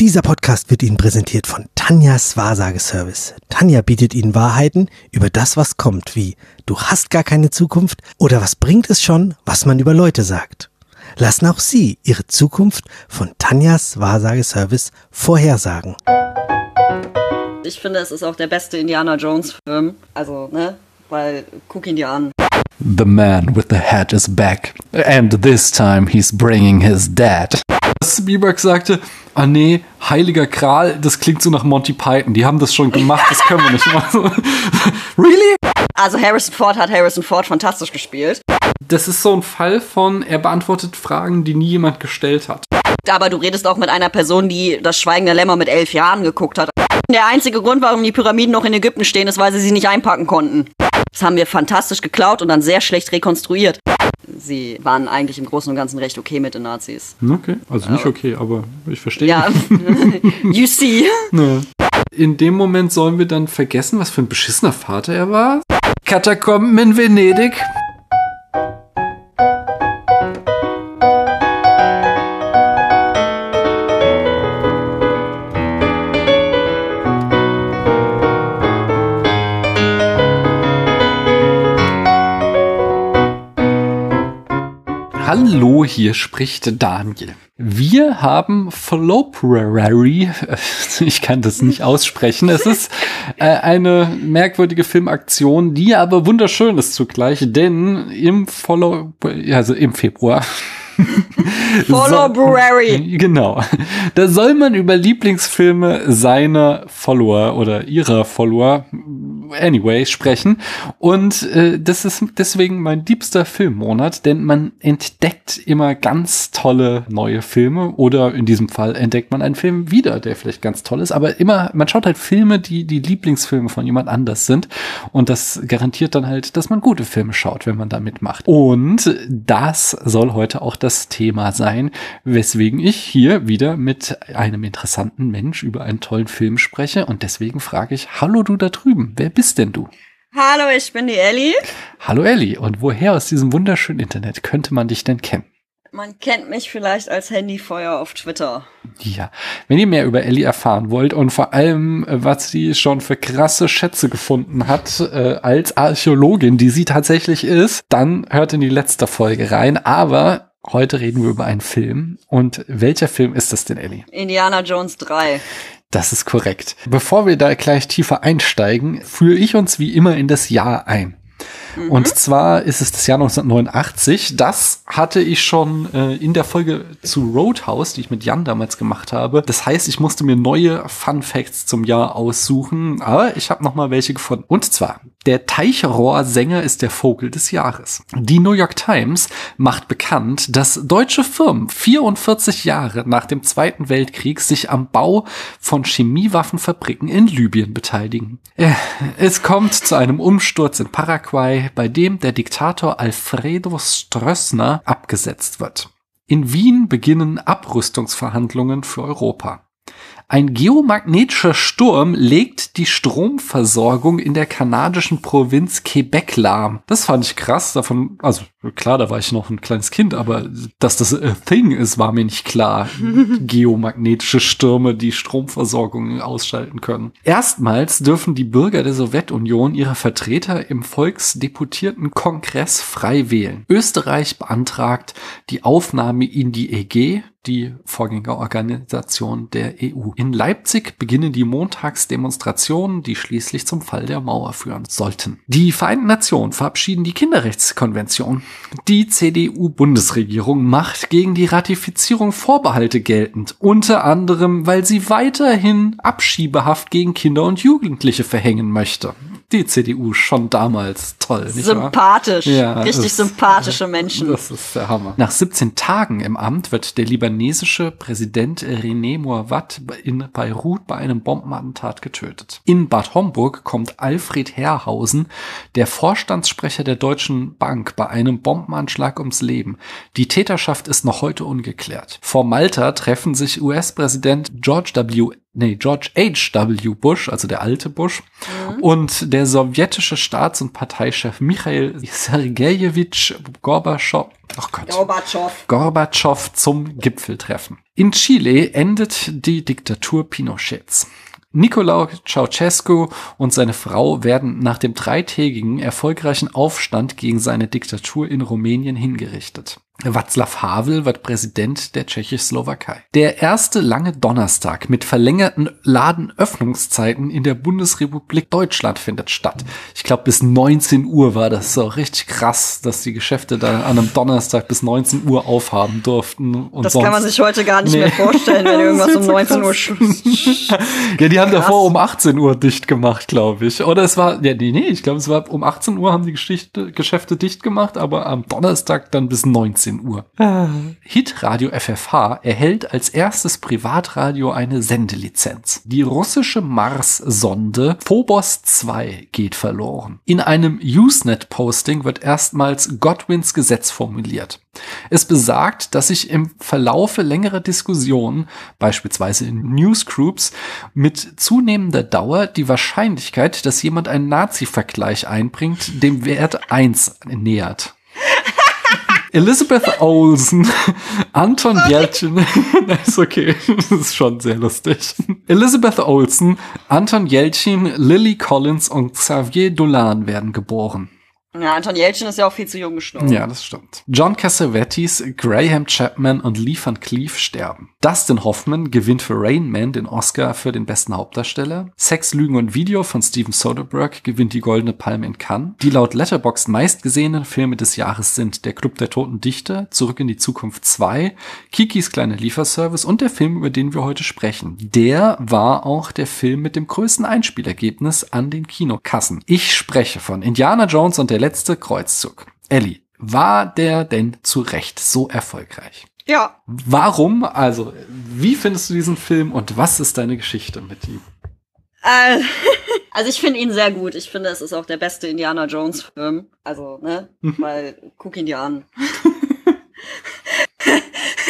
Dieser Podcast wird Ihnen präsentiert von Tanjas Wahrsageservice. Tanja bietet Ihnen Wahrheiten über das, was kommt, wie du hast gar keine Zukunft oder was bringt es schon, was man über Leute sagt. Lassen auch Sie Ihre Zukunft von Tanjas Wahrsageservice vorhersagen. Ich finde, es ist auch der beste Indiana Jones Film. Also, ne? Weil, guck ihn dir an. The man with the hat is back. And this time he's bringing his dad. Spielberg sagte, ah nee, Heiliger Kral, das klingt so nach Monty Python. Die haben das schon gemacht, das können wir nicht machen. really? Also Harrison Ford hat Harrison Ford fantastisch gespielt. Das ist so ein Fall von, er beantwortet Fragen, die nie jemand gestellt hat. Aber du redest auch mit einer Person, die das Schweigen der Lämmer mit elf Jahren geguckt hat. Der einzige Grund, warum die Pyramiden noch in Ägypten stehen, ist, weil sie sie nicht einpacken konnten. Das haben wir fantastisch geklaut und dann sehr schlecht rekonstruiert. Sie waren eigentlich im Großen und Ganzen recht okay mit den Nazis. Okay, also nicht okay, aber ich verstehe. Ja, you see. Ja. In dem Moment sollen wir dann vergessen, was für ein beschissener Vater er war. Katakomben in Venedig. Hallo, hier spricht Daniel. Wir haben Floprary, ich kann das nicht aussprechen, es ist äh, eine merkwürdige Filmaktion, die aber wunderschön ist zugleich, denn im Follow, also im Februar Followberry. Genau. Da soll man über Lieblingsfilme seiner Follower oder ihrer Follower anyway sprechen. Und äh, das ist deswegen mein liebster Filmmonat, denn man entdeckt immer ganz tolle neue Filme oder in diesem Fall entdeckt man einen Film wieder, der vielleicht ganz toll ist, aber immer, man schaut halt Filme, die die Lieblingsfilme von jemand anders sind und das garantiert dann halt, dass man gute Filme schaut, wenn man da mitmacht. Und das soll heute auch das Thema sein, weswegen ich hier wieder mit einem interessanten Mensch über einen tollen Film spreche und deswegen frage ich, hallo du da drüben, wer bist denn du? Hallo, ich bin die Ellie. Hallo Ellie, und woher aus diesem wunderschönen Internet könnte man dich denn kennen? Man kennt mich vielleicht als Handyfeuer auf Twitter. Ja, wenn ihr mehr über Ellie erfahren wollt und vor allem, äh, was sie schon für krasse Schätze gefunden hat äh, als Archäologin, die sie tatsächlich ist, dann hört in die letzte Folge rein. Aber heute reden wir über einen Film. Und welcher Film ist das denn, Ellie? Indiana Jones 3. Das ist korrekt. Bevor wir da gleich tiefer einsteigen, führe ich uns wie immer in das Jahr ein. Mhm. Und zwar ist es das Jahr 1989. Das hatte ich schon äh, in der Folge zu Roadhouse, die ich mit Jan damals gemacht habe. Das heißt, ich musste mir neue Fun Facts zum Jahr aussuchen, aber ich habe noch mal welche gefunden. Und zwar der Teichrohrsänger ist der Vogel des Jahres. Die New York Times macht bekannt, dass deutsche Firmen 44 Jahre nach dem Zweiten Weltkrieg sich am Bau von Chemiewaffenfabriken in Libyen beteiligen. Äh, es kommt zu einem Umsturz in Paraguay, bei dem der Diktator Alfredo Stroessner abgesetzt wird. In Wien beginnen Abrüstungsverhandlungen für Europa. Ein geomagnetischer Sturm legt die Stromversorgung in der kanadischen Provinz Quebec lahm. Das fand ich krass. Davon, also klar, da war ich noch ein kleines Kind, aber dass das a thing ist, war mir nicht klar. Geomagnetische Stürme, die Stromversorgung ausschalten können. Erstmals dürfen die Bürger der Sowjetunion ihre Vertreter im Volksdeputierten Kongress frei wählen. Österreich beantragt die Aufnahme in die EG, die Vorgängerorganisation der EU. In Leipzig beginnen die Montagsdemonstrationen, die schließlich zum Fall der Mauer führen sollten. Die Vereinten Nationen verabschieden die Kinderrechtskonvention. Die CDU-Bundesregierung macht gegen die Ratifizierung Vorbehalte geltend, unter anderem, weil sie weiterhin Abschiebehaft gegen Kinder und Jugendliche verhängen möchte die CDU schon damals toll. Sympathisch. Ja, Richtig ist, sympathische Menschen. Das ist der Hammer. Nach 17 Tagen im Amt wird der libanesische Präsident René Mouawad in Beirut bei einem Bombenattentat getötet. In Bad Homburg kommt Alfred Herrhausen, der Vorstandssprecher der Deutschen Bank, bei einem Bombenanschlag ums Leben. Die Täterschaft ist noch heute ungeklärt. Vor Malta treffen sich US-Präsident George W. nee, George H.W. Bush, also der alte Bush, mhm. und der sowjetische Staats- und Parteichef Michail Sergejewitsch Gorbatschow, oh Gott, Gorbatschow. Gorbatschow zum Gipfeltreffen. In Chile endet die Diktatur Pinochets. Nicolae Ceausescu und seine Frau werden nach dem dreitägigen erfolgreichen Aufstand gegen seine Diktatur in Rumänien hingerichtet. Václav Havel wird Präsident der Tschechoslowakei. Der erste lange Donnerstag mit verlängerten Ladenöffnungszeiten in der Bundesrepublik Deutschland findet statt. Ich glaube, bis 19 Uhr war das so richtig krass, dass die Geschäfte da an einem Donnerstag bis 19 Uhr aufhaben durften. Und das sonst, kann man sich heute gar nicht nee. mehr vorstellen, wenn irgendwas um 19 Uhr ja, die haben krass. davor um 18 Uhr dicht gemacht, glaube ich. Oder es war, ja, nee, nee, ich glaube, es war um 18 Uhr haben die Geschichte, Geschäfte dicht gemacht, aber am Donnerstag dann bis 19 18 Uhr. Ah. Hitradio FFH erhält als erstes Privatradio eine Sendelizenz. Die russische Mars-Sonde Phobos 2 geht verloren. In einem Usenet-Posting wird erstmals Godwins Gesetz formuliert. Es besagt, dass sich im Verlaufe längerer Diskussionen, beispielsweise in Newsgroups, mit zunehmender Dauer die Wahrscheinlichkeit, dass jemand einen Nazi-Vergleich einbringt, dem Wert 1 nähert. Elizabeth Olsen, Anton Jeltsin, ist okay, das ist schon sehr lustig. Elizabeth Olsen, Anton Jeltsin, Lily Collins und Xavier Dolan werden geboren. Ja, Anton Yelchin ist ja auch viel zu jung gestorben. Ja, das stimmt. John Cassavetes, Graham Chapman und Lee Van Cleef sterben. Dustin Hoffman gewinnt für Rain Man den Oscar für den besten Hauptdarsteller. Sex, Lügen und Video von Steven Soderbergh gewinnt die Goldene Palme in Cannes. Die laut Letterboxd meistgesehenen Filme des Jahres sind Der Club der Toten Dichter, Zurück in die Zukunft 2, Kikis kleine Lieferservice und der Film, über den wir heute sprechen. Der war auch der Film mit dem größten Einspielergebnis an den Kinokassen. Ich spreche von Indiana Jones und der letzte Kreuzzug. Ellie, war der denn zu Recht so erfolgreich? Ja. Warum? Also, wie findest du diesen Film und was ist deine Geschichte mit ihm? Äh, also ich finde ihn sehr gut. Ich finde, es ist auch der beste Indiana Jones Film. Also, ne? Mhm. Weil, guck ihn dir an.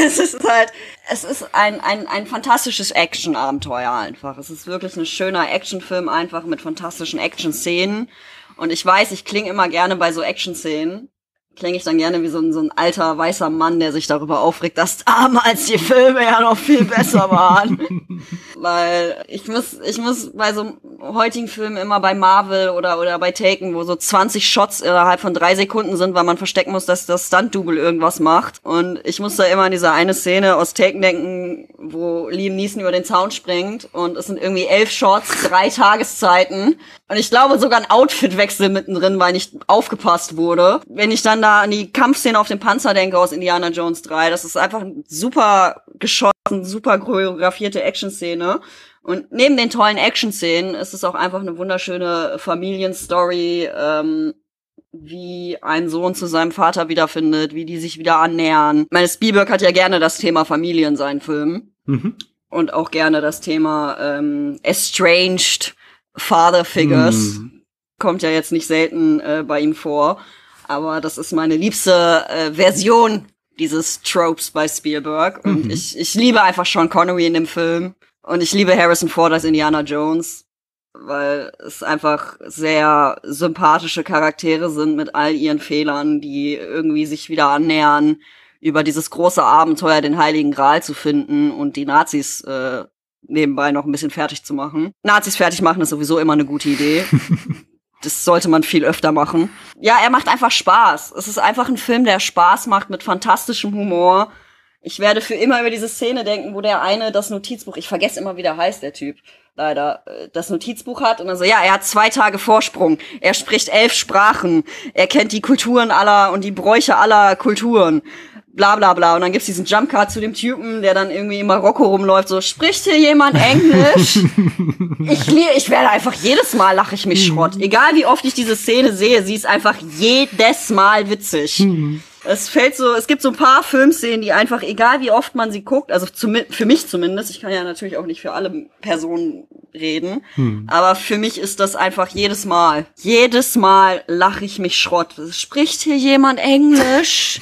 es ist halt, es ist ein, ein, ein fantastisches Action-Abenteuer einfach. Es ist wirklich ein schöner Actionfilm einfach mit fantastischen Action-Szenen. Und ich weiß, ich klinge immer gerne bei so Action-Szenen, klinge ich dann gerne wie so ein, so ein alter weißer Mann, der sich darüber aufregt, dass damals die Filme ja noch viel besser waren. Weil ich muss, ich muss bei so heutigen Filmen immer bei Marvel oder, oder bei Taken, wo so 20 Shots innerhalb von drei Sekunden sind, weil man verstecken muss, dass das Stunt-Double irgendwas macht. Und ich muss da immer an diese eine Szene aus Taken denken, wo Liam Neeson über den Zaun springt und es sind irgendwie elf Shots, drei Tageszeiten. Und ich glaube sogar ein Outfitwechsel mittendrin, weil nicht aufgepasst wurde. Wenn ich dann da an die Kampfszene auf dem Panzer denke aus Indiana Jones 3, das ist einfach ein super geschossen, super choreografierte Action-Szene. Und neben den tollen Action-Szenen ist es auch einfach eine wunderschöne Familienstory, ähm, wie ein Sohn zu seinem Vater wiederfindet, wie die sich wieder annähern. Meine Spielberg hat ja gerne das Thema Familie in seinen Filmen. Mhm. Und auch gerne das Thema ähm, Estranged Father Figures. Mhm. Kommt ja jetzt nicht selten äh, bei ihm vor. Aber das ist meine liebste äh, Version dieses Tropes bei Spielberg. Und mhm. ich, ich liebe einfach Sean Connery in dem Film. Und ich liebe Harrison Ford als Indiana Jones, weil es einfach sehr sympathische Charaktere sind mit all ihren Fehlern, die irgendwie sich wieder annähern, über dieses große Abenteuer den Heiligen Gral zu finden und die Nazis äh, nebenbei noch ein bisschen fertig zu machen. Nazis fertig machen ist sowieso immer eine gute Idee. das sollte man viel öfter machen. Ja, er macht einfach Spaß. Es ist einfach ein Film, der Spaß macht mit fantastischem Humor. Ich werde für immer über diese Szene denken, wo der eine das Notizbuch, ich vergesse immer, wie der heißt, der Typ, leider, äh, das Notizbuch hat. Und dann so, ja, er hat zwei Tage Vorsprung, er spricht elf Sprachen, er kennt die Kulturen aller und die Bräuche aller Kulturen, bla bla bla. Und dann gibt's diesen Jumpcard zu dem Typen, der dann irgendwie in Marokko rumläuft, so, spricht hier jemand Englisch? ich, ich werde einfach jedes Mal lache ich mich Schrott. Egal wie oft ich diese Szene sehe, sie ist einfach jedes Mal witzig. Mhm. Es fällt so, es gibt so ein paar Filmszenen, die einfach, egal wie oft man sie guckt, also zum, für mich zumindest, ich kann ja natürlich auch nicht für alle Personen reden, hm. aber für mich ist das einfach jedes Mal, jedes Mal lache ich mich Schrott. Spricht hier jemand Englisch?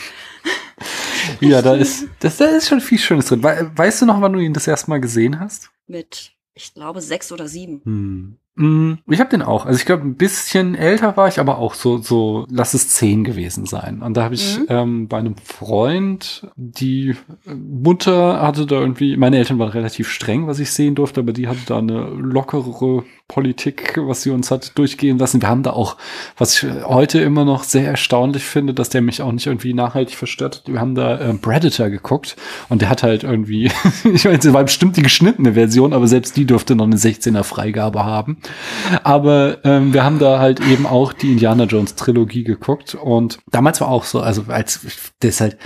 Ja, da ist, das, da ist schon viel Schönes drin. weißt du noch, wann du ihn das erste Mal gesehen hast? Mit Ich glaube sechs oder sieben. Hm. Mm, Ich habe den auch. Also ich glaube, ein bisschen älter war ich, aber auch so, so, lass es zehn gewesen sein. Und da habe ich Mhm. ähm, bei einem Freund, die Mutter hatte da irgendwie, meine Eltern waren relativ streng, was ich sehen durfte, aber die hatte da eine lockerere Politik, was sie uns hat durchgehen lassen. Wir haben da auch, was ich heute immer noch sehr erstaunlich finde, dass der mich auch nicht irgendwie nachhaltig verstört hat. Wir haben da äh, Predator geguckt und der hat halt irgendwie, ich meine, es war bestimmt die geschnittene Version, aber selbst die durfte noch eine 16er Freigabe haben. Aber ähm, wir haben da halt eben auch die Indiana Jones Trilogie geguckt und damals war auch so, also als das ist halt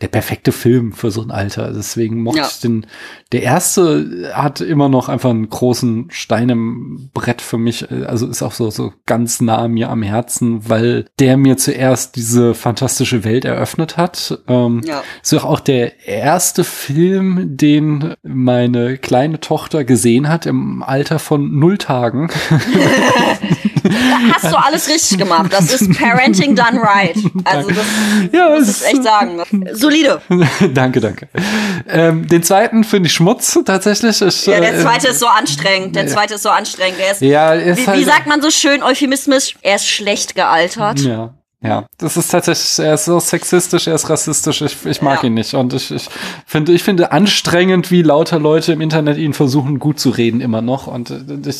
der perfekte Film für so ein Alter. Deswegen mochte Ja. ich den. Der erste hat immer noch einfach einen großen Stein im Brett für mich. Also ist auch so so ganz nah mir am Herzen, weil der mir zuerst diese fantastische Welt eröffnet hat. Ähm, Ja. ist doch auch der erste Film, den meine kleine Tochter gesehen hat im Alter von null Tagen. Da hast du alles richtig gemacht. Das ist Parenting done right. Also das Ja, muss ich echt sagen. Solide. danke, danke. Ähm, den zweiten finde ich Schmutz tatsächlich. Ich, Ja, der äh, zweite ist so anstrengend. Der zweite ist so anstrengend. Der ist, Ja, ist wie, halt, wie sagt man so schön euphemismisch? Er ist schlecht gealtert. Ja. Ja, das ist tatsächlich, er ist so sexistisch, er ist rassistisch, ich, ich mag Ja. ihn nicht. Und ich, ich finde, ich finde anstrengend, wie lauter Leute im Internet ihn versuchen, gut zu reden, immer noch. Und äh, ich,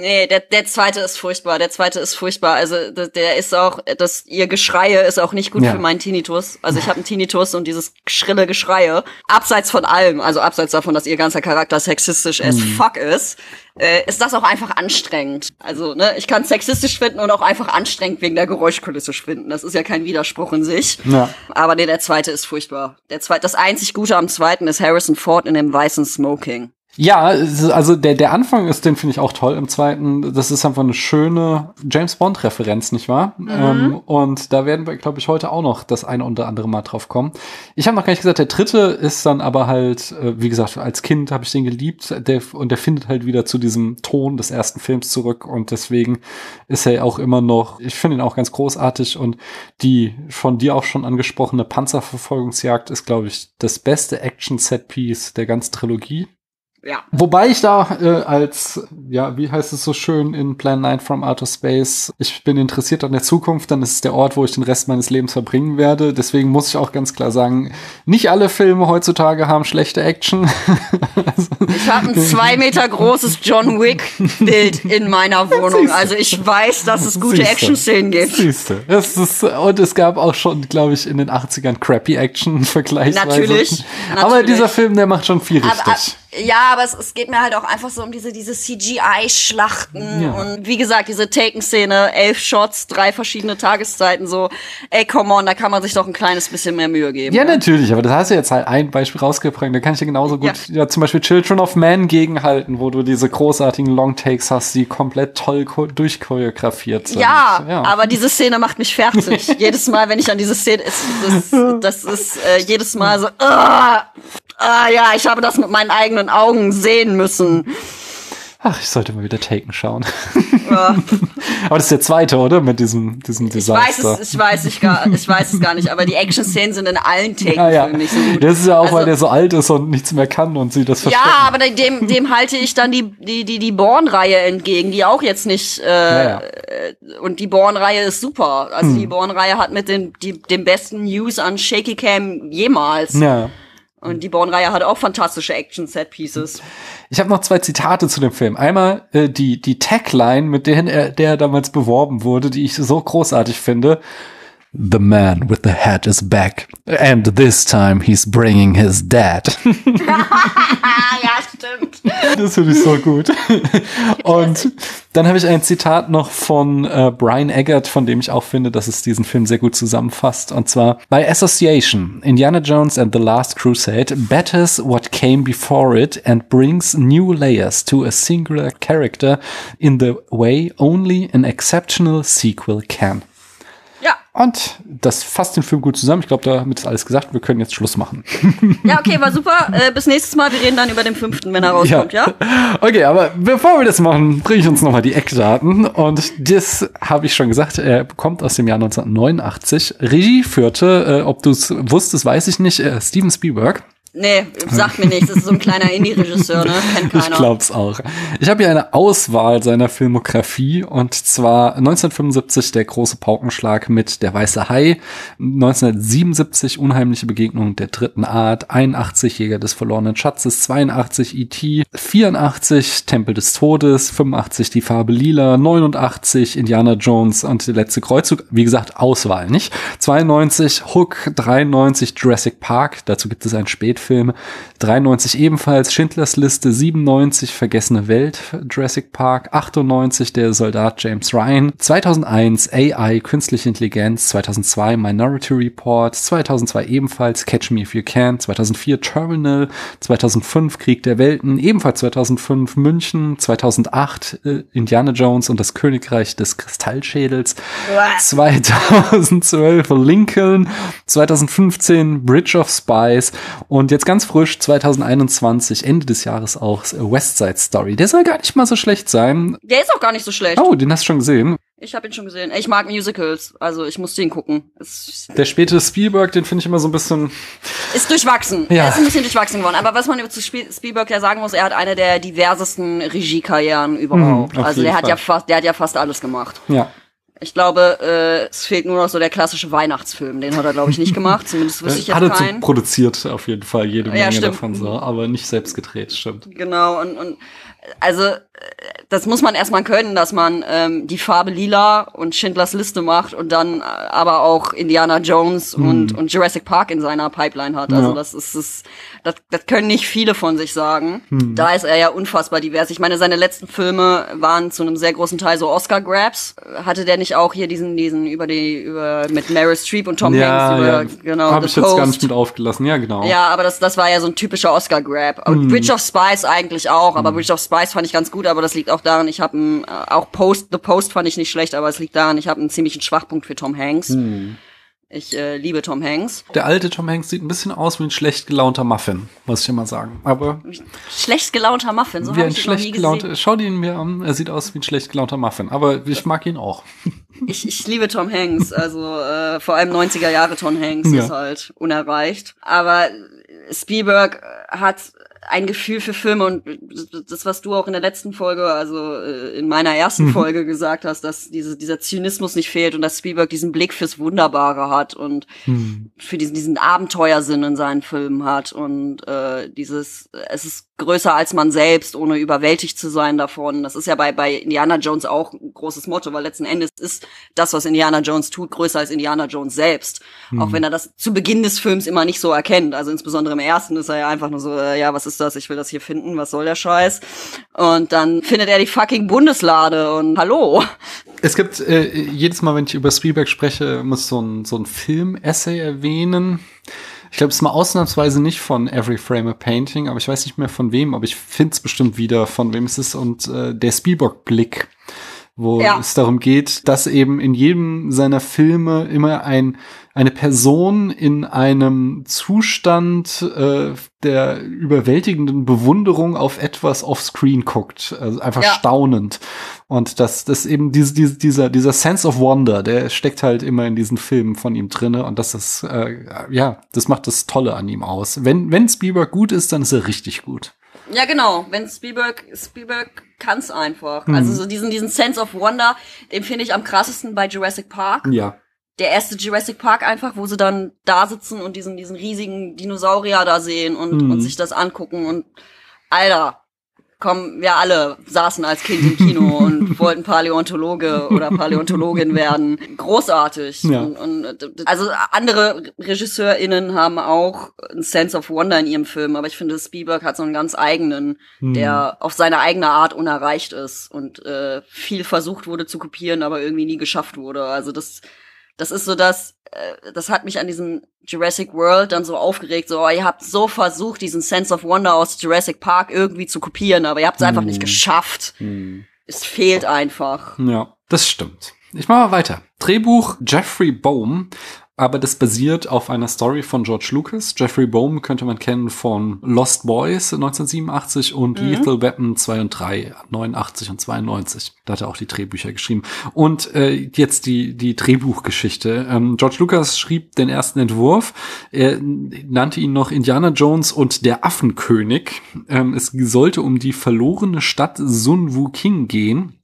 Nee, der, der zweite ist furchtbar. Der zweite ist furchtbar. Also der, der ist auch, das ihr Geschreie ist auch nicht gut Ja. für meinen Tinnitus. Also ich habe einen Tinnitus und dieses schrille Geschreie, abseits von allem, also abseits davon, dass ihr ganzer Charakter sexistisch as Mhm. fuck ist, äh, ist das auch einfach anstrengend. Also ne, ich kann sexistisch finden und auch einfach anstrengend wegen der Geräuschkulisse finden. Das ist ja kein Widerspruch in sich. Ja. Aber nee, der zweite ist furchtbar. Der zweite, das einzig Gute am zweiten ist Harrison Ford in dem weißen Smoking. Ja, also der, der Anfang ist, den finde ich auch toll. Im zweiten, das ist einfach eine schöne James Bond-Referenz, nicht wahr? Ähm, und da werden wir, glaube ich, heute auch noch das eine oder andere Mal drauf kommen. Ich habe noch gar nicht gesagt, der dritte ist dann aber halt, äh, wie gesagt, als Kind habe ich den geliebt der, und der findet halt wieder zu diesem Ton des ersten Films zurück und deswegen ist er auch immer noch, ich finde ihn auch ganz großartig und die von dir auch schon angesprochene Panzerverfolgungsjagd ist, glaube ich, das beste Action-Set-Piece der ganzen Trilogie. Ja. Wobei ich da äh, als, ja, wie heißt es so schön in Plan 9 from Outer Space, ich bin interessiert an der Zukunft, dann ist es der Ort, wo ich den Rest meines Lebens verbringen werde. Deswegen muss ich auch ganz klar sagen, nicht alle Filme heutzutage haben schlechte Action. Ich habe ein zwei Meter großes John Wick Bild in meiner Wohnung. Also ich weiß, dass es gute. Action-Szenen gibt. Siehste. Es ist, und es gab auch schon, glaube ich, in den 80ern crappy Action vergleichsweise. Natürlich, Aber natürlich. dieser Film, der macht schon viel Aber, richtig. ab- ja, aber es, es geht mir halt auch einfach so um diese, diese CGI-Schlachten Ja. und wie gesagt, diese Taken-Szene, elf Shots, drei verschiedene Tageszeiten, so, ey, come on, da kann man sich doch ein kleines bisschen mehr Mühe geben. Ja, ne? natürlich, aber das hast du jetzt halt ein Beispiel rausgebracht. Da kann ich dir genauso gut, ja. zum Beispiel Children of Man gegenhalten, wo du diese großartigen Longtakes hast, die komplett toll cho- durchchoreografiert sind. Ja, aber diese Szene macht mich fertig. jedes Mal, wenn ich an diese Szene, ist, das, das ist äh, jedes Mal so, ah, ah, ja, ich habe das mit meinen eigenen Augen sehen müssen. Ach, ich sollte mal wieder Taken schauen. Ja. aber das ist der zweite, oder? Mit diesem, diesem Ich Desaster. weiß es, ich weiß ich gar, ich weiß es gar nicht, aber die Action-Szenen sind in allen ja, ja. Taken-Filmen nicht so gut. Das ist ja auch, Also- weil der so alt ist und nichts mehr kann und sie das verstecken. Ja, aber dem, dem halte ich dann die, die, die, die Born-Reihe entgegen, die auch jetzt nicht, äh, äh, und die Born-Reihe ist super. Also Hm. die Born-Reihe hat mit den, die, dem besten News an Shaky Cam jemals. ja. Und die Born-Reihe hat auch fantastische Action-Set-Pieces. Ich habe noch zwei Zitate zu dem Film. Einmal äh, die, die Tagline, mit der er, der damals beworben wurde, die ich so großartig finde. The man with the hat is back. And this time he's bringing his dad. Ja, stimmt. Das finde ich so gut. Und dann habe ich ein Zitat noch von äh, Brian Eggert, von dem ich auch finde, dass es diesen Film sehr gut zusammenfasst. Und zwar, by association, Indiana Jones and the Last Crusade betters what came before it and brings new layers to a singular character in the way only an exceptional sequel can. Ja, Und das fasst den Film gut zusammen. Ich glaube, damit ist alles gesagt. Wir können jetzt Schluss machen. ja, okay, war super. Äh, bis nächstes Mal. Wir reden dann über den fünften, wenn er rauskommt, ja? Okay, aber bevor wir das machen, bringe ich uns nochmal die Eckdaten. Und das habe ich schon gesagt, er kommt aus dem Jahr 1989. Regie führte, äh, ob du es wusstest, weiß ich nicht, äh, Steven Spielberg. Nee, sagt mir nichts. Das ist so ein kleiner Indie-Regisseur, ne? Kennt keiner. Ich glaub's auch. Ich habe hier eine Auswahl seiner Filmografie und zwar 1975 der große Paukenschlag mit Der weiße Hai, 1977 Unheimliche Begegnung der dritten Art, 81 Jäger des verlorenen Schatzes, 82 E.T., 84 Tempel des Todes, 85 Die Farbe Lila, 89 Indiana Jones und der letzte Kreuzzug. Wie gesagt, Auswahl, nicht? 92 Hook, 93 Jurassic Park, dazu gibt es ein Spät Filme. 93 ebenfalls Schindlers Liste, 97 Vergessene Welt, Jurassic Park, 98 Der Soldat James Ryan, 2001 AI, Künstliche Intelligenz, 2002 Minority Report, 2002 ebenfalls Catch Me If You Can, 2004 Terminal, 2005 Krieg der Welten, ebenfalls 2005 München, 2008 äh, Indiana Jones und das Königreich des Kristallschädels, 2012 Lincoln, 2015 Bridge of Spies und jetzt ganz frisch 2021, Ende des Jahres auch West Side Story. Der soll gar nicht mal so schlecht sein. Der ist auch gar nicht so schlecht. Oh, den hast du schon gesehen. Ich habe ihn schon gesehen. Ich mag Musicals, also ich musste ihn gucken. Es Der späte Spielberg, den finde ich immer so ein bisschen. ist durchwachsen. Ja. Er ist ein bisschen durchwachsen geworden. Aber was man über zu Spiel Spielberg ja sagen muss, er hat eine der diversesten Regiekarrieren überhaupt. Mhm, also der hat ja fast, der hat ja fast alles gemacht. Ja. Ich glaube, äh, es fehlt nur noch so der klassische Weihnachtsfilm. Den hat er, glaube ich, nicht gemacht. Zumindest wüsste ich jetzt Hat er zu keinen. produziert auf jeden Fall jede Ja, Menge stimmt. davon so, aber nicht selbst gedreht, stimmt. Genau, und, und also das muss man erstmal können, dass man ähm, die Farbe lila und Schindlers Liste macht und dann äh, aber auch Indiana Jones und, und Jurassic Park in seiner Pipeline hat. Also Hm. Ja. das ist das, das, das können nicht viele von sich sagen. Hm. Da ist er ja unfassbar divers. Ich meine, seine letzten Filme waren zu einem sehr großen Teil so Oscar-Grabs. Hatte der nicht auch hier diesen, diesen über die, über mit Meryl Streep und Tom Hanks über, genau, Habe ich jetzt gar Post. nicht mit aufgelassen. Ja, genau. Ja, aber das, das war ja so ein typischer Oscar-Grab. Hm. Bridge of Spies eigentlich auch, aber Bridge of Spies fand ich ganz gut, aber das liegt auch daran, ich habe äh, auch Post, The Post fand ich nicht schlecht, aber es liegt daran, ich habe einen ziemlichen Schwachpunkt für Tom Hanks. Hm. Ich äh, liebe Tom Hanks. Der alte Tom Hanks sieht ein bisschen aus wie ein schlecht gelaunter Muffin, muss ich immer sagen. Aber Schlecht gelaunter Muffin, so wie habe ein ich ihn noch nie schlecht gesehen. gelaunter, schau ihn mir an, er sieht aus wie ein schlecht gelaunter Muffin. Aber ich mag ihn auch. Ich, ich liebe Tom Hanks, also äh, vor allem 90er Jahre Tom Hanks Ja. ist halt unerreicht. Aber Spielberg hat ein Gefühl für Filme und das, was du auch in der letzten Folge, also äh, in meiner ersten Mhm. Folge gesagt hast, dass diese, dieser Zynismus nicht fehlt und dass Spielberg diesen Blick fürs Wunderbare hat und Hm. für diesen, diesen Abenteuersinn in seinen Filmen hat und äh, dieses, es ist größer als man selbst, ohne überwältigt zu sein davon. Das ist ja bei, bei Indiana Jones auch ein großes Motto, weil letzten Endes ist das, was Indiana Jones tut, größer als Indiana Jones selbst. Auch wenn er das zu Beginn des Films immer nicht so erkennt. Also insbesondere im ersten ist er ja einfach nur so, äh, ja, was ist das? Ich will das hier finden, was soll der Scheiß? Und dann findet er die fucking Bundeslade und hallo. Es gibt äh, jedes Mal, wenn ich über Spielberg spreche, muss so ein, so ein Film-Essay erwähnen. Ich glaube, es ist mal ausnahmsweise nicht von Every Frame a Painting, aber ich weiß nicht mehr von wem, aber ich finde es bestimmt wieder, von wem es ist. Und äh, der Spielberg-Blick, wo Ja. es darum geht, dass eben in jedem seiner Filme immer ein eine Person in einem Zustand äh, der überwältigenden Bewunderung auf etwas offscreen guckt, also einfach Ja. staunend. Und das, das eben diese, diese, dieser, dieser Sense of Wonder, der steckt halt immer in diesen Filmen von ihm drinne und das ist, äh, ja, das macht das Tolle an ihm aus. Wenn, wenn Spielberg gut ist, dann ist er richtig gut. Ja, genau. Wenn Spielberg, Spielberg kann's einfach. Mhm. Also so diesen, diesen Sense of Wonder, den finde ich am krassesten bei Jurassic Park. Ja. Der erste Jurassic Park einfach, wo sie dann da sitzen und diesen, diesen riesigen Dinosaurier da sehen und, Mhm. und sich das angucken und, Alter, komm, wir alle saßen als Kind im Kino und wollten Paläontologe oder Paläontologin werden. Großartig. Ja. Und, und, also andere RegisseurInnen haben auch einen Sense of Wonder in ihrem Film, aber ich finde, Spielberg hat so einen ganz eigenen, Hm. der auf seine eigene Art unerreicht ist und äh, viel versucht wurde zu kopieren, aber irgendwie nie geschafft wurde. Also das, das ist so das, äh, das hat mich an diesem Jurassic World dann so aufgeregt, so, oh, ihr habt so versucht, diesen Sense of Wonder aus Jurassic Park irgendwie zu kopieren, aber ihr habt es einfach nicht geschafft. Es fehlt einfach. Ja, das stimmt. Ich mache mal weiter. Drehbuch Jeffrey Bohm. Aber das basiert auf einer Story von George Lucas. Jeffrey Bohm könnte man kennen von Lost Boys 1987 und mhm. Lethal Weapon 2 und 3, 89 und 92. Da hat er auch die Drehbücher geschrieben. Und äh, jetzt die, die Drehbuchgeschichte. Ähm, George Lucas schrieb den ersten Entwurf. Er nannte ihn noch Indiana Jones und der Affenkönig. Ähm, es sollte um die verlorene Stadt Sun Wu King gehen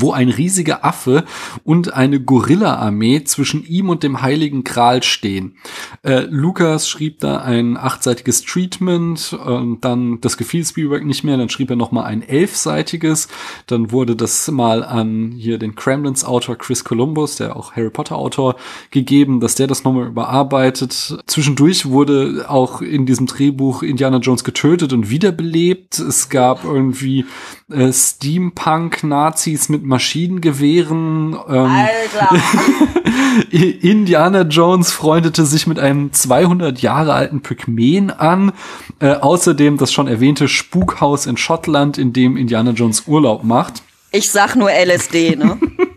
wo ein riesiger Affe und eine Gorilla-Armee zwischen ihm und dem Heiligen Gral stehen. Äh, Lukas schrieb da ein achtseitiges Treatment, äh, dann das gefiel Spielberg nicht mehr, dann schrieb er noch mal ein elfseitiges, dann wurde das mal an hier den Kremlins-Autor Chris Columbus, der auch Harry Potter-Autor, gegeben, dass der das nochmal überarbeitet. Zwischendurch wurde auch in diesem Drehbuch Indiana Jones getötet und wiederbelebt. Es gab irgendwie äh, Steampunk-Nazis mit Maschinengewehren. Ähm, Alter! Indiana Jones freundete sich mit einem 200 Jahre alten Pygmäen an. Äh, außerdem das schon erwähnte Spukhaus in Schottland, in dem Indiana Jones Urlaub macht. Ich sag nur LSD, ne?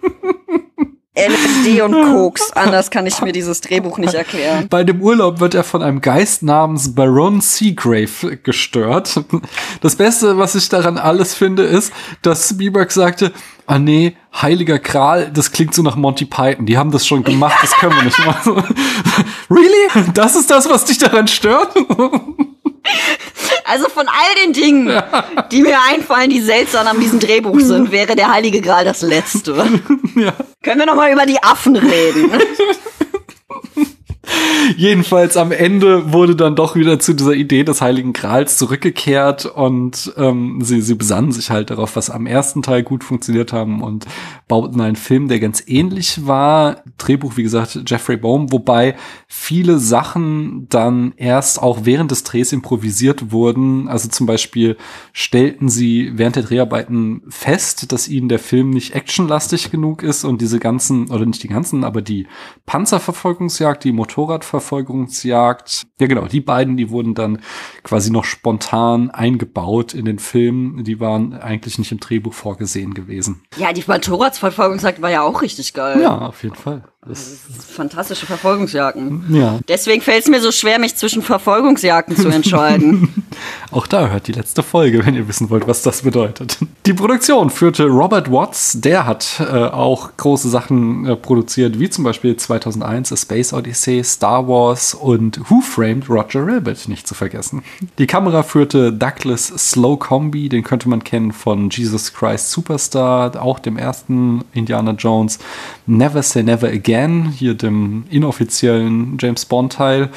LSD und Koks. Anders kann ich mir dieses Drehbuch nicht erklären. Bei dem Urlaub wird er von einem Geist namens Baron Seagrave gestört. Das Beste, was ich daran alles finde, ist, dass Spielberg sagte, ah nee, Heiliger Kral, das klingt so nach Monty Python. Die haben das schon gemacht, das können wir nicht machen. really? Das ist das, was dich daran stört? Also von all den Dingen, die mir einfallen, die seltsam an diesem Drehbuch sind, wäre der Heilige Gral das Letzte. Ja. Können wir noch mal über die Affen reden? Jedenfalls am Ende wurde dann doch wieder zu dieser Idee des Heiligen Grals zurückgekehrt und ähm, sie, sie besannen sich halt darauf, was am ersten Teil gut funktioniert haben und bauten einen Film, der ganz ähnlich war. Drehbuch, wie gesagt, Jeffrey Bohm, wobei viele Sachen dann erst auch während des Drehs improvisiert wurden. Also zum Beispiel stellten sie während der Dreharbeiten fest, dass ihnen der Film nicht actionlastig genug ist und diese ganzen, oder nicht die ganzen, aber die Panzerverfolgungsjagd, die Motor Motorradverfolgungsjagd. Ja, genau, die beiden, die wurden dann quasi noch spontan eingebaut in den Film. Die waren eigentlich nicht im Drehbuch vorgesehen gewesen. Ja, die Motorradverfolgungsjagd war ja auch richtig geil. Ja, auf jeden Fall. Das fantastische Verfolgungsjagden. Ja. Deswegen fällt es mir so schwer, mich zwischen Verfolgungsjagden zu entscheiden. Auch da hört die letzte Folge, wenn ihr wissen wollt, was das bedeutet. Die Produktion führte Robert Watts. Der hat äh, auch große Sachen äh, produziert, wie zum Beispiel 2001 A Space Odyssey, Star Wars und Who Framed Roger Rabbit, nicht zu vergessen. Die Kamera führte Douglas Slow Combi, den könnte man kennen von Jesus Christ Superstar, auch dem ersten Indiana Jones. Never Say Never Again, hier dem inoffiziellen James Bond-Teil,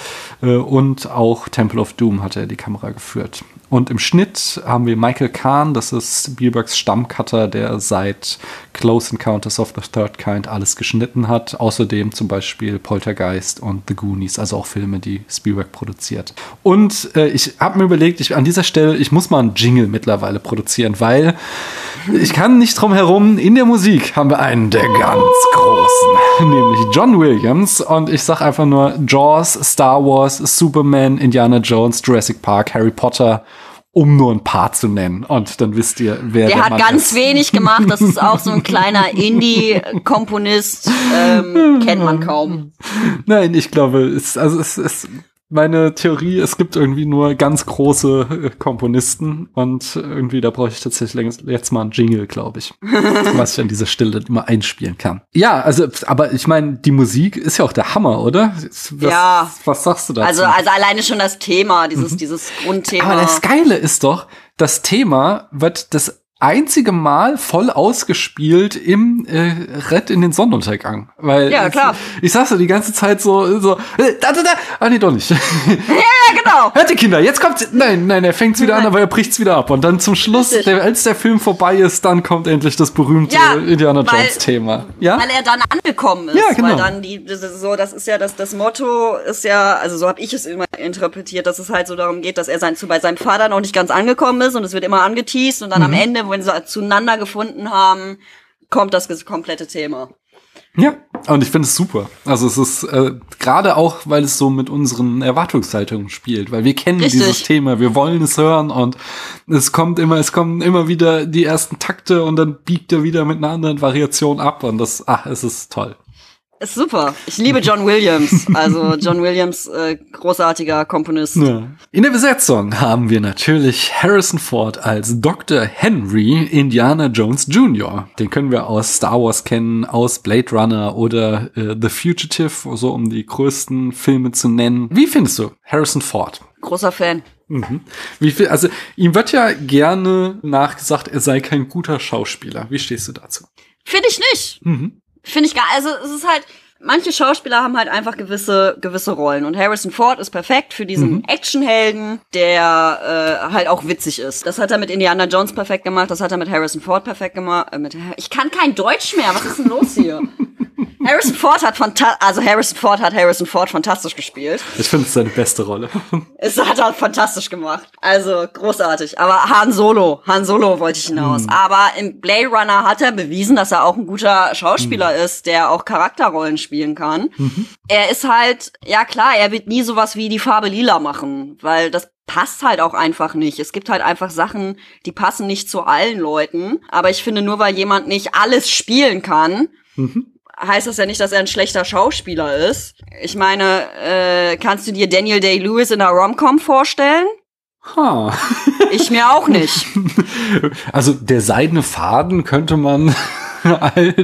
äh, und auch Temple of Doom hatte er die Kamera geführt. Und im Schnitt haben wir Michael Kahn, das ist Spielbergs Stammcutter, der seit Close Encounters of the Third Kind alles geschnitten hat. Außerdem zum Beispiel Poltergeist und The Goonies, also auch Filme, die Spielberg produziert. Und äh, ich habe mir überlegt, ich, an dieser Stelle, ich muss mal einen Jingle mittlerweile produzieren, weil ich kann nicht drum herum. In der Musik haben wir einen der ganz großen, nämlich John Williams. Und ich sag einfach nur Jaws, Star Wars, Superman, Indiana Jones, Jurassic Park, Harry Potter um nur ein paar zu nennen. Und dann wisst ihr, wer der, der hat Mann ganz ist. wenig gemacht. Das ist auch so ein kleiner Indie-Komponist. Ähm, kennt man kaum. Nein, ich glaube, es, also es, es meine Theorie, es gibt irgendwie nur ganz große äh, Komponisten und irgendwie da brauche ich tatsächlich jetzt mal einen Jingle, glaube ich, was ich an dieser Stelle immer einspielen kann. Ja, also, aber ich meine, die Musik ist ja auch der Hammer, oder? Was, ja. Was sagst du dazu? Also, also alleine schon das Thema, dieses, mhm. dieses Grundthema. Aber das Geile ist doch, das Thema wird das einzige Mal voll ausgespielt im äh, Red in den Sonnenuntergang. Weil ja, klar. Ich, ich saß so die ganze Zeit so, so äh, da, da, da. Ah, nee, doch nicht. ja, ja, genau. Hört die Kinder, jetzt kommt Nein, nein, er fängt's wieder an, aber er bricht's wieder ab. Und dann zum Schluss, der, als der Film vorbei ist, dann kommt endlich das berühmte ja, Indiana Jones Thema. Ja? Weil er dann angekommen ist. Ja, genau. Weil dann die, das ist so, das ist ja das, das Motto ist ja, also so habe ich es immer interpretiert, dass es halt so darum geht, dass er sein, zu, bei seinem Vater noch nicht ganz angekommen ist und es wird immer angeteased und dann mhm. am Ende wenn sie zueinander gefunden haben, kommt das komplette Thema. Ja, und ich finde es super. Also es ist äh, gerade auch, weil es so mit unseren Erwartungshaltungen spielt, weil wir kennen Richtig. dieses Thema, wir wollen es hören und es kommt immer, es kommen immer wieder die ersten Takte und dann biegt er wieder mit einer anderen Variation ab und das, ach, es ist toll. Ist super. Ich liebe John Williams. Also John Williams, äh, großartiger Komponist. Ja. In der Besetzung haben wir natürlich Harrison Ford als Dr. Henry Indiana Jones Jr. Den können wir aus Star Wars kennen, aus Blade Runner oder äh, The Fugitive, so um die größten Filme zu nennen. Wie findest du Harrison Ford? Großer Fan. Mhm. Wie viel, also ihm wird ja gerne nachgesagt, er sei kein guter Schauspieler. Wie stehst du dazu? Finde ich nicht. Mhm. Finde ich gar, also es ist halt, manche Schauspieler haben halt einfach gewisse, gewisse Rollen. Und Harrison Ford ist perfekt für diesen Mhm. Actionhelden, der äh, halt auch witzig ist. Das hat er mit Indiana Jones perfekt gemacht, das hat er mit Harrison Ford perfekt gemacht. Äh, mit, ich kann kein Deutsch mehr, was ist denn los hier? Harrison Ford hat fanta also Harrison Ford hat Harrison Ford fantastisch gespielt. Ich finde es seine beste Rolle. Es hat er fantastisch gemacht. Also großartig. Aber Han Solo, Han Solo wollte ich hinaus. Aber im Blade Runner hat er bewiesen, dass er auch ein guter Schauspieler ist, der auch Charakterrollen spielen kann. Er ist halt, ja klar, er wird nie sowas wie die Farbe lila machen, weil das passt halt auch einfach nicht. Es gibt halt einfach Sachen, die passen nicht zu allen Leuten. Aber ich finde, nur weil jemand nicht alles spielen kann, heißt das ja nicht, dass er ein schlechter Schauspieler ist. Ich meine, äh, kannst du dir Daniel Day-Lewis in einer Rom-Com vorstellen? Ha. Ich mir auch nicht. Also der seidene Faden könnte man als Äh,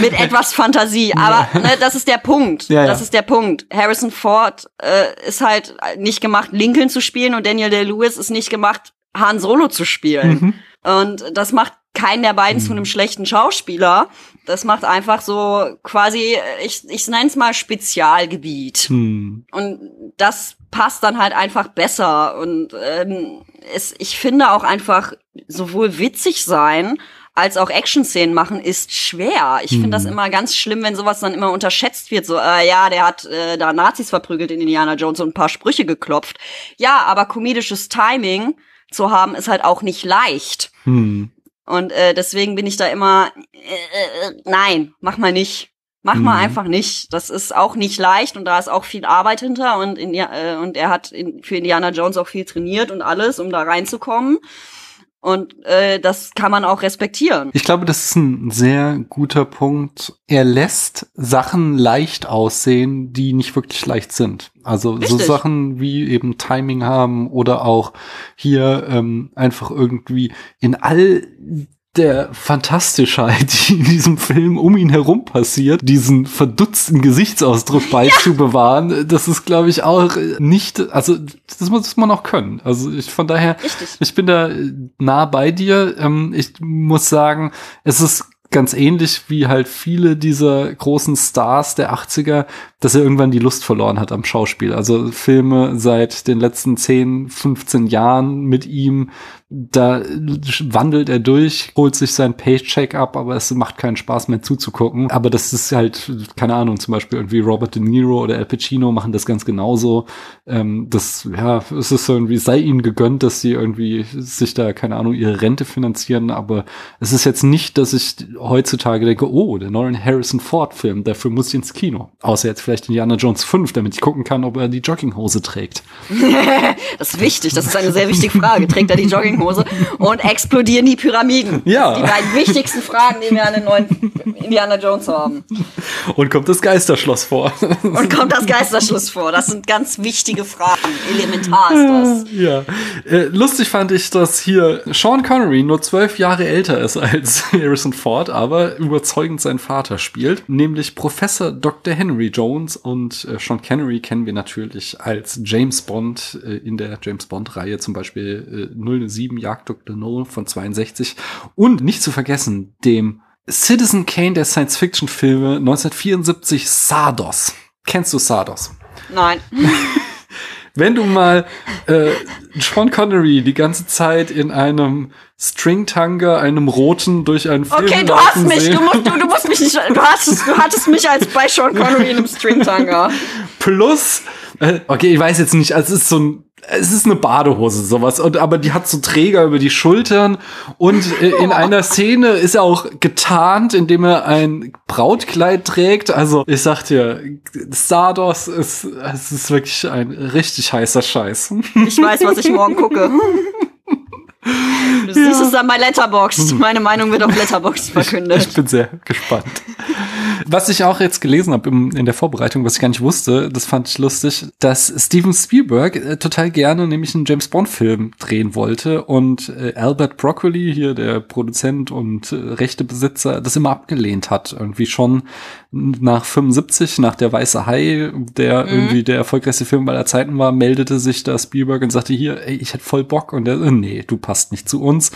mit etwas Fantasie. Aber ne, das ist der Punkt. Ja, ja. Das ist der Punkt. Harrison Ford äh, ist halt nicht gemacht, Lincoln zu spielen und Daniel Day-Lewis ist nicht gemacht, Han Solo zu spielen. Mhm. Und das macht keinen der beiden zu einem schlechten Schauspieler. Das macht einfach so quasi, ich, ich nenne es mal Spezialgebiet. hm. Und das passt dann halt einfach besser. Und ähm, es, ich finde auch einfach sowohl witzig sein als auch Action-Szenen machen ist schwer. Ich finde das immer ganz schlimm, wenn sowas dann immer unterschätzt wird. So, äh, ja, der hat äh, da Nazis verprügelt in Indiana Jones und ein paar Sprüche geklopft. Ja, aber komedisches Timing zu haben ist halt auch nicht leicht. Hm. Und äh, deswegen bin ich da immer, äh, äh, nein, mach mal nicht. Mach mal Mhm. einfach nicht. Das ist auch nicht leicht und da ist auch viel Arbeit hinter und, in, äh, und er hat in, für Indiana Jones auch viel trainiert und alles, um da reinzukommen. Und äh, das kann man auch respektieren. Ich glaube, das ist ein sehr guter Punkt. Er lässt Sachen leicht aussehen, die nicht wirklich leicht sind. Also so Richtig. Sachen wie eben Timing haben oder auch hier ähm, einfach irgendwie in all der Fantastischheit, die in diesem Film um ihn herum passiert, diesen verdutzten Gesichtsausdruck beizubewahren, das ist, glaube ich, auch nicht, also das muss man auch können. Also ich von daher, Richtig. ich bin da äh, nah bei dir. Ähm, ich muss sagen, es ist ganz ähnlich wie halt viele dieser großen Stars der 80er, dass er irgendwann die Lust verloren hat am Schauspiel. Also Filme seit den letzten 10, 15 Jahren mit ihm, da wandelt er durch, holt sich sein Paycheck ab, aber es macht keinen Spaß mehr zuzugucken. Aber das ist halt, keine Ahnung, zum Beispiel irgendwie Robert De Niro oder Al Pacino machen das ganz genauso. Ähm, das, ja, es ist irgendwie, sei ihnen gegönnt, dass sie irgendwie sich da, keine Ahnung, ihre Rente finanzieren, aber es ist jetzt nicht, dass ich heutzutage denke, oh, der neue Harrison Ford Film, dafür muss ich ins Kino. Außer jetzt vielleicht Indiana Jones 5, damit ich gucken kann, ob er die Jogginghose trägt. Das ist wichtig. Das ist eine sehr wichtige Frage. Trägt er die Jogginghose und explodieren die Pyramiden? Ja. Die beiden wichtigsten Fragen, die wir an den neuen Indiana Jones haben. Und kommt das Geisterschloss vor. Und kommt das Geisterschluss vor? Das sind ganz wichtige Fragen. Elementar ist das. Ja. Äh, lustig fand ich, dass hier Sean Connery nur zwölf Jahre älter ist als Harrison Ford, aber überzeugend seinen Vater spielt, nämlich Professor Dr. Henry Jones und äh, Sean Connery kennen wir natürlich als James Bond äh, in der James Bond-Reihe, zum Beispiel äh, 007 Jagd Dr. No von 62 und nicht zu vergessen dem Citizen Kane der Science-Fiction-Filme 1974 Sardos. Kennst du Sardos? Nein. Wenn du mal äh, Sean Connery die ganze Zeit in einem Stringtanga, einem roten, durch einen Film Okay, du hast mich. sehen, Du musst, du, du musst mich nicht. Du hattest, du hattest mich als bei Sean Connery in einem Stringtanga. plus, äh, okay, ich weiß jetzt nicht, also es ist so ein, es ist eine Badehose, sowas, und, aber die hat so Träger über die Schultern und äh, in einer Szene ist er auch getarnt, indem er ein Brautkleid trägt. Also ich sag dir, Sardos ist, es ist wirklich ein richtig heißer Scheiß. Ich weiß, was ich morgen gucke. Du siehst es dann bei Letterboxd. Meine Meinung wird auf Letterboxd verkündet. Ich bin sehr gespannt. Was ich auch jetzt gelesen habe in der Vorbereitung, was ich gar nicht wusste, das fand ich lustig, dass Steven Spielberg äh, total gerne nämlich einen James Bond Film drehen wollte und äh, Albert Broccoli, hier der Produzent und äh, Rechtebesitzer, das immer abgelehnt hat. Irgendwie schon nach 75, nach der Weiße Hai, der mhm. irgendwie der erfolgreichste Film aller Zeiten war, meldete sich da Spielberg und sagte hier, ey, ich hätte voll Bock und der, nee, du passt nicht zu uns.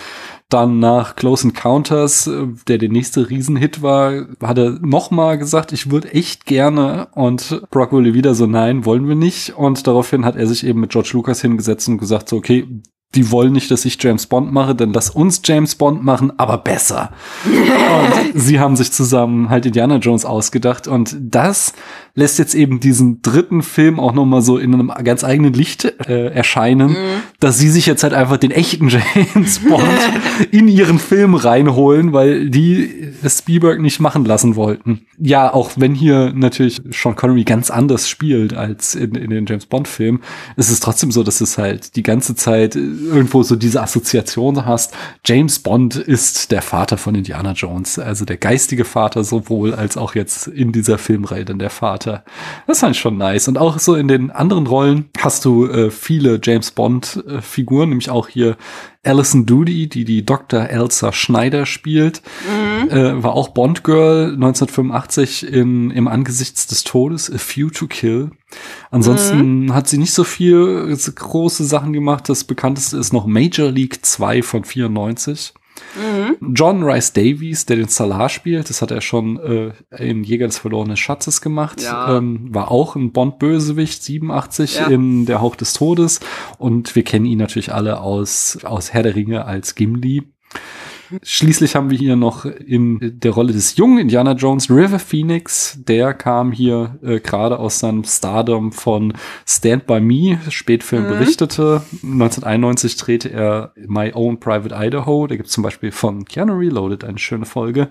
Dann nach Close Encounters, äh, der der nächste Riesenhit war, hat er nochmal gesagt, ich würde echt gerne. Und Broccoli wieder so, nein, wollen wir nicht. Und daraufhin hat er sich eben mit George Lucas hingesetzt und gesagt, so, okay, die wollen nicht, dass ich James Bond mache, dann lass uns James Bond machen, aber besser. und sie haben sich zusammen halt Indiana Jones ausgedacht und das lässt jetzt eben diesen dritten Film auch noch mal so in einem ganz eigenen Licht äh, erscheinen, mhm. dass sie sich jetzt halt einfach den echten James Bond in ihren Film reinholen, weil die Spielberg nicht machen lassen wollten. Ja, auch wenn hier natürlich Sean Connery ganz anders spielt als in, in den James Bond Filmen, ist es trotzdem so, dass es halt die ganze Zeit irgendwo so diese Assoziation hast. James Bond ist der Vater von Indiana Jones, also der geistige Vater sowohl als auch jetzt in dieser Filmreihe dann der Vater. Vater. Das fand ich schon nice. Und auch so in den anderen Rollen hast du äh, viele James Bond äh, Figuren, nämlich auch hier Alison Doody, die die Dr. Elsa Schneider spielt, mhm. äh, war auch Bond Girl 1985 in Im Angesichts des Todes, A Few to Kill. Ansonsten mhm. hat sie nicht so viel große Sachen gemacht. Das bekannteste ist noch Major League 2 von 94. Mhm. John Rice Davies, der den Salah spielt, das hat er schon äh, in Jäger des verlorenen Schatzes gemacht, ja. ähm, war auch ein Bond-Bösewicht, 87 ja. in Der Hauch des Todes. Und wir kennen ihn natürlich alle aus, aus Herr der Ringe als Gimli. Schließlich haben wir hier noch in der Rolle des jungen Indiana Jones River Phoenix. Der kam hier äh, gerade aus seinem Stardom von Stand By Me, Spätfilm mhm. berichtete. 1991 drehte er My Own Private Idaho. Da gibt es zum Beispiel von Keanu Reloaded eine schöne Folge.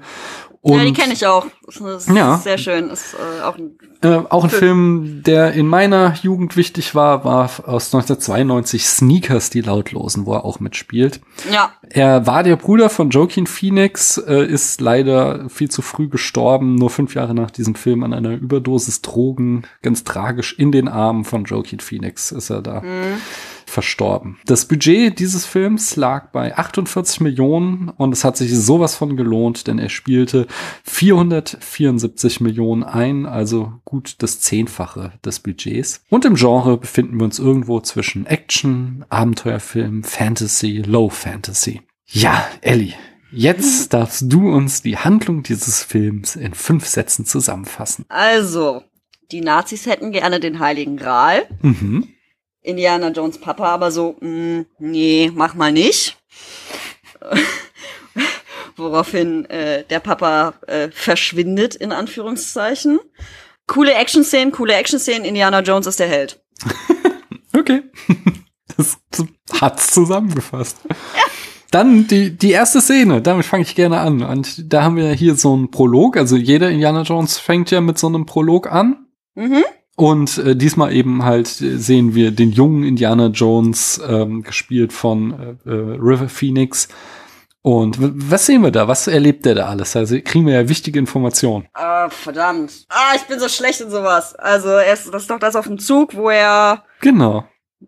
Und ja, die kenne ich auch. Das ist ja. sehr schön. Ist äh, auch ein, äh, auch ein Film. Film, der in meiner Jugend wichtig war, war aus 1992 Sneakers, die Lautlosen, wo er auch mitspielt. Ja. Er war der Bruder von Joaquin Phoenix, äh, ist leider viel zu früh gestorben, nur fünf Jahre nach diesem Film an einer Überdosis Drogen, ganz tragisch in den Armen von Joaquin Phoenix ist er da. Mhm verstorben. Das Budget dieses Films lag bei 48 Millionen und es hat sich sowas von gelohnt, denn er spielte 474 Millionen ein, also gut das Zehnfache des Budgets. Und im Genre befinden wir uns irgendwo zwischen Action, Abenteuerfilm, Fantasy, Low Fantasy. Ja, Ellie, Jetzt darfst du uns die Handlung dieses Films in fünf Sätzen zusammenfassen. Also, die Nazis hätten gerne den Heiligen Gral. Mhm. Indiana Jones Papa aber so, mh, mm, nee, mach mal nicht. Woraufhin äh, der Papa äh, verschwindet, in Anführungszeichen. Coole Action-Szenen, coole Action-Szenen, Indiana Jones ist der Held. okay. Das hat's zusammengefasst. Ja. Dann die, die erste Szene, damit fange ich gerne an. Und da haben wir hier so einen Prolog, also jeder Indiana Jones fängt ja mit so einem Prolog an. Mhm. Und äh, diesmal eben halt äh, sehen wir den jungen Indiana Jones, ähm, gespielt von äh, äh, River Phoenix. Und was sehen wir da? Was erlebt der da alles? Also kriegen wir ja wichtige Informationen. Ah, verdammt. Ah, ich bin so schlecht in sowas. Also, erst, das ist doch das auf dem Zug, wo er. Genau.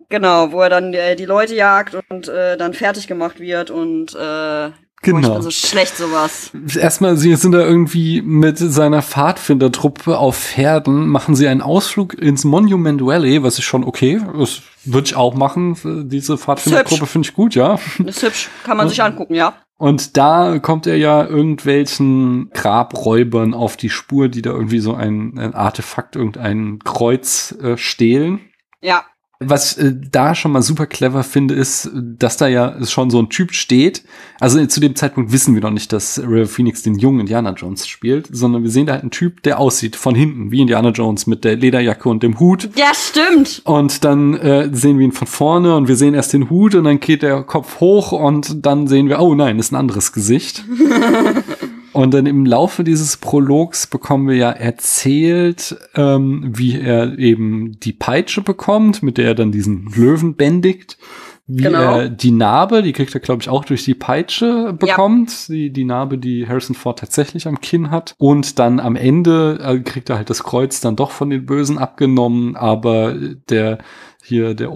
Genau, wo er dann äh, die Leute jagt und äh, dann fertig gemacht wird und äh, Genau. Oh, ich bin so schlecht sowas. Erstmal, sie sind da irgendwie mit seiner Pfadfindertruppe auf Pferden, machen sie einen Ausflug ins Monument Valley, was ist schon okay. Das würde ich auch machen. Diese Pfadfindertruppe finde ich gut, ja. Das ist hübsch. Kann man sich angucken, ja. Und da kommt er ja irgendwelchen Grabräubern auf die Spur, die da irgendwie so ein, ein Artefakt, irgendein Kreuz äh, stehlen. Ja. Was äh, da schon mal super clever finde, ist, dass da ja schon so ein Typ steht. Also zu dem Zeitpunkt wissen wir noch nicht, dass River Phoenix den jungen Indiana Jones spielt, sondern wir sehen da halt einen Typ, der aussieht von hinten wie Indiana Jones mit der Lederjacke und dem Hut. Ja, stimmt. Und dann äh, sehen wir ihn von vorne und wir sehen erst den Hut und dann geht der Kopf hoch und dann sehen wir, oh nein, ist ein anderes Gesicht. Und dann im Laufe dieses Prologs bekommen wir ja erzählt, ähm, wie er eben die Peitsche bekommt, mit der er dann diesen Löwen bändigt, wie Genau. er die Narbe, die kriegt er, glaube ich, auch durch die Peitsche bekommt. Die, die Narbe, die Harrison Ford tatsächlich am Kinn hat. Und dann am Ende äh, kriegt er halt das Kreuz dann doch von den Bösen abgenommen, aber der hier, der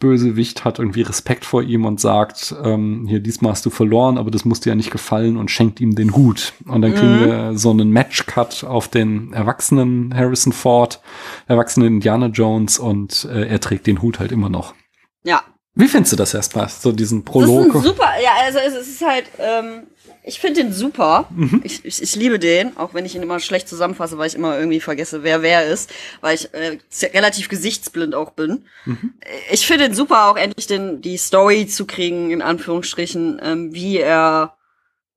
Oberbösewicht hat irgendwie Respekt vor ihm und sagt, ähm, hier, diesmal hast du verloren, aber das muss dir ja nicht gefallen und schenkt ihm den Hut. Und dann kriegen Mhm. wir so einen Match-Cut auf den erwachsenen Harrison Ford, erwachsenen Indiana Jones und äh, er trägt den Hut halt immer noch. Ja. Wie findest du das erstmal, so diesen Prolog? super, ja, also es ist halt, ähm, ich finde den super. Mhm. Ich, ich, ich liebe den, auch wenn ich ihn immer schlecht zusammenfasse, weil ich immer irgendwie vergesse, wer wer ist, weil ich äh, relativ gesichtsblind auch bin. Mhm. Ich finde den super, auch endlich den, die Story zu kriegen, in Anführungsstrichen, ähm, wie er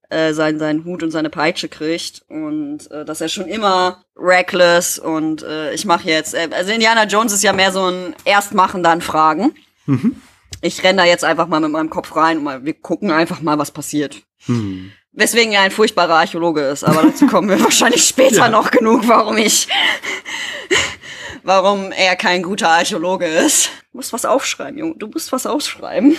äh, seinen, seinen Hut und seine Peitsche kriegt und äh, dass er schon immer reckless und äh, ich mache jetzt, äh, also Indiana Jones ist ja mehr so ein Erstmachen, dann Fragen. Ich renn da jetzt einfach mal mit meinem Kopf rein und mal, wir gucken einfach mal, was passiert. Hm. Weswegen er ein furchtbarer Archäologe ist, aber dazu kommen wir wahrscheinlich später Ja. noch genug, warum ich, warum er kein guter Archäologe ist. Du musst was aufschreiben, Junge. Du musst was aufschreiben.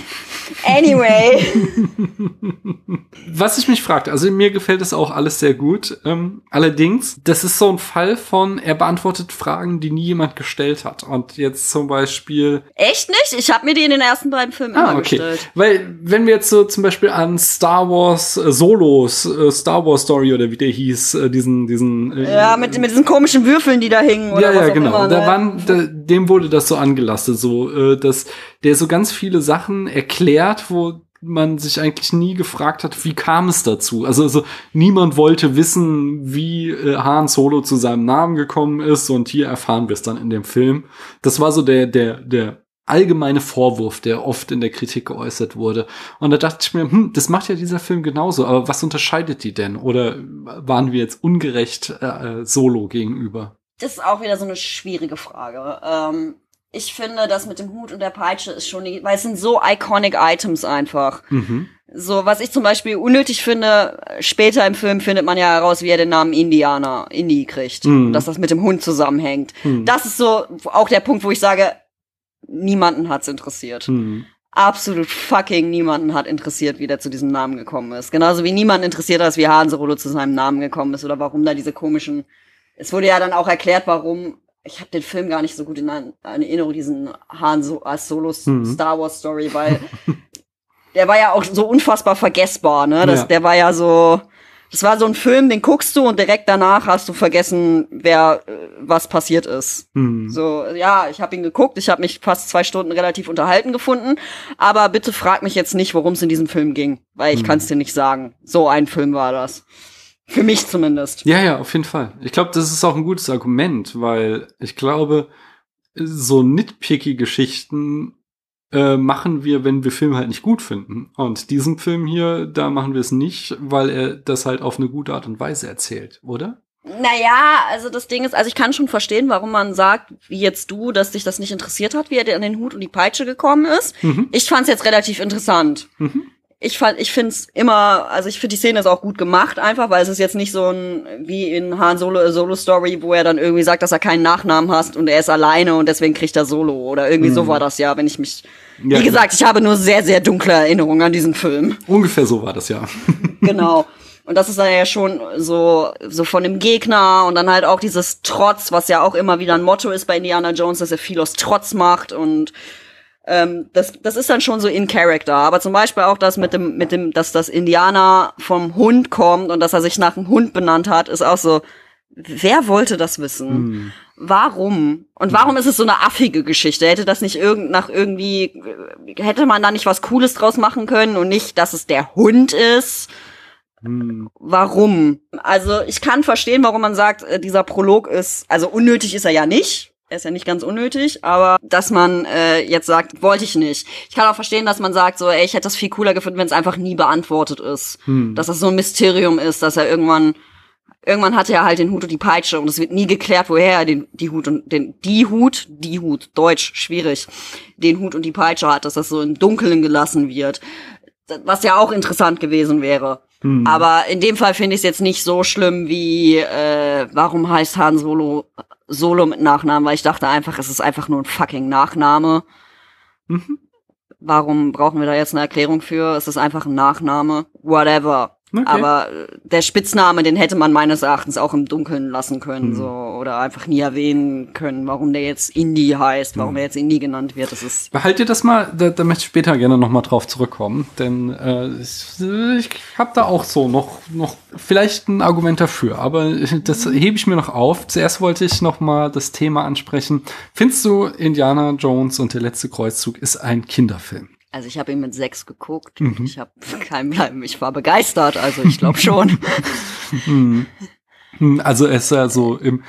Anyway. Was ich mich fragte, also mir gefällt das auch alles sehr gut. Ähm, allerdings, das ist so ein Fall von, er beantwortet Fragen, die nie jemand gestellt hat. Und jetzt zum Beispiel Echt nicht? Ich habe mir die in den ersten beiden Filmen Ah, immer okay. gestellt. Weil, wenn wir jetzt so zum Beispiel an Star Wars äh, Solos, äh, Star Wars Story oder wie der hieß, äh, diesen, diesen. Äh, Ja, mit, mit diesen komischen Würfeln, die da hingen oder ja, was ja, genau. immer. da ne? waren, da, dem wurde das so angelastet, so, äh, dass der so ganz viele Sachen erklärt, wo man sich eigentlich nie gefragt hat, wie kam es dazu? Also, also niemand wollte wissen, wie äh, Han Solo zu seinem Namen gekommen ist und hier erfahren wir es dann in dem Film. Das war so der, der, der allgemeine Vorwurf, der oft in der Kritik geäußert wurde. Und da dachte ich mir, hm, das macht ja dieser Film genauso, aber was unterscheidet die denn? Oder waren wir jetzt ungerecht äh, äh, Solo gegenüber? Das ist auch wieder so eine schwierige Frage. Ähm, ich finde, das mit dem Hut und der Peitsche ist schon, die, weil es sind so iconic Items einfach. Mhm. So, was ich zum Beispiel unnötig finde, später im Film findet man ja heraus, wie er den Namen Indianer, Indie kriegt. Mhm. Und dass das mit dem Hund zusammenhängt. Mhm. Das ist so auch der Punkt, wo ich sage, niemanden hat's interessiert. Hm. Absolut fucking niemanden hat interessiert, wie der zu diesem Namen gekommen ist. Genauso wie niemanden interessiert hat, wie Han Solo zu seinem Namen gekommen ist oder warum da diese komischen. Es wurde ja dann auch erklärt, warum. Ich habe den Film gar nicht so gut in in Erinnerung, diesen Han so als Solo Mhm. Star Wars Story, weil der war ja auch so unfassbar vergessbar, ne? Das, Ja. Der war ja so. Das war so ein Film, den guckst du und direkt danach hast du vergessen, wer äh, was passiert ist. Hm. So, ja, ich habe ihn geguckt, ich habe mich fast zwei Stunden relativ unterhalten gefunden, aber bitte frag mich jetzt nicht, worum es in diesem Film ging, weil ich Hm. kann's dir nicht sagen. So ein Film war das. Für mich zumindest. Ja, ja, auf jeden Fall. Ich glaube, das ist auch ein gutes Argument, weil ich glaube, so nitpicky Geschichten äh, machen wir, wenn wir Filme halt nicht gut finden. Und diesen Film hier, da machen wir es nicht, weil er das halt auf eine gute Art und Weise erzählt, oder? Naja, also das Ding ist, also ich kann schon verstehen, warum man sagt, wie jetzt du, dass dich das nicht interessiert hat, wie er dir an den Hut und die Peitsche gekommen ist. Mhm. Ich fand's jetzt relativ interessant. Mhm. Ich fand, ich find's immer, also ich finde die Szene ist auch gut gemacht, einfach, weil es ist jetzt nicht so ein, wie in Han Solo, A Solo Story, wo er dann irgendwie sagt, dass er keinen Nachnamen hat und er ist alleine und deswegen kriegt er Solo oder irgendwie so war das ja, wenn ich mich, Mhm. Ja, wie gesagt, ich habe nur sehr, sehr dunkle Erinnerungen an diesen Film. Ungefähr so war das ja. Genau. Und das ist dann ja schon so, so von dem Gegner und dann halt auch dieses Trotz, was ja auch immer wieder ein Motto ist bei Indiana Jones, dass er viel aus Trotz macht und ähm, das, das ist dann schon so in Character. Aber zum Beispiel auch das mit dem, mit dem, dass das Indianer vom Hund kommt und dass er sich nach einem Hund benannt hat, ist auch so, wer wollte das wissen? Hm. Warum? Und warum ist es so eine affige Geschichte? Hätte das nicht irgend nach irgendwie, hätte man da nicht was Cooles draus machen können und nicht, dass es der Hund ist? Hm. Warum? Also ich kann verstehen, warum man sagt, äh, dieser Prolog ist, also unnötig ist er ja nicht. Er ist ja nicht ganz unnötig, aber dass man äh, jetzt sagt, wollte ich nicht. Ich kann auch verstehen, dass man sagt, so, ey, ich hätte das viel cooler gefunden, wenn es einfach nie beantwortet ist. Hm. Dass das so ein Mysterium ist, dass er irgendwann, irgendwann hatte er halt den Hut und die Peitsche und es wird nie geklärt, woher er den, die Hut und den, die Hut, die Hut, Deutsch, schwierig, den Hut und die Peitsche hat, dass das so im Dunkeln gelassen wird. Was ja auch interessant gewesen wäre. Hm. Aber in dem Fall finde ich es jetzt nicht so schlimm wie, äh, warum heißt Han Solo Solo mit Nachnamen, weil ich dachte einfach, es ist einfach nur ein fucking Nachname. Mhm. Warum brauchen wir da jetzt eine Erklärung für? Es ist einfach ein Nachname. Whatever. Okay. Aber äh, der Spitzname, den hätte man meines Erachtens auch im Dunkeln lassen können, Hm. so oder einfach nie erwähnen können, warum der jetzt Indie heißt, warum er jetzt Indie genannt wird. Das ist Behalt dir das mal, da, da möchte ich später gerne noch mal drauf zurückkommen, denn äh, ich, ich habe da auch so noch noch vielleicht ein Argument dafür, aber das hebe ich mir noch auf. Zuerst wollte ich noch mal das Thema ansprechen. Findest du Indiana Jones und der letzte Kreuzzug ist ein Kinderfilm? Also ich habe ihn mit sechs geguckt Mhm. und ich habe kein Bleiben. Ich war begeistert, also ich glaube schon. Hm, Also es ist ja so im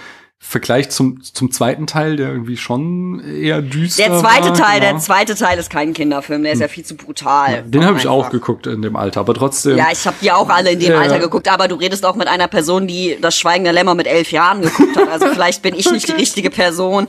Vergleich zum, zum zweiten Teil, der irgendwie schon eher düster Der zweite war, Teil, genau. der zweite Teil ist kein Kinderfilm, der ist ja viel zu brutal. Den habe ich auch geguckt in dem Alter, aber trotzdem. Ja, ich habe die auch alle in dem Ja. Alter geguckt, aber du redest auch mit einer Person, die das Schweigen der Lämmer mit elf Jahren geguckt hat. Also vielleicht bin ich nicht die richtige Person,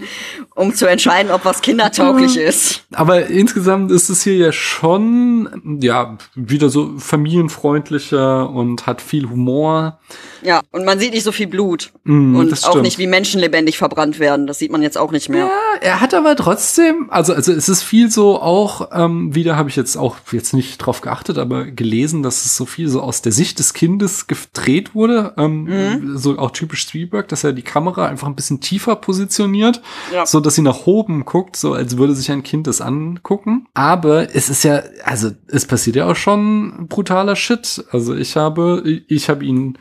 um zu entscheiden, ob was kindertauglich ist. Aber insgesamt ist es hier ja schon, ja, wieder so familienfreundlicher und hat viel Humor. Ja, und man sieht nicht so viel Blut. Mm, und auch stimmt. nicht, wie Menschen lebendig verbrannt werden. Das sieht man jetzt auch nicht mehr. Ja, er hat aber trotzdem, also, also es ist viel so auch, ähm, wieder habe ich jetzt auch jetzt nicht drauf geachtet, aber gelesen, dass es so viel so aus der Sicht des Kindes gedreht wurde. Ähm, So auch typisch Spielberg, dass er die Kamera einfach ein bisschen tiefer positioniert, Ja. so dass sie nach oben guckt, so als würde sich ein Kind das angucken. Aber es ist ja, also es passiert ja auch schon brutaler Shit. Also ich habe, ich habe ihn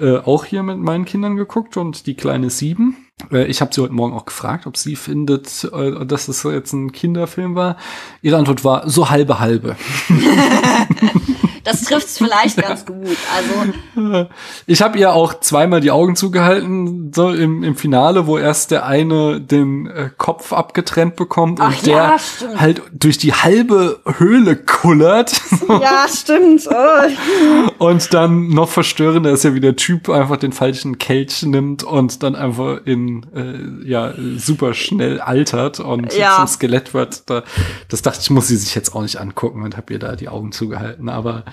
äh, auch hier mit meinen Kindern geguckt und die kleine sieben. Äh, ich habe sie heute Morgen auch gefragt, ob sie findet, äh, dass es jetzt ein Kinderfilm war. Ihre Antwort war so halbe halbe. Das trifft's vielleicht ganz gut. Also, Ich habe ihr auch zweimal die Augen zugehalten, so im, im Finale, wo erst der eine den äh, Kopf abgetrennt bekommt Ach und der ja, stimmt. halt durch die halbe Höhle kullert. ja, stimmt. Oh. Und dann noch verstörender ist ja, wie der Typ einfach den falschen Kelch nimmt und dann einfach in äh, ja super schnell altert und Ja. zum Skelett wird. Da, das dachte ich, muss sie sich jetzt auch nicht angucken und habe ihr da die Augen zugehalten. Aber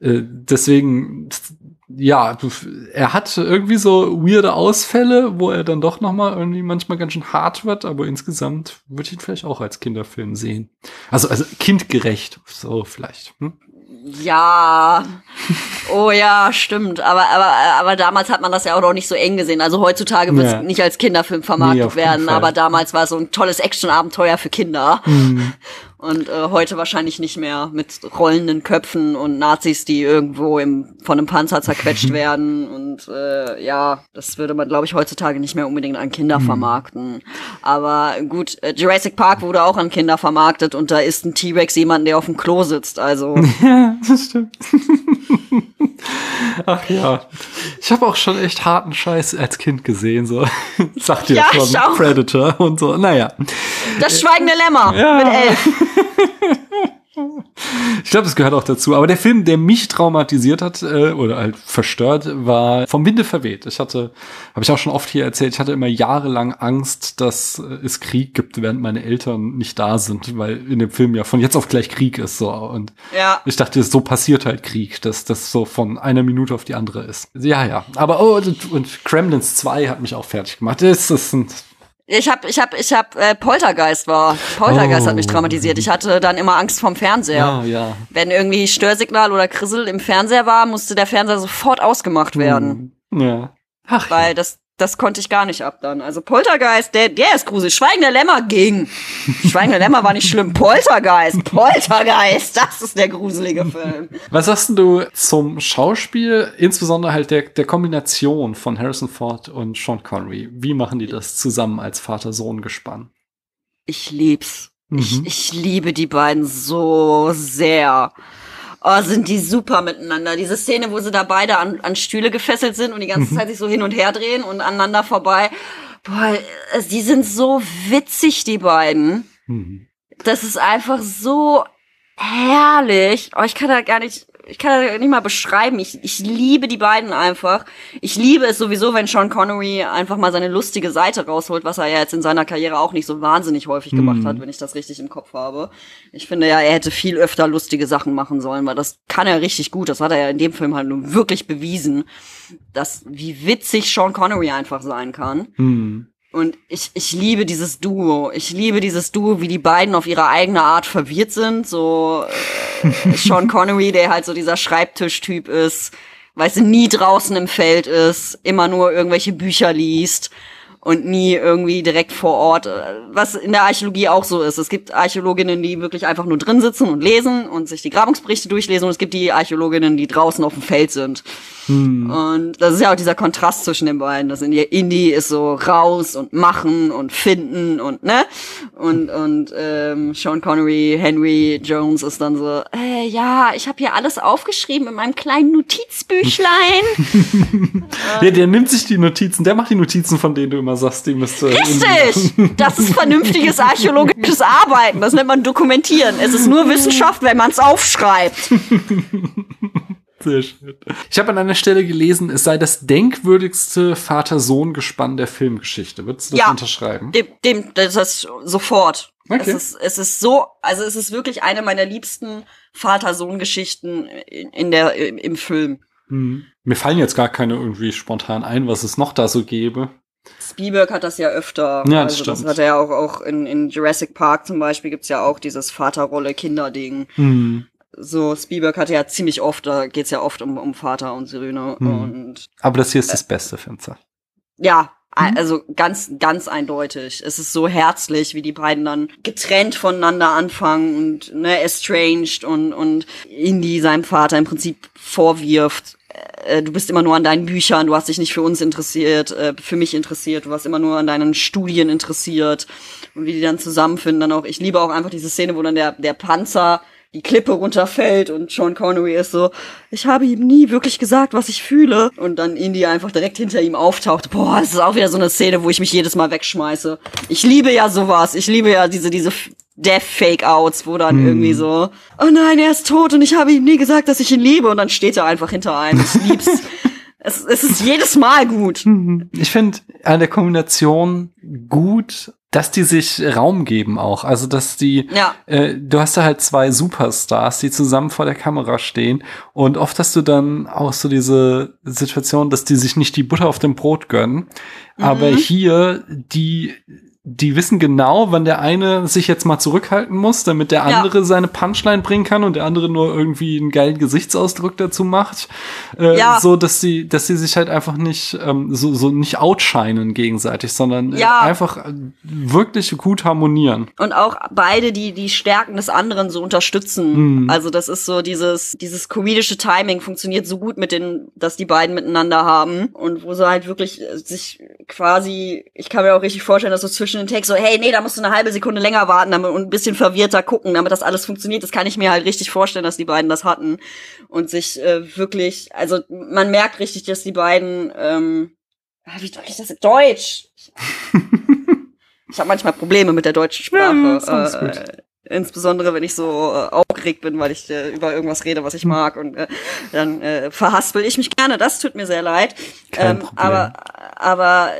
äh, deswegen, ja, er hat irgendwie so weirde Ausfälle, wo er dann doch noch mal irgendwie manchmal ganz schön hart wird. Aber insgesamt würde ich ihn vielleicht auch als Kinderfilm sehen. Also also kindgerecht, so vielleicht. Hm? Ja. Oh ja, stimmt. Aber, aber, aber damals hat man das ja auch noch nicht so eng gesehen. Also heutzutage wird es Ja. nicht als Kinderfilm Nee, vermarktet jeden werden, Fall. aber damals war es so ein tolles Actionabenteuer für Kinder. Mhm. Und äh, heute wahrscheinlich nicht mehr mit rollenden Köpfen und Nazis, die irgendwo im, von einem Panzer zerquetscht werden. Und äh, ja, das würde man, glaube ich, heutzutage nicht mehr unbedingt an Kinder Mhm. vermarkten. Aber gut, äh, Jurassic Park wurde auch an Kinder vermarktet und da ist ein T-Rex jemand, der auf dem Klo sitzt. Also Ja, das stimmt. Ach ja. Ich habe auch schon echt harten Scheiß als Kind gesehen, so. Sagt ihr Ja, schon. Predator und so. Naja. das schweigende Lämmer Ja. mit elf. Ich glaube, das gehört auch dazu. Aber der Film, der mich traumatisiert hat äh, oder halt verstört, war vom Winde verweht. Ich hatte, habe ich auch schon oft hier erzählt, ich hatte immer jahrelang Angst, dass äh, es Krieg gibt, während meine Eltern nicht da sind, weil in dem Film ja von jetzt auf gleich Krieg ist so. Und Ja. ich dachte, so passiert halt Krieg, dass das so von einer Minute auf die andere ist. Ja, ja. Aber oh, und, und Kremlins 2 hat mich auch fertig gemacht. Das ist ein, Ich hab, ich hab, ich hab, äh, Poltergeist war. Poltergeist Oh. hat mich traumatisiert. Ich hatte dann immer Angst vom Fernseher. ja, ja. Wenn irgendwie Störsignal oder Krissel im Fernseher war, musste der Fernseher sofort ausgemacht werden. Ja. Ach, Weil das, das konnte ich gar nicht ab dann. Also Poltergeist, der, der ist gruselig. Schweigender Lämmer ging. Schweigender Lämmer war nicht schlimm. Poltergeist, Poltergeist, das ist der gruselige Film. Was sagst du zum Schauspiel, insbesondere halt der, der Kombination von Harrison Ford und Sean Connery? Wie machen die das zusammen als Vater-Sohn-Gespann? Ich lieb's. Ich, Mhm. ich liebe die beiden so sehr. Oh, sind die super miteinander. Diese Szene, wo sie da beide an, an Stühle gefesselt sind und die ganze Zeit sich so hin und her drehen und aneinander vorbei. Boah, äh, die sind so witzig, die beiden. Mhm. Das ist einfach so herrlich. Oh, ich kann da gar nicht, ich kann da nicht mal beschreiben. Ich, ich liebe die beiden einfach. Ich liebe es sowieso, wenn Sean Connery einfach mal seine lustige Seite rausholt, was er ja jetzt in seiner Karriere auch nicht so wahnsinnig häufig gemacht hat, wenn ich das richtig im Kopf habe. Ich finde ja, er hätte viel öfter lustige Sachen machen sollen, weil das kann er richtig gut. Das hat er ja in dem Film halt nur wirklich bewiesen, dass wie witzig Sean Connery einfach sein kann. Mhm. Und ich, ich liebe dieses Duo. Ich liebe dieses Duo, wie die beiden auf ihre eigene Art verwirrt sind. So äh, Sean Connery, der halt so dieser Schreibtischtyp ist, weißt du, nie draußen im Feld ist, immer nur irgendwelche Bücher liest und nie irgendwie direkt vor Ort, äh, was in der Archäologie auch so ist. Es gibt Archäologinnen, die wirklich einfach nur drin sitzen und lesen und sich die Grabungsberichte durchlesen und es gibt die Archäologinnen, die draußen auf dem Feld sind. Hm. Und das ist ja auch dieser Kontrast zwischen den beiden. Das Indie ist so raus und machen und finden und ne und und ähm, Sean Connery, Henry Jones ist dann so, äh, ja, ich habe hier alles aufgeschrieben in meinem kleinen Notizbüchlein. ja, der nimmt sich die Notizen, der macht die Notizen, von denen du immer sagst, die müsste. Richtig, das ist vernünftiges archäologisches Arbeiten. Das nennt man Dokumentieren. Es ist nur Wissenschaft, wenn man es aufschreibt. Sehr schön. Ich habe an einer Stelle gelesen, es sei das denkwürdigste Vater-Sohn-Gespann der Filmgeschichte. Würdest du das Ja. unterschreiben? Dem, dem, das ist sofort. Okay. Es ist, es ist so, also es ist wirklich eine meiner liebsten Vater-Sohn-Geschichten in, in der, im, im Film. Hm. Mir fallen jetzt gar keine irgendwie spontan ein, was es noch da so gäbe. Spielberg hat das ja öfter. Ja, das also das stimmt. hat er ja auch, auch in, in Jurassic Park zum Beispiel gibt's ja auch dieses Vaterrolle-Kinder-Ding. Hm. So, Spielberg hatte ja ziemlich oft, da geht's ja oft um, um Vater und Söhne Hm. und Aber das hier ist das Beste, Fenster. Ja, Mhm. also ganz, ganz eindeutig. Es ist so herzlich, wie die beiden dann getrennt voneinander anfangen und ne, estranged und, und Indy seinem Vater im Prinzip vorwirft. Äh, Du bist immer nur an deinen Büchern, du hast dich nicht für uns interessiert, äh, für mich interessiert, du warst immer nur an deinen Studien interessiert. Und wie die dann zusammenfinden, dann auch, ich liebe auch einfach diese Szene, wo dann der, der Panzer die Klippe runterfällt und Sean Connery ist so, ich habe ihm nie wirklich gesagt, was ich fühle. Und dann Indy einfach direkt hinter ihm auftaucht. Boah, das ist auch wieder so eine Szene, wo ich mich jedes Mal wegschmeiße. Ich liebe ja sowas. Ich liebe ja diese, diese Death-Fake-Outs, wo dann irgendwie so, oh nein, er ist tot und ich habe ihm nie gesagt, dass ich ihn liebe. Und dann steht er einfach hinter einem. Ich lieb's. es, es ist jedes Mal gut. Ich finde an der Kombination gut, dass die sich Raum geben auch. Also, dass die, Ja. äh, du hast da halt zwei Superstars, die zusammen vor der Kamera stehen. Und oft hast du dann auch so diese Situation, dass die sich nicht die Butter auf dem Brot gönnen. Aber hier, die, die wissen genau, wann der eine sich jetzt mal zurückhalten muss, damit der Ja. andere seine Punchline bringen kann und der andere nur irgendwie einen geilen Gesichtsausdruck dazu macht. Äh, Ja. So, dass sie, dass sie sich halt einfach nicht, ähm, so, so nicht outshinen gegenseitig, sondern äh, Ja. einfach äh, wirklich gut harmonieren. und auch beide die die Stärken des anderen so unterstützen. Also das ist so dieses dieses komedische Timing funktioniert so gut mit den, dass die beiden miteinander haben und wo sie halt wirklich äh, sich quasi, ich kann mir auch richtig vorstellen, dass so zwischen den Text so, hey, nee, da musst du eine halbe Sekunde länger warten damit, und ein bisschen verwirrter gucken, damit das alles funktioniert. Das kann ich mir halt richtig vorstellen, dass die beiden das hatten und sich äh, wirklich, also man merkt richtig, dass die beiden, ähm, ah, wie deutlich ist das in Deutsch? Ich habe manchmal Probleme mit der deutschen Sprache. Ja, äh, insbesondere wenn ich so äh, aufgeregt bin, weil ich äh, über irgendwas rede, was ich mag und äh, dann äh, verhaspel ich mich gerne. Das tut mir sehr leid. Kein Problem. aber aber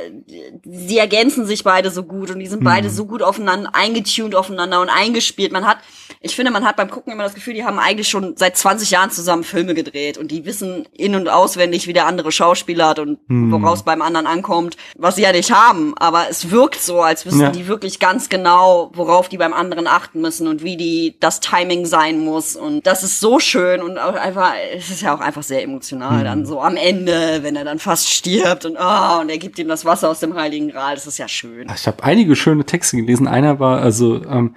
sie ergänzen sich beide so gut und die sind Hm. beide so gut aufeinander eingetuned aufeinander und eingespielt. Man hat, ich finde, man hat beim Gucken immer das Gefühl, die haben eigentlich schon seit 20 Jahren zusammen Filme gedreht und die wissen in und auswendig, wie der andere Schauspieler hat und Hm. woraus beim anderen ankommt, was sie ja nicht haben. Aber es wirkt so, als wüssten Ja. die wirklich ganz genau, worauf die beim anderen achten müssen und wie die das Timing sein muss. Und das ist so schön und auch einfach, es ist ja auch einfach sehr emotional dann so am Ende, wenn er dann fast stirbt und oh, und er gibt ihm das Wasser aus dem Heiligen Gral. Das ist ja schön. Ich habe einige schöne Texte gelesen. Einer war, also ähm,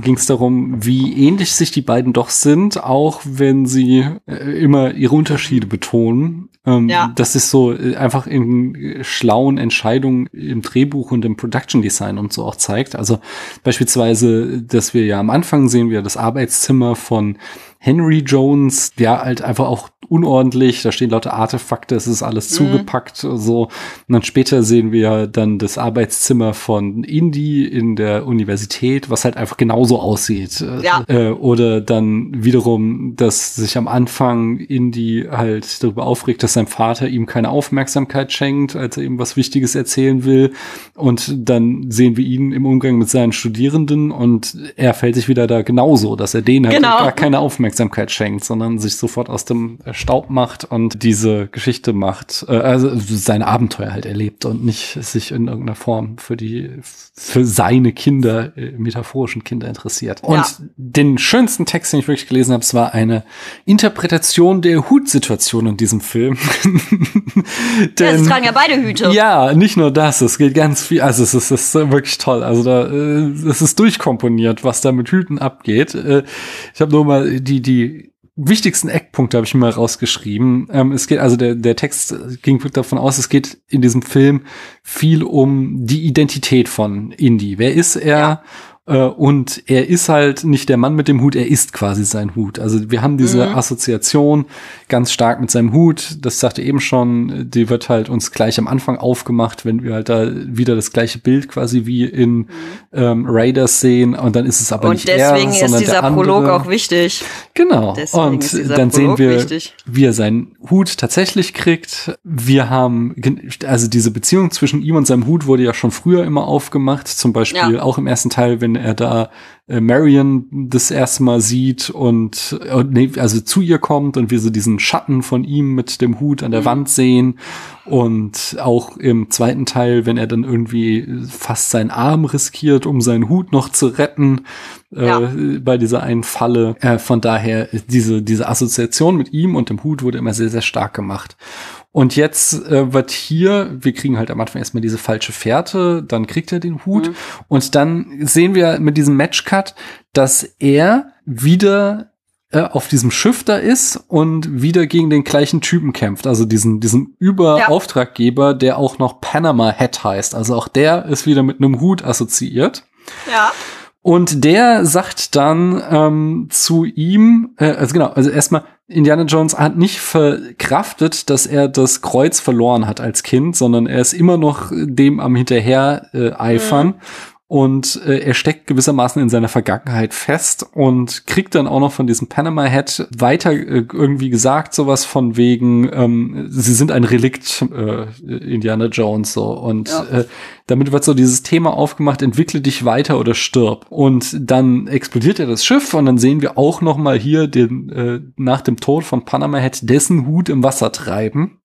ging es darum, wie ähnlich sich die beiden doch sind, auch wenn sie äh, immer ihre Unterschiede betonen. Ähm, Ja. Das ist so äh, einfach in äh, schlauen Entscheidungen im Drehbuch und im Production Design und so auch zeigt. Also beispielsweise, dass wir ja am Anfang sehen wir das Arbeitszimmer von Henry Jones, der halt einfach auch unordentlich, da stehen lauter Artefakte, es ist alles zugepackt, so. Und dann später sehen wir dann das Arbeitszimmer von Indy in der Universität, was halt einfach genauso aussieht. Ja. Äh, oder dann wiederum, dass sich am Anfang Indy halt darüber aufregt, dass sein Vater ihm keine Aufmerksamkeit schenkt, als er ihm was Wichtiges erzählen will. Und dann sehen wir ihn im Umgang mit seinen Studierenden und er fällt sich wieder da genauso, dass er denen halt Genau. gar keine Aufmerksamkeit Aufmerksamkeit schenkt, sondern sich sofort aus dem Staub macht und diese Geschichte macht, äh, also sein Abenteuer halt erlebt und nicht sich in irgendeiner Form für die, für seine Kinder, äh, metaphorischen Kinder interessiert. Und Ja. den schönsten Text, den ich wirklich gelesen habe, es war eine Interpretation der Hutsituation in diesem Film. Ja, Denn- sie tragen ja beide Hüte. ja, nicht nur das, es geht ganz viel, also es ist, es ist wirklich toll. Also da äh, es ist durchkomponiert, was da mit Hüten abgeht. Äh, ich habe nur mal die die wichtigsten Eckpunkte habe ich mir mal rausgeschrieben. Ähm, es geht also der der Text ging davon aus, es geht in diesem Film viel um die Identität von Indy. Wer ist er? Ja. Äh, Und er ist halt nicht der Mann mit dem Hut, er ist quasi sein Hut. Also wir haben diese Assoziation ganz stark mit seinem Hut. Das sagte eben schon, die wird halt uns gleich am Anfang aufgemacht, wenn wir halt da wieder das gleiche Bild quasi wie in ähm, Raiders sehen. Und dann ist es aber Und nicht deswegen er, ist sondern dieser der andere. Prolog auch wichtig. Genau. Deswegen und ist dieser dann sehen wir, wichtig. wie er seinen Hut tatsächlich kriegt. Wir haben, also diese Beziehung zwischen ihm und seinem Hut wurde ja schon früher immer aufgemacht. Zum Beispiel Ja. auch im ersten Teil, wenn er da äh, Marion das erste Mal sieht und, und nee, also zu ihr kommt und wir so diesen Schatten von ihm mit dem Hut an der Mhm. Wand sehen. Und auch im zweiten Teil, wenn er dann irgendwie fast seinen Arm riskiert, um seinen Hut noch zu retten, Ja. äh, bei dieser einen Falle. Äh, von daher, diese, diese Assoziation mit ihm und dem Hut wurde immer sehr, sehr stark gemacht. Und jetzt äh, wird hier, wir kriegen halt am Anfang erstmal diese falsche Fährte, dann kriegt er den Hut und dann sehen wir mit diesem Matchcut, dass er wieder äh, auf diesem Schiff da ist und wieder gegen den gleichen Typen kämpft. Also diesen, diesen Überauftraggeber, der auch noch Panama Hat heißt. Also auch der ist wieder mit einem Hut assoziiert. Ja. Und der sagt dann ähm, zu ihm, äh, also genau, also erstmal, Indiana Jones hat nicht verkraftet, dass er das Kreuz verloren hat als Kind, sondern er ist immer noch dem am hinterher äh, eifern. Und äh, er steckt gewissermaßen in seiner Vergangenheit fest und kriegt dann auch noch von diesem Panama Hat weiter äh, irgendwie gesagt, sowas von wegen, ähm, sie sind ein Relikt, äh, Indiana Jones so. Und Ja. äh, damit wird so dieses Thema aufgemacht, entwickle dich weiter oder stirb. Und dann explodiert ja das Schiff und dann sehen wir auch noch mal hier den, äh, nach dem Tod von Panama Hat dessen Hut im Wasser treiben.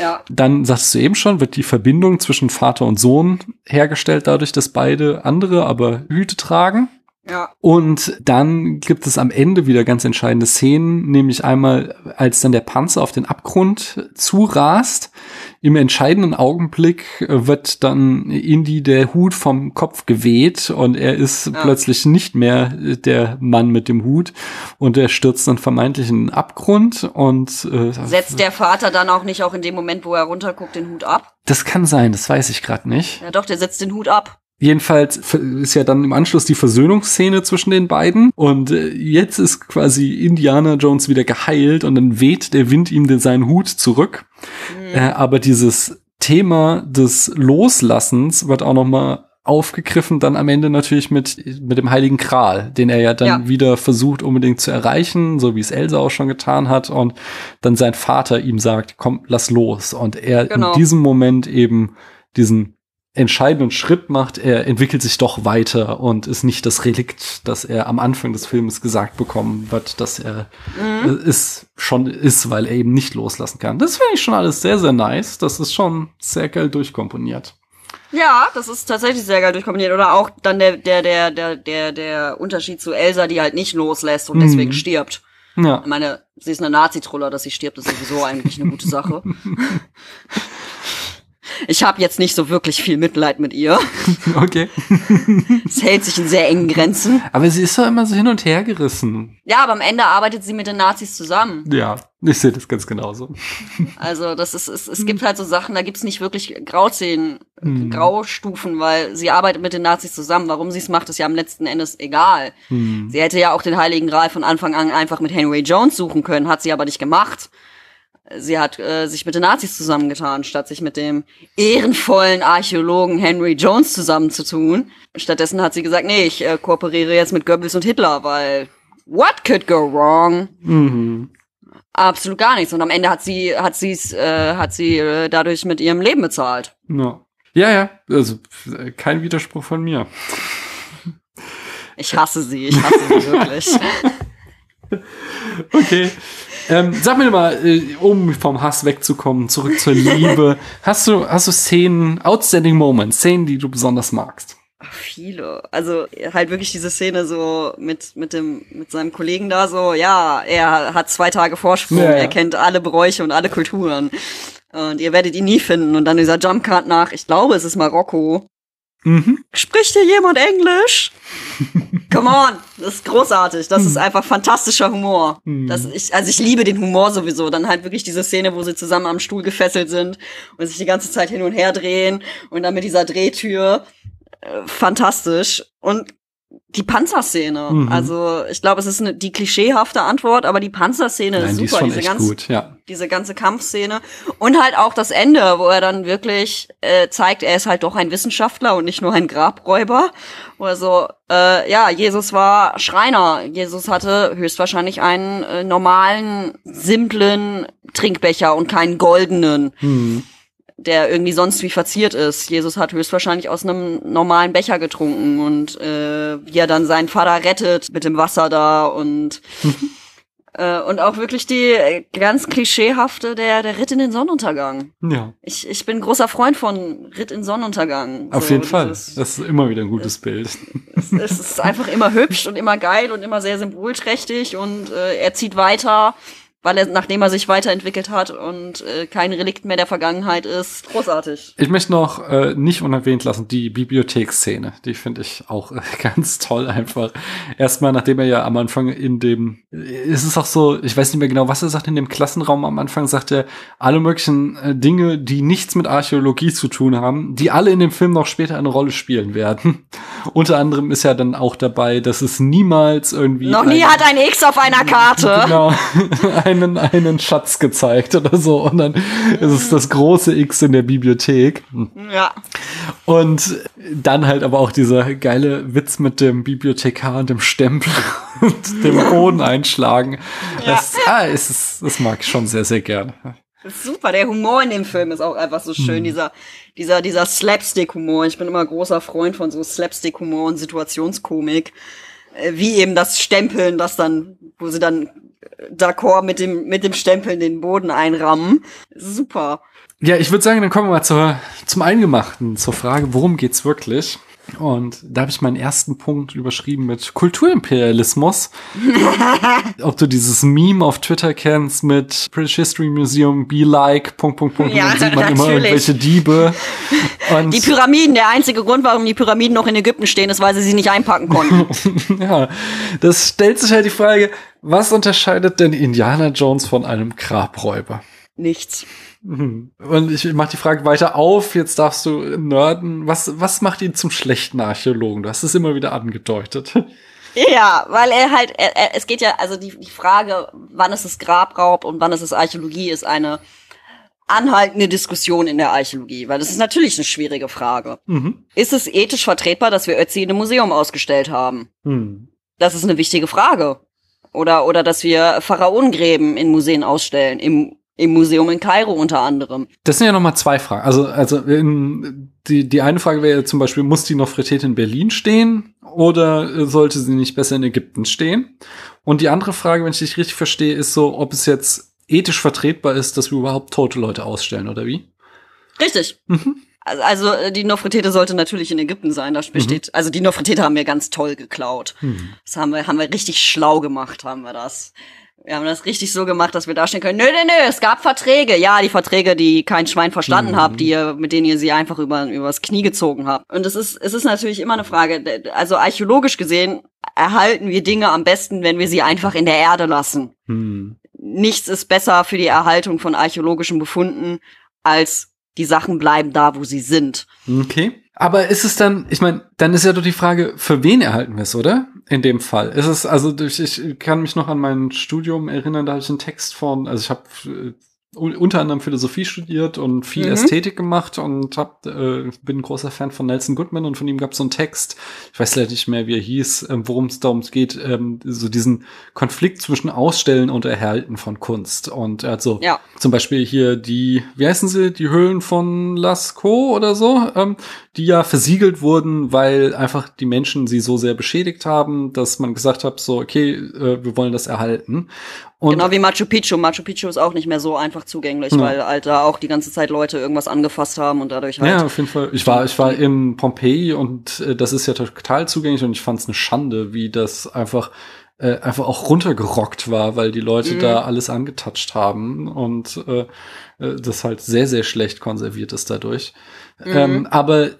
Ja. Dann sagtest du eben schon, wird die Verbindung zwischen Vater und Sohn hergestellt, dadurch, dass beide andere aber Hüte tragen. Ja. Und dann gibt es am Ende wieder ganz entscheidende Szenen, nämlich einmal, als dann der Panzer auf den Abgrund zurast. Im entscheidenden Augenblick wird dann Indy der Hut vom Kopf geweht und er ist plötzlich nicht mehr der Mann mit dem Hut und er stürzt dann vermeintlich in den Abgrund und äh, Setzt der Vater dann auch nicht auch in dem Moment, wo er runterguckt, den Hut ab? das kann sein, das weiß ich gerade nicht. Ja doch, der setzt den Hut ab. Jedenfalls ist ja dann im Anschluss die Versöhnungsszene zwischen den beiden. Und äh, jetzt ist quasi Indiana Jones wieder geheilt und dann weht der Wind ihm den, seinen Hut zurück. Äh, aber dieses Thema des Loslassens wird auch noch mal aufgegriffen, dann am Ende natürlich mit, mit dem Heiligen Gral, den er ja dann Ja. wieder versucht unbedingt zu erreichen, so wie es Elsa auch schon getan hat und dann sein Vater ihm sagt, komm, lass los. Und er Genau. in diesem Moment eben diesen entscheidenden Schritt macht, er entwickelt sich doch weiter und ist nicht das Relikt, das er am Anfang des Films gesagt bekommen wird, dass er äh, ist, schon ist, weil er eben nicht loslassen kann. Das finde ich schon alles sehr, sehr nice. Das ist schon sehr geil durchkomponiert. Ja, das ist tatsächlich sehr geil durchkombiniert. Oder auch dann der, der, der, der, der, der Unterschied zu Elsa, die halt nicht loslässt und deswegen stirbt. Ja. Ich meine, sie ist eine Nazi-Truller, dass sie stirbt, ist sowieso eigentlich eine gute Sache. Ich habe jetzt nicht so wirklich viel Mitleid mit ihr. Okay. Es hält sich in sehr engen Grenzen. Aber sie ist doch immer so hin und her gerissen. Ja, aber am Ende arbeitet sie mit den Nazis zusammen. Ja, ich sehe das ganz genauso. Also das ist, es, es gibt halt so Sachen, da gibt's nicht wirklich Grauszenen, Graustufen, weil sie arbeitet mit den Nazis zusammen. Warum sie es macht, ist ja am letzten Endes egal. Sie hätte ja auch den Heiligen Gral von Anfang an einfach mit Henry Jones suchen können, hat sie aber nicht gemacht. Sie hat äh, sich mit den Nazis zusammengetan, statt sich mit dem ehrenvollen Archäologen Henry Jones zusammenzutun. Stattdessen hat sie gesagt, nee, ich äh, kooperiere jetzt mit Goebbels und Hitler, weil what could go wrong? Absolut gar nichts. Und am Ende hat sie, hat sie's, äh, hat sie äh, dadurch mit ihrem Leben bezahlt. Ja. Ja, ja, also kein Widerspruch von mir. Ich hasse sie, ich hasse sie wirklich. okay. Ähm, sag mir mal, äh, um vom Hass wegzukommen, zurück zur Liebe. hast du, hast du Szenen, outstanding Moments, Szenen, die du besonders magst? Viele. Also halt wirklich diese Szene so mit mit dem mit seinem Kollegen da so, ja, er hat zwei Tage Vorsprung, ja, ja. er kennt alle Bräuche und alle Kulturen. Und ihr werdet ihn nie finden. Und dann dieser Jumpcard nach, ich glaube, es ist Marokko. Mhm. Spricht hier jemand Englisch? Come on, das ist großartig. Das mhm. ist einfach fantastischer Humor. Mhm. Das ich, also ich liebe den Humor sowieso. Dann halt wirklich diese Szene, wo sie zusammen am Stuhl gefesselt sind und sich die ganze Zeit hin und her drehen und dann mit dieser Drehtür. Äh, fantastisch. Und die Panzerszene. Mhm. Also ich glaube, es ist eine, die klischeehafte Antwort, aber die Panzerszene Nein, ist super. Die ist diese, echt ganz, gut, ja. diese ganze Kampfszene und halt auch das Ende, wo er dann wirklich äh, zeigt, er ist halt doch ein Wissenschaftler und nicht nur ein Grabräuber. Also äh, ja, Jesus war Schreiner. Jesus hatte höchstwahrscheinlich einen äh, normalen, simplen Trinkbecher und keinen goldenen. Mhm der irgendwie sonst wie verziert ist. Jesus hat höchstwahrscheinlich aus einem normalen Becher getrunken und äh, wie er dann seinen Vater rettet mit dem Wasser da und äh, und auch wirklich die ganz klischeehafte der der Ritt in den Sonnenuntergang. Ja. Ich ich bin großer Freund von Ritt in Sonnenuntergang. Auf so, jeden Fall. das ist immer wieder ein gutes es, Bild. Es, es, ist einfach immer hübsch und immer geil und immer sehr symbolträchtig und äh, er zieht weiter weil er, nachdem er sich weiterentwickelt hat und äh, kein Relikt mehr der Vergangenheit ist. Großartig. Ich möchte noch äh, nicht unerwähnt lassen, die Bibliotheksszene. Die finde ich auch äh, ganz toll einfach. Erstmal, nachdem er ja am Anfang in dem, ist es auch so, ich weiß nicht mehr genau, was er sagt, in dem Klassenraum am Anfang sagt er alle möglichen äh, Dinge, die nichts mit Archäologie zu tun haben, die alle in dem Film noch später eine Rolle spielen werden. Unter anderem ist ja dann auch dabei, dass es niemals irgendwie. Noch nie hat ein X auf einer Karte. Genau. Einen, einen Schatz gezeigt oder so. Und dann ist es das große X in der Bibliothek. Ja. Und dann halt aber auch dieser geile Witz mit dem Bibliothekar und dem Stempel und dem Boden einschlagen. Ja. Das, ah, ist, es, das mag ich schon sehr, sehr gerne. Super, der Humor in dem Film ist auch einfach so schön, hm. dieser, dieser, dieser Slapstick-Humor. Ich bin immer großer Freund von so Slapstick-Humor und Situationskomik. Äh, wie eben das Stempeln, das dann, wo sie dann d'accord mit dem, mit dem Stempel in den Boden einrammen. Super. Ja, ich würde sagen, dann kommen wir mal zur, zum Eingemachten, zur Frage, worum geht's wirklich? Und da habe ich meinen ersten Punkt überschrieben mit Kulturimperialismus. Ob du dieses Meme auf Twitter kennst mit British History Museum, be like, Punkt, Punkt, Punkt. Ja, und dann sieht man natürlich. immer irgendwelche Diebe. Und die Pyramiden, der einzige Grund, warum die Pyramiden noch in Ägypten stehen, ist, weil sie sie nicht einpacken konnten. ja, das stellt sich halt die Frage, was unterscheidet denn Indiana Jones von einem Grabräuber? Nichts. Mhm. Und ich mach die Frage weiter auf. Jetzt darfst du nörden. Was, was macht ihn zum schlechten Archäologen? Du hast es immer wieder angedeutet. Ja, weil er halt, er, er, es geht ja, also die, die Frage, wann ist es Grabraub und wann ist es Archäologie, ist eine anhaltende Diskussion in der Archäologie, weil das ist natürlich eine schwierige Frage. Mhm. Ist es ethisch vertretbar, dass wir Ötzi in einem Museum ausgestellt haben? Mhm. Das ist eine wichtige Frage. Oder, oder dass wir Pharaonengräben in Museen ausstellen, im im Museum in Kairo unter anderem. Das sind ja nochmal zwei Fragen. Also, also in, die, die eine Frage wäre zum Beispiel, muss die Nofretete in Berlin stehen oder sollte sie nicht besser in Ägypten stehen? Und die andere Frage, wenn ich dich richtig verstehe, ist so, ob es jetzt ethisch vertretbar ist, dass wir überhaupt tote Leute ausstellen, oder wie? Richtig. Mhm. Also, also äh, die Nofretete sollte natürlich in Ägypten sein. Da besteht, mhm. also die Nofretete haben wir ganz toll geklaut. Mhm. Das haben wir, haben wir richtig schlau gemacht, haben wir das. Wir haben das richtig so gemacht, dass wir dastehen können. Nö, nö, nö, es gab Verträge. Ja, die Verträge, die kein Schwein verstanden mhm. habt, die ihr, mit denen ihr sie einfach über, übers Knie gezogen habt. Und es ist, es ist natürlich immer eine Frage. Also archäologisch gesehen erhalten wir Dinge am besten, wenn wir sie einfach in der Erde lassen. Mhm. Nichts ist besser für die Erhaltung von archäologischen Befunden, als die Sachen bleiben da, wo sie sind. Okay. Aber ist es dann, ich meine, dann ist ja doch die Frage, für wen erhalten wir es, oder? In dem Fall. Ist es, also ich, ich kann mich noch an mein Studium erinnern, da habe ich einen Text von, also ich habe unter anderem Philosophie studiert und viel mhm. Ästhetik gemacht und hab, äh, bin ein großer Fan von Nelson Goodman und von ihm gab es so einen Text, ich weiß leider nicht mehr, wie er hieß, äh, worum es darum geht, ähm, so diesen Konflikt zwischen Ausstellen und Erhalten von Kunst. Und er hat so ja. zum Beispiel hier die, wie heißen sie, die Höhlen von Lascaux oder so, ähm, die ja versiegelt wurden, weil einfach die Menschen sie so sehr beschädigt haben, dass man gesagt hat, so, okay, äh, wir wollen das erhalten. Und genau wie Machu Picchu. Machu Picchu ist auch nicht mehr so einfach zugänglich, ja. weil halt da auch die ganze Zeit Leute irgendwas angefasst haben und dadurch halt. Ja, auf jeden Fall. Ich war, ich war in Pompeji und äh, das ist ja total zugänglich und ich fand es eine Schande, wie das einfach äh, einfach auch runtergerockt war, weil die Leute mhm. da alles angetatscht haben und äh, äh, das halt sehr, sehr schlecht konserviert ist dadurch. Mhm. Ähm, aber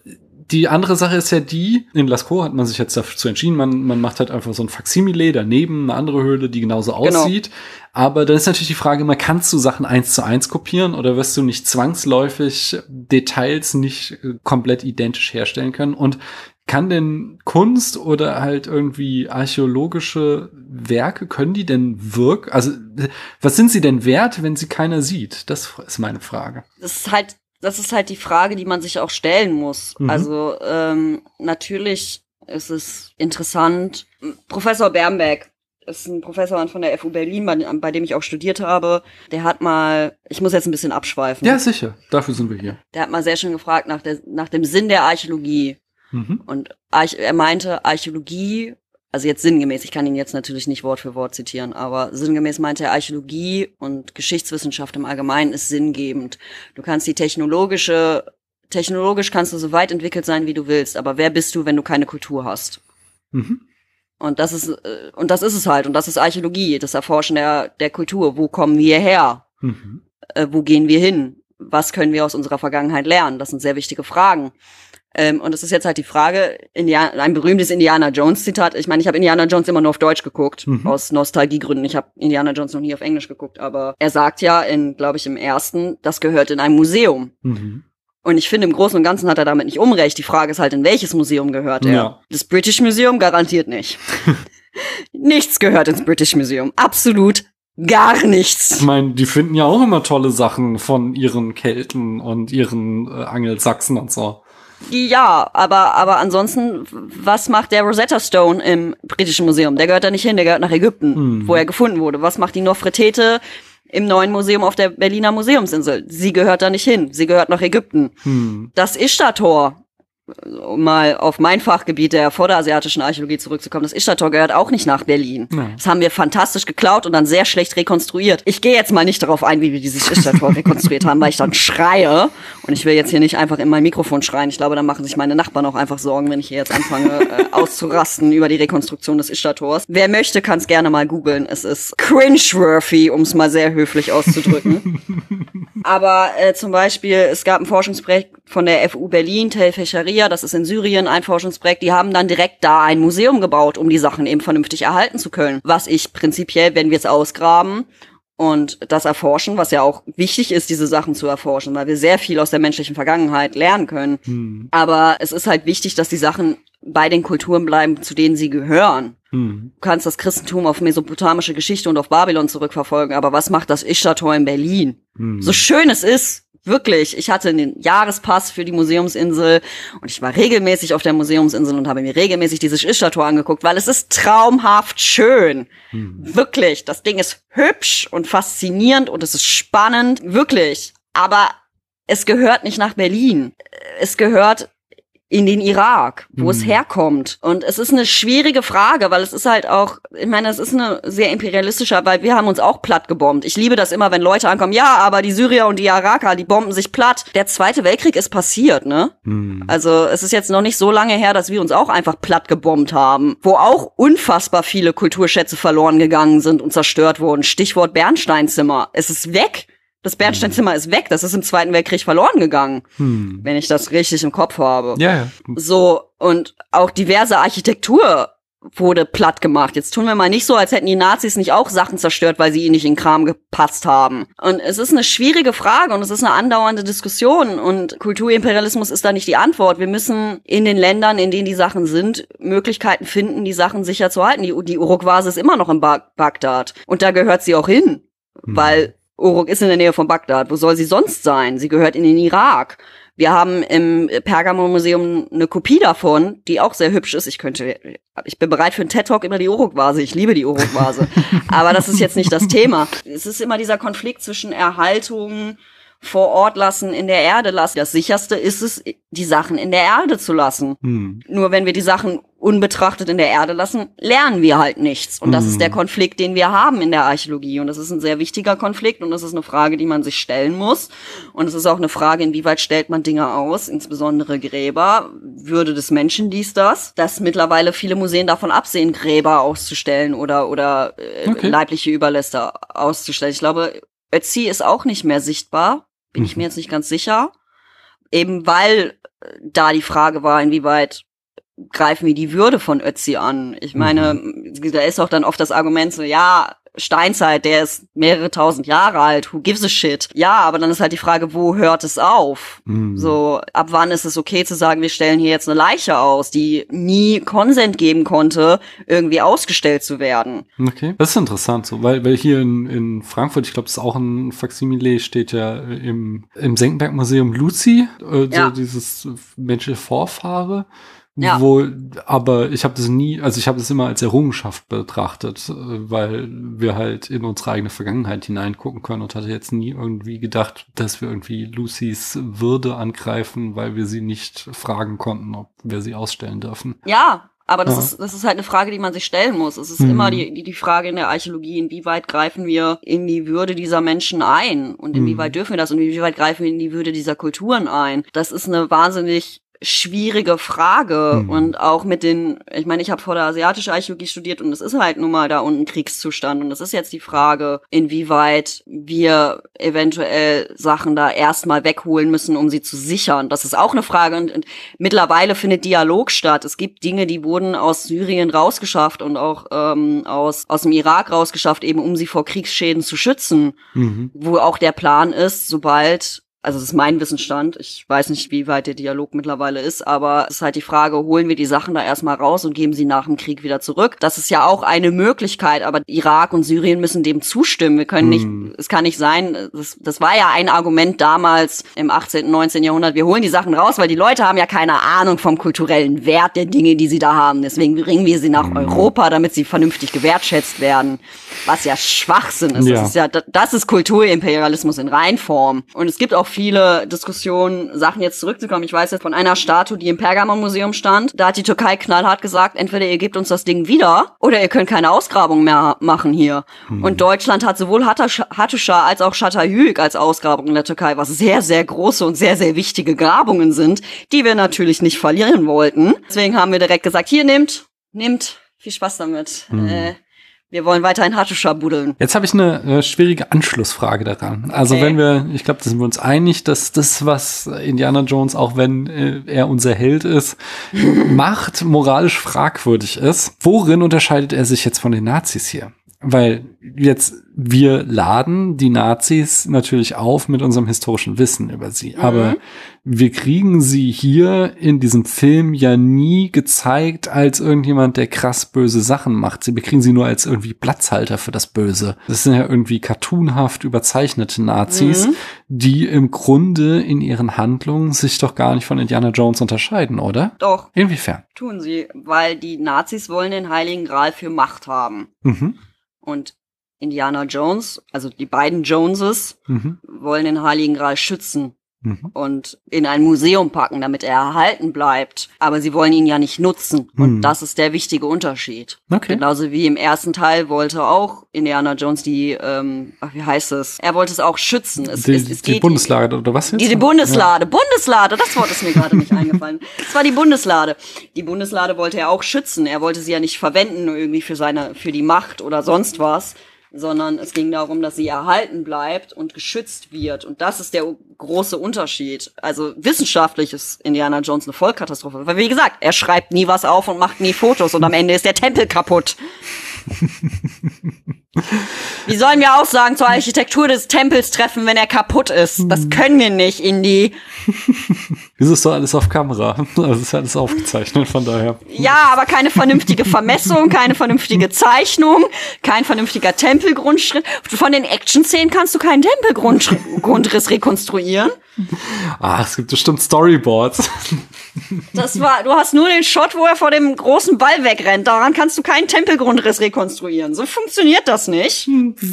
die andere Sache ist ja die, in Lascaux hat man sich jetzt dazu entschieden, man, man macht halt einfach so ein Faximile daneben, eine andere Höhle, die genauso genau. aussieht. Aber dann ist natürlich die Frage, man kannst du Sachen eins zu eins kopieren oder wirst du nicht zwangsläufig Details nicht äh, komplett identisch herstellen können? Und kann denn Kunst oder halt irgendwie archäologische Werke, können die denn wirken? Also, was sind sie denn wert, wenn sie keiner sieht? Das ist meine Frage. Das ist halt das ist halt die Frage, die man sich auch stellen muss. Mhm. Also ähm, natürlich ist es interessant. Professor Bernbeck ist ein Professor von der FU Berlin, bei, bei, dem ich auch studiert habe. Der hat mal, ich muss jetzt ein bisschen abschweifen. Ja, sicher. Dafür sind wir hier. Der hat mal sehr schön gefragt nach, der, nach dem Sinn der Archäologie. Mhm. Und er meinte, Archäologie also jetzt sinngemäß, ich kann ihn jetzt natürlich nicht Wort für Wort zitieren, aber sinngemäß meinte er, Archäologie und Geschichtswissenschaft im Allgemeinen ist sinngebend. Du kannst die technologische, technologisch kannst du so weit entwickelt sein, wie du willst, aber wer bist du, wenn du keine Kultur hast? Mhm. Und das ist, äh, und das ist es halt, und das ist Archäologie, das Erforschen der, der Kultur. Wo kommen wir her? Mhm. Äh, wo gehen wir hin? Was können wir aus unserer Vergangenheit lernen? Das sind sehr wichtige Fragen. Ähm, und es ist jetzt halt die Frage, Indiana, ein berühmtes Indiana Jones Zitat. Ich meine, ich habe Indiana Jones immer nur auf Deutsch geguckt, mhm. aus Nostalgiegründen. Ich habe Indiana Jones noch nie auf Englisch geguckt, aber er sagt ja in, glaube ich, im ersten, das gehört in ein Museum. Mhm. Und ich finde, im Großen und Ganzen hat er damit nicht unrecht. Die Frage ist halt, in welches Museum gehört er? Ja. Das British Museum garantiert nicht. nichts gehört ins British Museum. Absolut gar nichts. Ich meine, die finden ja auch immer tolle Sachen von ihren Kelten und ihren äh, Angelsachsen und so. Ja, aber, aber ansonsten, was macht der Rosetta Stone im Britischen Museum? Der gehört da nicht hin, der gehört nach Ägypten, hm. wo er gefunden wurde. Was macht die Nofretete im neuen Museum auf der Berliner Museumsinsel? Sie gehört da nicht hin, sie gehört nach Ägypten. Hm. Das Ishtar-Tor um mal auf mein Fachgebiet der vorderasiatischen Archäologie zurückzukommen, das Ishtar-Tor gehört auch nicht nach Berlin. Ja. Das haben wir fantastisch geklaut und dann sehr schlecht rekonstruiert. Ich gehe jetzt mal nicht darauf ein, wie wir dieses Ishtar-Tor rekonstruiert haben, weil ich dann schreie. Und ich will jetzt hier nicht einfach in mein Mikrofon schreien. Ich glaube, dann machen sich meine Nachbarn auch einfach Sorgen, wenn ich hier jetzt anfange äh, auszurasten über die Rekonstruktion des Ishtar-Tors. Wer möchte, kann es gerne mal googeln. Es ist cringeworthy, um es mal sehr höflich auszudrücken. Aber äh, zum Beispiel, es gab ein Forschungsprojekt von der FU Berlin, Tel Fecharia, das ist in Syrien ein Forschungsprojekt, die haben dann direkt da ein Museum gebaut, um die Sachen eben vernünftig erhalten zu können. Was ich prinzipiell, wenn wir es ausgraben und das erforschen, was ja auch wichtig ist, diese Sachen zu erforschen, weil wir sehr viel aus der menschlichen Vergangenheit lernen können. Hm. Aber es ist halt wichtig, dass die Sachen bei den Kulturen bleiben, zu denen sie gehören. Hm. Du kannst das Christentum auf mesopotamische Geschichte und auf Babylon zurückverfolgen, aber was macht das Ishtar-Tor in Berlin? Hm. So schön es ist, wirklich. Ich hatte den Jahrespass für die Museumsinsel und ich war regelmäßig auf der Museumsinsel und habe mir regelmäßig dieses Ishtar-Tor angeguckt, weil es ist traumhaft schön. Hm. Wirklich. Das Ding ist hübsch und faszinierend und es ist spannend. Wirklich. Aber es gehört nicht nach Berlin. Es gehört in den Irak, wo mhm. es herkommt. Und es ist eine schwierige Frage, weil es ist halt auch, ich meine, es ist eine sehr imperialistische, weil wir haben uns auch platt gebombt. Ich liebe das immer, wenn Leute ankommen, ja, aber die Syrier und die Iraker, die bomben sich platt. Der Zweite Weltkrieg ist passiert, ne? Mhm. Also es ist jetzt noch nicht so lange her, dass wir uns auch einfach platt gebombt haben, wo auch unfassbar viele Kulturschätze verloren gegangen sind und zerstört wurden. Stichwort Bernsteinzimmer. Es ist weg. Das Bernsteinzimmer ist weg. Das ist im Zweiten Weltkrieg verloren gegangen. Hm. Wenn ich das richtig im Kopf habe. Ja, ja. So, und auch diverse Architektur wurde platt gemacht. Jetzt tun wir mal nicht so, als hätten die Nazis nicht auch Sachen zerstört, weil sie ihnen nicht in Kram gepasst haben. Und es ist eine schwierige Frage und es ist eine andauernde Diskussion und Kulturimperialismus ist da nicht die Antwort. Wir müssen in den Ländern, in denen die Sachen sind, Möglichkeiten finden, die Sachen sicher zu halten. Die, die Uruk-Vase ist immer noch in ba Bagdad und da gehört sie auch hin, hm. weil Uruk ist in der Nähe von Bagdad. Wo soll sie sonst sein? Sie gehört in den Irak. Wir haben im Pergamon-Museum eine Kopie davon, die auch sehr hübsch ist. Ich könnte, ich bin bereit für einen TED-Talk über die Uruk-Vase. Ich liebe die Uruk-Vase. Aber das ist jetzt nicht das Thema. Es ist immer dieser Konflikt zwischen Erhaltung, vor Ort lassen, in der Erde lassen. Das sicherste ist es, die Sachen in der Erde zu lassen. Hm. Nur wenn wir die Sachen unbetrachtet in der Erde lassen, lernen wir halt nichts. Und das hm. ist der Konflikt, den wir haben in der Archäologie. Und das ist ein sehr wichtiger Konflikt und das ist eine Frage, die man sich stellen muss. Und es ist auch eine Frage, inwieweit stellt man Dinge aus, insbesondere Gräber. Würde des Menschen dies das? Dass mittlerweile viele Museen davon absehen, Gräber auszustellen oder, oder äh, okay. leibliche Überlässe auszustellen. Ich glaube, Ötzi ist auch nicht mehr sichtbar bin mhm. ich mir jetzt nicht ganz sicher. Eben weil äh, da die Frage war, inwieweit greifen wir die Würde von Ötzi an. Ich meine, mhm. da ist auch dann oft das Argument so, ja, Steinzeit, der ist mehrere tausend Jahre alt, who gives a shit? Ja, aber dann ist halt die Frage, wo hört es auf? Mhm. So, ab wann ist es okay zu sagen, wir stellen hier jetzt eine Leiche aus, die nie Konsent geben konnte, irgendwie ausgestellt zu werden? Okay, das ist interessant, so, weil, weil hier in, in Frankfurt, ich glaube, es ist auch ein Faksimile, steht ja im, im Senckenberg-Museum Luzi, äh, ja. so dieses menschliche Vorfahre. Ja. Wo, aber ich habe das nie, also ich habe das immer als Errungenschaft betrachtet, äh, weil wir halt in unsere eigene Vergangenheit hineingucken können und hatte jetzt nie irgendwie gedacht, dass wir irgendwie Lucys Würde angreifen, weil wir sie nicht fragen konnten, ob wir sie ausstellen dürfen. Ja, aber das, ja. ist, das ist halt eine Frage, die man sich stellen muss. Es ist mhm. immer die, die, die Frage in der Archäologie, inwieweit greifen wir in die Würde dieser Menschen ein und inwieweit mhm. dürfen wir das und inwieweit greifen wir in die Würde dieser Kulturen ein. Das ist eine wahnsinnig schwierige Frage mhm. und auch mit den, ich meine, ich habe vor der asiatischen Archäologie studiert und es ist halt nun mal da unten Kriegszustand und es ist jetzt die Frage, inwieweit wir eventuell Sachen da erstmal wegholen müssen, um sie zu sichern. Das ist auch eine Frage und, und, mittlerweile findet Dialog statt. Es gibt Dinge, die wurden aus Syrien rausgeschafft und auch ähm, aus aus dem Irak rausgeschafft, eben um sie vor Kriegsschäden zu schützen, mhm. wo auch der Plan ist, sobald also das ist mein Wissensstand. Ich weiß nicht, wie weit der Dialog mittlerweile ist, aber es ist halt die Frage, holen wir die Sachen da erstmal raus und geben sie nach dem Krieg wieder zurück? Das ist ja auch eine Möglichkeit, aber Irak und Syrien müssen dem zustimmen. Wir können nicht, hm. es kann nicht sein, das, das war ja ein Argument damals im 18., 19. Jahrhundert, wir holen die Sachen raus, weil die Leute haben ja keine Ahnung vom kulturellen Wert der Dinge, die sie da haben. Deswegen bringen wir sie nach hm. Europa, damit sie vernünftig gewertschätzt werden. Was ja Schwachsinn ist. Ja. Das ist ja, das ist Kulturimperialismus in Reinform. Und es gibt auch viele Diskussionen, Sachen jetzt zurückzukommen. Ich weiß jetzt von einer Statue, die im Pergamon-Museum stand. Da hat die Türkei knallhart gesagt, entweder ihr gebt uns das Ding wieder oder ihr könnt keine Ausgrabung mehr machen hier. Hm. Und Deutschland hat sowohl Hattusha als auch Çatalhöyük als Ausgrabung in der Türkei, was sehr, sehr große und sehr, sehr wichtige Grabungen sind, die wir natürlich nicht verlieren wollten. Deswegen haben wir direkt gesagt, hier nimmt, nimmt, viel Spaß damit. Hm. Äh, wir wollen weiterhin Hattusha buddeln. Jetzt habe ich eine äh, schwierige Anschlussfrage daran. Also okay. wenn wir, ich glaube, da sind wir uns einig, dass das, was Indiana Jones, auch wenn äh, er unser Held ist, macht, moralisch fragwürdig ist. Worin unterscheidet er sich jetzt von den Nazis hier? Weil jetzt wir laden die Nazis natürlich auf mit unserem historischen Wissen über sie. Mhm. Aber wir kriegen sie hier in diesem Film ja nie gezeigt als irgendjemand, der krass böse Sachen macht. Wir kriegen sie nur als irgendwie Platzhalter für das Böse. Das sind ja irgendwie cartoonhaft überzeichnete Nazis, mhm. die im Grunde in ihren Handlungen sich doch gar nicht von Indiana Jones unterscheiden, oder? Doch. Inwiefern? Tun sie, weil die Nazis wollen den Heiligen Gral für Macht haben. Mhm. Und Indiana Jones, also die beiden Joneses, mhm. wollen den Heiligen Gral schützen mhm. und in ein Museum packen, damit er erhalten bleibt. Aber sie wollen ihn ja nicht nutzen. Mhm. Und das ist der wichtige Unterschied. Okay. Genauso wie im ersten Teil wollte auch Indiana Jones die, ähm, ach, wie heißt es? Er wollte es auch schützen. Es, die, es, es die Bundeslade oder was jetzt? Die, die Bundeslade. Ja. Bundeslade, das Wort ist mir gerade nicht eingefallen. Es war die Bundeslade. Die Bundeslade wollte er auch schützen. Er wollte sie ja nicht verwenden irgendwie für seine, für die Macht oder sonst was sondern es ging darum, dass sie erhalten bleibt und geschützt wird. Und das ist der große Unterschied. Also wissenschaftlich ist Indiana Jones eine Vollkatastrophe. Weil wie gesagt, er schreibt nie was auf und macht nie Fotos und am Ende ist der Tempel kaputt. Wie sollen wir Aussagen zur Architektur des Tempels treffen, wenn er kaputt ist? Das können wir nicht, Indy. Wieso ist doch alles auf Kamera? Also ist alles aufgezeichnet, von daher. Ja, aber keine vernünftige Vermessung, keine vernünftige Zeichnung, kein vernünftiger Tempelgrundschritt. Von den Action-Szenen kannst du keinen Tempelgrundriss rekonstruieren. Ah, es gibt bestimmt Storyboards. Das war, du hast nur den Shot, wo er vor dem großen Ball wegrennt. Daran kannst du keinen Tempelgrundriss rekonstruieren. So funktioniert das nicht.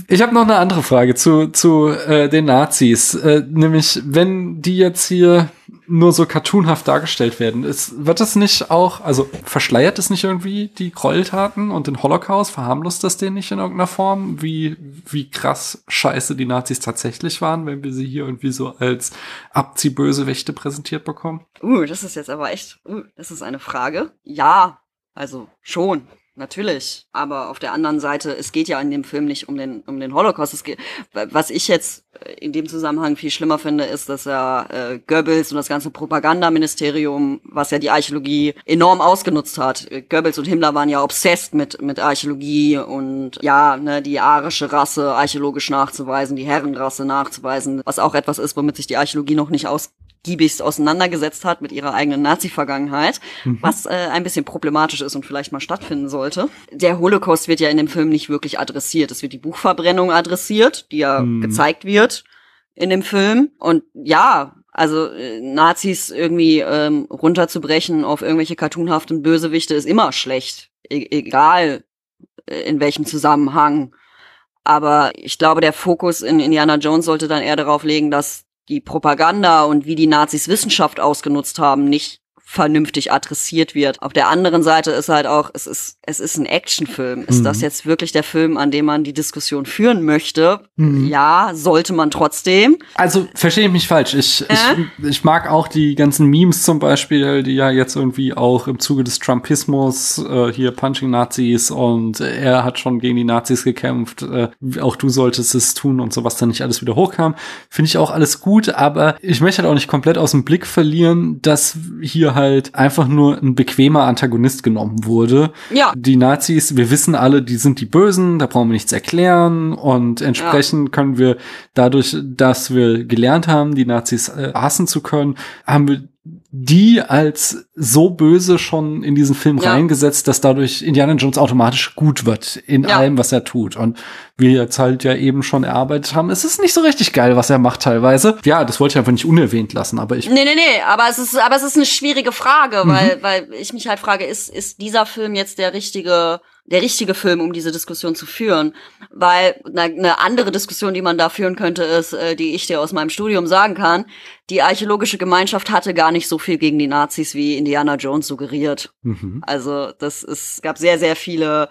Ich habe noch eine andere Frage zu, zu äh, den Nazis. Äh, nämlich, wenn die jetzt hier nur so cartoonhaft dargestellt werden, ist, wird das nicht auch, also verschleiert es nicht irgendwie die Gräueltaten und den Holocaust? Verharmlost das den nicht in irgendeiner Form? Wie, wie krass scheiße die Nazis tatsächlich waren, wenn wir sie hier irgendwie so als Abziehbösewichte präsentiert bekommen? Uh, das ist jetzt aber echt, uh, das ist eine Frage. Ja, also schon. Natürlich, aber auf der anderen Seite, es geht ja in dem Film nicht um den um den Holocaust. Es geht, was ich jetzt in dem Zusammenhang viel schlimmer finde, ist, dass ja äh, Goebbels und das ganze Propagandaministerium, was ja die Archäologie enorm ausgenutzt hat. Goebbels und Himmler waren ja obsessed mit mit Archäologie und ja, ne, die arische Rasse archäologisch nachzuweisen, die Herrenrasse nachzuweisen, was auch etwas ist, womit sich die Archäologie noch nicht aus giebigst auseinandergesetzt hat mit ihrer eigenen Nazi-Vergangenheit, mhm. was äh, ein bisschen problematisch ist und vielleicht mal stattfinden sollte. Der Holocaust wird ja in dem Film nicht wirklich adressiert. Es wird die Buchverbrennung adressiert, die ja mhm. gezeigt wird in dem Film. Und ja, also äh, Nazis irgendwie ähm, runterzubrechen auf irgendwelche cartoonhaften Bösewichte ist immer schlecht. E egal äh, in welchem Zusammenhang. Aber ich glaube, der Fokus in Indiana Jones sollte dann eher darauf legen, dass die Propaganda und wie die Nazis Wissenschaft ausgenutzt haben, nicht vernünftig adressiert wird. Auf der anderen Seite ist halt auch, es ist, es ist ein Actionfilm. Ist mhm. das jetzt wirklich der Film, an dem man die Diskussion führen möchte? Mhm. Ja, sollte man trotzdem. Also, verstehe ich mich falsch. Ich, äh? ich, ich mag auch die ganzen Memes zum Beispiel, die ja jetzt irgendwie auch im Zuge des Trumpismus, äh, hier Punching Nazis und er hat schon gegen die Nazis gekämpft, äh, auch du solltest es tun und so, was dann nicht alles wieder hochkam. Finde ich auch alles gut, aber ich möchte halt auch nicht komplett aus dem Blick verlieren, dass hier halt halt einfach nur ein bequemer Antagonist genommen wurde. Ja. Die Nazis, wir wissen alle, die sind die Bösen, da brauchen wir nichts erklären und entsprechend ja. können wir dadurch, dass wir gelernt haben, die Nazis äh, hassen zu können, haben wir die als so böse schon in diesen Film ja. reingesetzt, dass dadurch Indiana Jones automatisch gut wird in ja. allem, was er tut. Und wir jetzt halt ja eben schon erarbeitet haben, es ist nicht so richtig geil, was er macht teilweise. Ja, das wollte ich einfach nicht unerwähnt lassen, aber ich. Nee, nee, nee, aber es ist, aber es ist eine schwierige Frage, mhm. weil, weil ich mich halt frage, ist, ist dieser Film jetzt der richtige der richtige Film, um diese Diskussion zu führen. Weil eine andere Diskussion, die man da führen könnte, ist, äh, die ich dir aus meinem Studium sagen kann, die archäologische Gemeinschaft hatte gar nicht so viel gegen die Nazis, wie Indiana Jones suggeriert. Mhm. Also das ist, gab sehr, sehr viele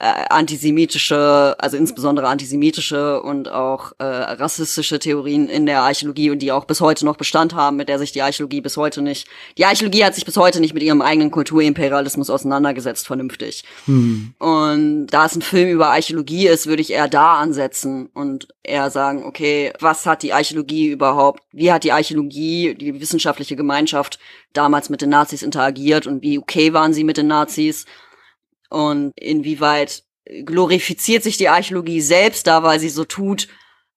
äh, antisemitische, also insbesondere antisemitische und auch äh, rassistische Theorien in der Archäologie und die auch bis heute noch Bestand haben, mit der sich die Archäologie bis heute nicht, die Archäologie hat sich bis heute nicht mit ihrem eigenen Kulturimperialismus auseinandergesetzt, vernünftig. Hm. Und da es ein Film über Archäologie ist, würde ich eher da ansetzen und eher sagen, okay, was hat die Archäologie überhaupt, wie hat die Archäologie, die wissenschaftliche Gemeinschaft damals mit den Nazis interagiert und wie okay waren sie mit den Nazis? Und inwieweit glorifiziert sich die Archäologie selbst da, weil sie so tut,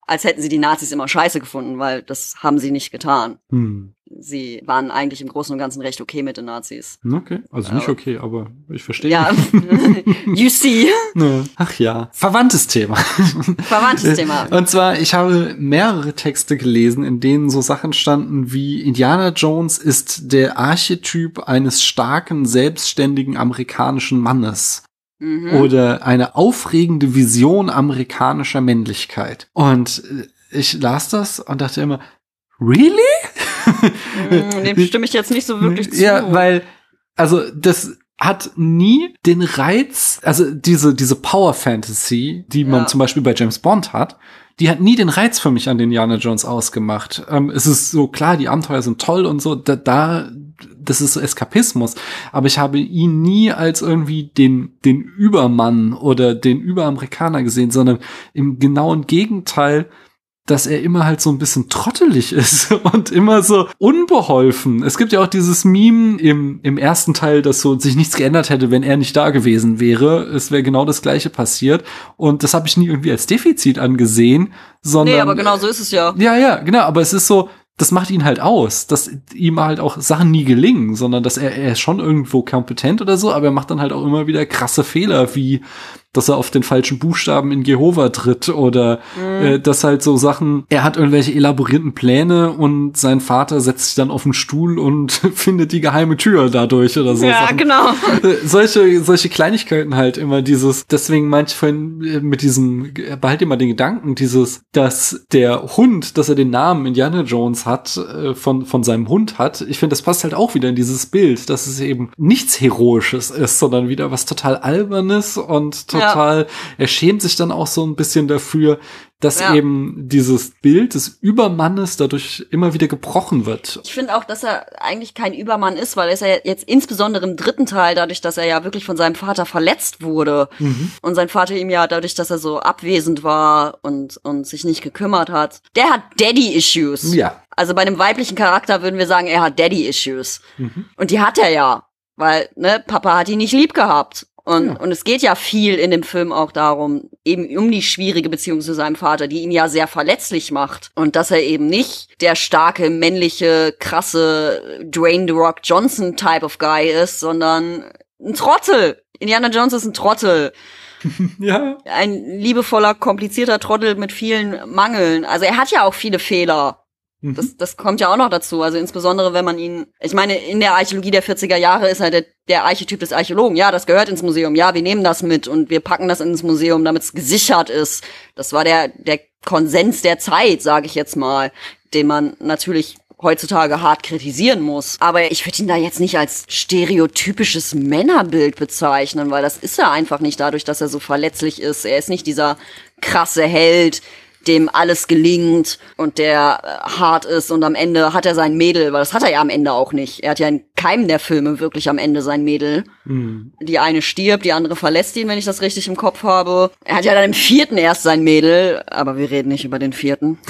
als hätten sie die Nazis immer scheiße gefunden, weil das haben sie nicht getan. Hm. Sie waren eigentlich im Großen und Ganzen recht okay mit den Nazis. Okay, also nicht okay, aber ich verstehe. Ja, you see. Ach ja, verwandtes Thema. Verwandtes Thema. Und zwar, ich habe mehrere Texte gelesen, in denen so Sachen standen wie Indiana Jones ist der Archetyp eines starken, selbstständigen amerikanischen Mannes. Mhm. Oder eine aufregende Vision amerikanischer Männlichkeit. Und äh, ich las das und dachte immer, really? Mm, dem stimme ich jetzt nicht so wirklich zu. Ja, weil, also das hat nie den Reiz, also diese, diese Power Fantasy, die man ja. zum Beispiel bei James Bond hat, die hat nie den Reiz für mich an den Indiana Jones ausgemacht. Ähm, es ist so klar, die Abenteuer sind toll und so, da, da das ist so Eskapismus, aber ich habe ihn nie als irgendwie den, den Übermann oder den Überamerikaner gesehen, sondern im genauen Gegenteil dass er immer halt so ein bisschen trottelig ist und immer so unbeholfen. Es gibt ja auch dieses Meme im, im ersten Teil, dass so sich nichts geändert hätte, wenn er nicht da gewesen wäre. Es wäre genau das gleiche passiert. Und das habe ich nie irgendwie als Defizit angesehen, sondern. Nee, aber genau so ist es ja. Ja, ja, genau. Aber es ist so, das macht ihn halt aus, dass ihm halt auch Sachen nie gelingen, sondern dass er, er ist schon irgendwo kompetent oder so, aber er macht dann halt auch immer wieder krasse Fehler, wie dass er auf den falschen Buchstaben in Jehova tritt oder mhm. äh, dass halt so Sachen, er hat irgendwelche elaborierten Pläne und sein Vater setzt sich dann auf den Stuhl und findet die geheime Tür dadurch oder so. Ja, Sachen. genau. Äh, solche, solche Kleinigkeiten halt immer dieses, deswegen meinte ich vorhin äh, mit diesem, behalte immer den Gedanken, dieses, dass der Hund, dass er den Namen Indiana Jones hat, äh, von, von seinem Hund hat, ich finde, das passt halt auch wieder in dieses Bild, dass es eben nichts Heroisches ist, sondern wieder was total Albernes und total total, ja. er schämt sich dann auch so ein bisschen dafür, dass ja. eben dieses Bild des Übermannes dadurch immer wieder gebrochen wird. Ich finde auch, dass er eigentlich kein Übermann ist, weil er ist ja jetzt insbesondere im dritten Teil, dadurch, dass er ja wirklich von seinem Vater verletzt wurde mhm. und sein Vater ihm ja dadurch, dass er so abwesend war und, und sich nicht gekümmert hat, der hat Daddy-Issues. Ja. Also bei einem weiblichen Charakter würden wir sagen, er hat Daddy-Issues. Mhm. Und die hat er ja. Weil, ne, Papa hat ihn nicht lieb gehabt. Und, ja. und es geht ja viel in dem Film auch darum, eben um die schwierige Beziehung zu seinem Vater, die ihn ja sehr verletzlich macht. Und dass er eben nicht der starke, männliche, krasse Dwayne The Rock Johnson Type of Guy ist, sondern ein Trottel. Indiana Jones ist ein Trottel. ja. Ein liebevoller, komplizierter Trottel mit vielen Mangeln. Also er hat ja auch viele Fehler. Mhm. Das, das kommt ja auch noch dazu. Also insbesondere, wenn man ihn, ich meine, in der Archäologie der 40er Jahre ist halt der, der Archetyp des Archäologen. Ja, das gehört ins Museum. Ja, wir nehmen das mit und wir packen das ins Museum, damit es gesichert ist. Das war der, der Konsens der Zeit, sage ich jetzt mal, den man natürlich heutzutage hart kritisieren muss. Aber ich würde ihn da jetzt nicht als stereotypisches Männerbild bezeichnen, weil das ist er einfach nicht dadurch, dass er so verletzlich ist. Er ist nicht dieser krasse Held, dem alles gelingt und der äh, hart ist und am Ende hat er sein Mädel, weil das hat er ja am Ende auch nicht. Er hat ja in keinem der Filme wirklich am Ende sein Mädel. Mhm. Die eine stirbt, die andere verlässt ihn, wenn ich das richtig im Kopf habe. Er hat ja dann im vierten erst sein Mädel, aber wir reden nicht über den vierten.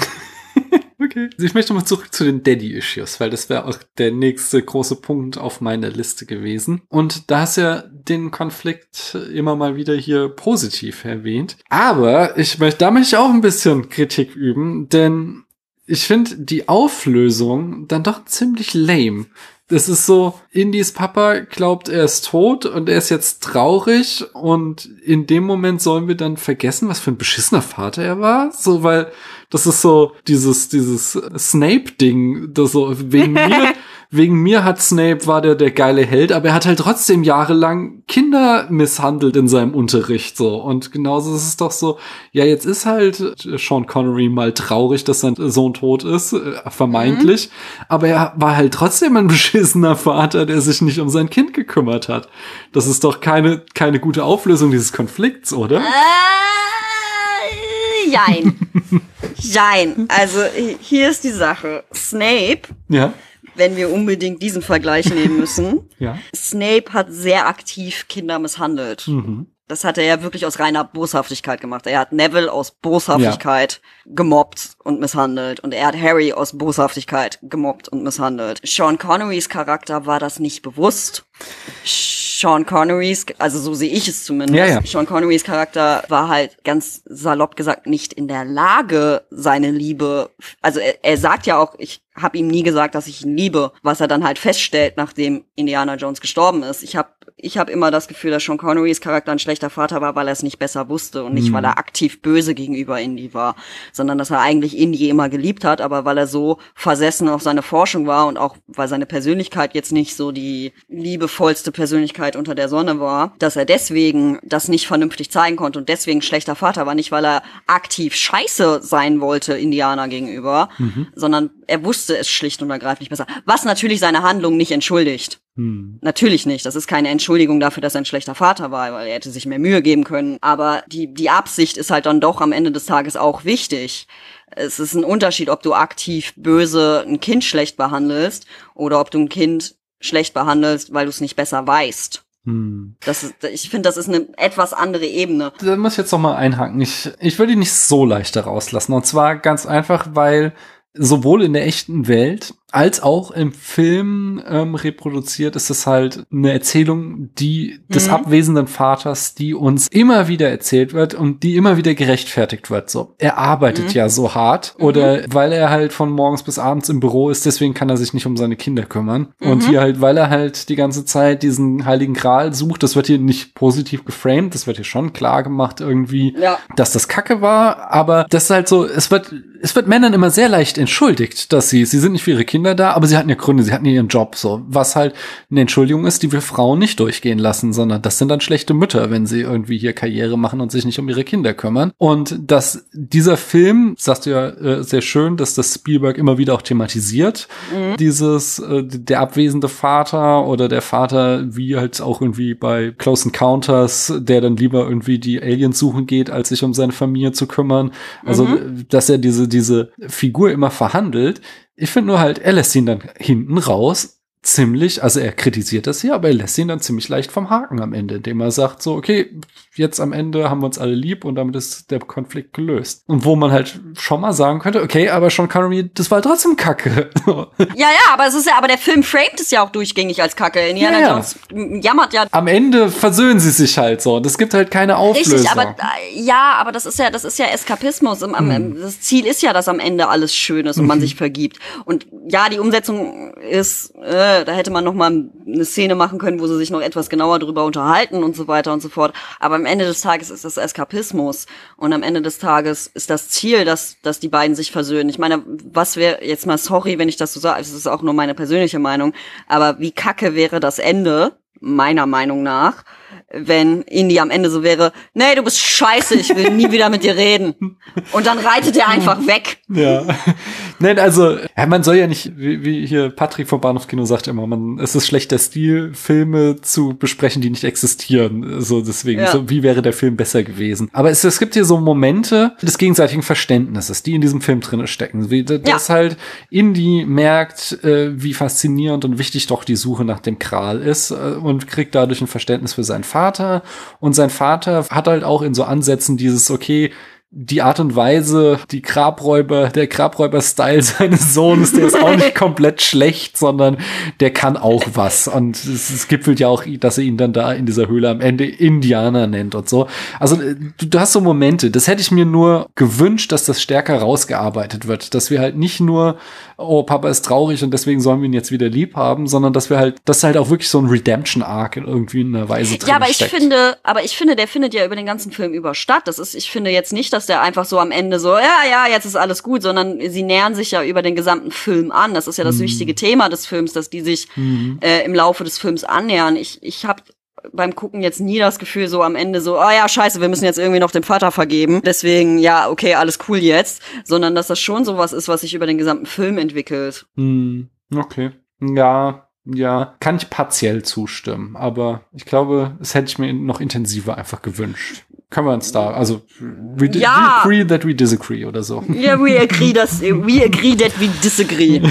Okay. Also ich möchte mal zurück zu den Daddy-Issues, weil das wäre auch der nächste große Punkt auf meiner Liste gewesen. Und da hast ja den Konflikt immer mal wieder hier positiv erwähnt. Aber ich möchte, da möchte ich auch ein bisschen Kritik üben, denn ich finde die Auflösung dann doch ziemlich lame. Das ist so, Indies Papa glaubt, er ist tot und er ist jetzt traurig und in dem Moment sollen wir dann vergessen, was für ein beschissener Vater er war. So, weil das ist so dieses, dieses Snape-Ding, das so wegen mir, wegen mir hat Snape, war der der geile Held, aber er hat halt trotzdem jahrelang Kinder misshandelt in seinem Unterricht, so. Und genauso ist es doch so, ja, jetzt ist halt Sean Connery mal traurig, dass sein Sohn tot ist, äh, vermeintlich, mhm. aber er war halt trotzdem ein beschissener Vater, der sich nicht um sein Kind gekümmert hat. Das ist doch keine, keine gute Auflösung dieses Konflikts, oder? Äh, jein. Jein. Also hier ist die Sache. Snape. Ja. Wenn wir unbedingt diesen Vergleich nehmen müssen. ja. Snape hat sehr aktiv Kinder misshandelt. Mhm. Das hat er ja wirklich aus reiner Boshaftigkeit gemacht. Er hat Neville aus Boshaftigkeit ja. gemobbt und misshandelt. Und er hat Harry aus Boshaftigkeit gemobbt und misshandelt. Sean Connerys Charakter war das nicht bewusst. Sean Connerys, also so sehe ich es zumindest. Ja, ja. Sean Connerys Charakter war halt ganz salopp gesagt nicht in der Lage, seine Liebe, also er, er sagt ja auch, ich habe ihm nie gesagt, dass ich ihn liebe, was er dann halt feststellt, nachdem Indiana Jones gestorben ist. Ich habe ich hab immer das Gefühl, dass Sean Connerys Charakter ein schlechter Vater war, weil er es nicht besser wusste und nicht, mhm. weil er aktiv böse gegenüber Indy war, sondern dass er eigentlich Indy immer geliebt hat, aber weil er so versessen auf seine Forschung war und auch weil seine Persönlichkeit jetzt nicht so die liebevollste Persönlichkeit unter der Sonne war, dass er deswegen das nicht vernünftig zeigen konnte und deswegen schlechter Vater war, nicht weil er aktiv scheiße sein wollte Indianer gegenüber, mhm. sondern er wusste es schlicht und ergreifend nicht besser. Was natürlich seine Handlung nicht entschuldigt. Hm. Natürlich nicht. Das ist keine Entschuldigung dafür, dass er ein schlechter Vater war, weil er hätte sich mehr Mühe geben können. Aber die, die Absicht ist halt dann doch am Ende des Tages auch wichtig. Es ist ein Unterschied, ob du aktiv böse ein Kind schlecht behandelst oder ob du ein Kind schlecht behandelst, weil du es nicht besser weißt. Hm. Das ist, ich finde, das ist eine etwas andere Ebene. Da muss ich jetzt noch mal einhaken. Ich, ich würde ihn nicht so leicht da rauslassen. Und zwar ganz einfach, weil sowohl in der echten Welt als auch im Film ähm, reproduziert, ist es halt eine Erzählung, die des Mhm. abwesenden Vaters, die uns immer wieder erzählt wird und die immer wieder gerechtfertigt wird. So, er arbeitet Mhm. ja so hart oder weil er halt von morgens bis abends im Büro ist, deswegen kann er sich nicht um seine Kinder kümmern. Und Mhm. hier halt, weil er halt die ganze Zeit diesen heiligen Gral sucht, das wird hier nicht positiv geframed, das wird hier schon klar gemacht irgendwie, Ja. dass das Kacke war, aber das ist halt so, es wird, es wird Männern immer sehr leicht entschuldigt, dass sie, sie sind nicht für ihre Kinder da, aber sie hatten ja Gründe, sie hatten ja ihren Job, so. Was halt eine Entschuldigung ist, die wir Frauen nicht durchgehen lassen, sondern das sind dann schlechte Mütter, wenn sie irgendwie hier Karriere machen und sich nicht um ihre Kinder kümmern. Und dass dieser Film, sagst du ja äh, sehr schön, dass das Spielberg immer wieder auch thematisiert, dieses, äh, der abwesende Vater oder der Vater, wie halt auch irgendwie bei Close Encounters, der dann lieber irgendwie die Aliens suchen geht, als sich um seine Familie zu kümmern. Also, dass er diese, diese Figur immer verhandelt. Ich finde nur halt, er lässt ihn dann hinten raus ziemlich, also er kritisiert das hier, aber er lässt ihn dann ziemlich leicht vom Haken am Ende, indem er sagt so, okay, jetzt am Ende haben wir uns alle lieb und damit ist der Konflikt gelöst. Und wo man halt schon mal sagen könnte, okay, aber Sean Connery, das war trotzdem Kacke. Ja, ja, aber es ist ja, aber der Film framet es ja auch durchgängig als Kacke. Indiana Ja, ja. Jones jammert ja. am Ende versöhnen sie sich halt so und es gibt halt keine Auflösung. Richtig, aber äh, ja, aber das ist ja, das ist ja Eskapismus. Am- am- Hm. Das Ziel ist ja, dass am Ende alles schön ist und Mhm. man sich vergibt. Und ja, die Umsetzung ist, äh, da hätte man noch mal eine Szene machen können, wo sie sich noch etwas genauer drüber unterhalten und so weiter und so fort. Aber am Ende des Tages ist das Eskapismus und am Ende des Tages ist das Ziel, dass dass die beiden sich versöhnen. Ich meine, was wäre jetzt mal sorry, wenn ich das so sage, es ist auch nur meine persönliche Meinung, aber wie kacke wäre das Ende? meiner Meinung nach, wenn Indy am Ende so wäre, nee, du bist scheiße, ich will nie wieder mit dir reden. Und dann reitet er einfach weg. Ja. Nein, also, ja, man soll ja nicht, wie, wie hier Patrick vom Bahnhofskino sagt immer, man, es ist schlechter Stil, Filme zu besprechen, die nicht existieren. So, deswegen, Ja. so, wie wäre der Film besser gewesen? Aber es, es gibt hier so Momente des gegenseitigen Verständnisses, die in diesem Film drinne stecken. Wie, d- dass halt Indy merkt, äh, wie faszinierend und wichtig doch die Suche nach dem Kral ist äh, und kriegt dadurch ein Verständnis für seinen Vater. Und sein Vater hat halt auch in so Ansätzen dieses, okay, die Art und Weise, die Grabräuber, der Grabräuber-Style seines Sohnes, der ist auch nicht komplett schlecht, sondern der kann auch was. Und es, es gipfelt ja auch, dass er ihn dann da in dieser Höhle am Ende Indianer nennt und so. Also äh, du, du hast so Momente, das hätte ich mir nur gewünscht, dass das stärker rausgearbeitet wird. Dass wir halt nicht nur, oh, Papa ist traurig und deswegen sollen wir ihn jetzt wieder lieb haben, sondern dass wir halt, dass halt auch wirklich so ein Redemption-Arc in irgendwie in einer Weise drin Ja, aber ich steckt. finde, aber ich finde, der findet ja über den ganzen Film über statt. Das ist, ich finde jetzt nicht, dass der einfach so am Ende so, ja, ja, jetzt ist alles gut, sondern sie nähern sich ja über den gesamten Film an. Das ist ja das wichtige Thema des Films, dass die sich äh, im Laufe des Films annähern. Ich, ich habe beim Gucken jetzt nie das Gefühl so am Ende so, ah ja, scheiße, wir müssen jetzt irgendwie noch dem Vater vergeben. Deswegen, ja, okay, alles cool jetzt. Sondern dass das schon sowas ist, was sich über den gesamten Film entwickelt. Hm, okay. Ja, ja, kann ich partiell zustimmen, aber ich glaube, es hätte ich mir noch intensiver einfach gewünscht. Können wir uns da, also we, Ja. we agree that we disagree oder so. Ja, we agree, dass, we agree that we disagree.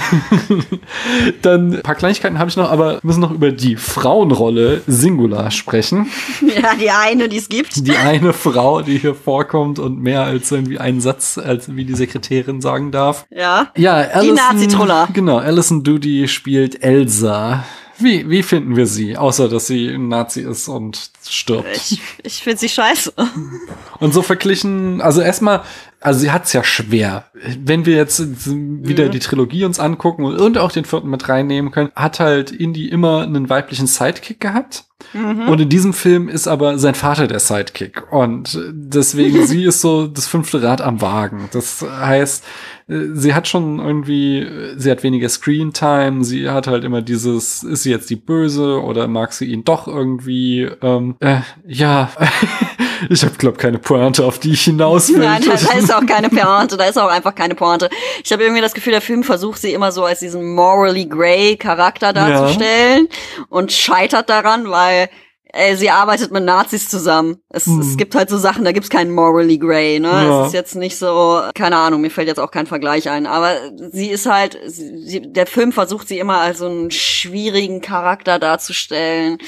Dann ein paar Kleinigkeiten habe ich noch, aber wir müssen noch über die Frauenrolle Singular sprechen. ja, die eine, die es gibt. Die eine Frau, die hier vorkommt und mehr als irgendwie einen Satz, als wie die Sekretärin sagen darf. Ja. Ja, Alison, Nazi-Troller. Genau, Alison Doody spielt Elsa. Wie, wie finden wir sie? Außer, dass sie ein Nazi ist und stirbt. Ich, ich finde sie scheiße. Und so verglichen, also erstmal, also sie hat's ja schwer. Wenn wir jetzt wieder die Trilogie uns angucken und auch den vierten mit reinnehmen können, hat halt Indy immer einen weiblichen Sidekick gehabt. Und in diesem Film ist aber sein Vater der Sidekick. Und deswegen, sie ist so das fünfte Rad am Wagen. Das heißt, sie hat schon irgendwie, sie hat weniger Screentime, sie hat halt immer dieses, ist sie jetzt die Böse oder mag sie ihn doch irgendwie, ähm, äh, ja, ich habe glaub keine Pointe, auf die ich hinaus will. Nein, da, ist auch keine Pointe, da ist auch einfach keine Pointe. Ich habe irgendwie das Gefühl, der Film versucht sie immer so als diesen morally grey Charakter darzustellen und scheitert daran, weil ey, sie arbeitet mit Nazis zusammen. Es, es gibt halt so Sachen, da gibt's keinen morally grey, ne? Ja. Es ist jetzt nicht so, keine Ahnung, mir fällt jetzt auch kein Vergleich ein, aber sie ist halt, sie, der Film versucht sie immer als so einen schwierigen Charakter darzustellen,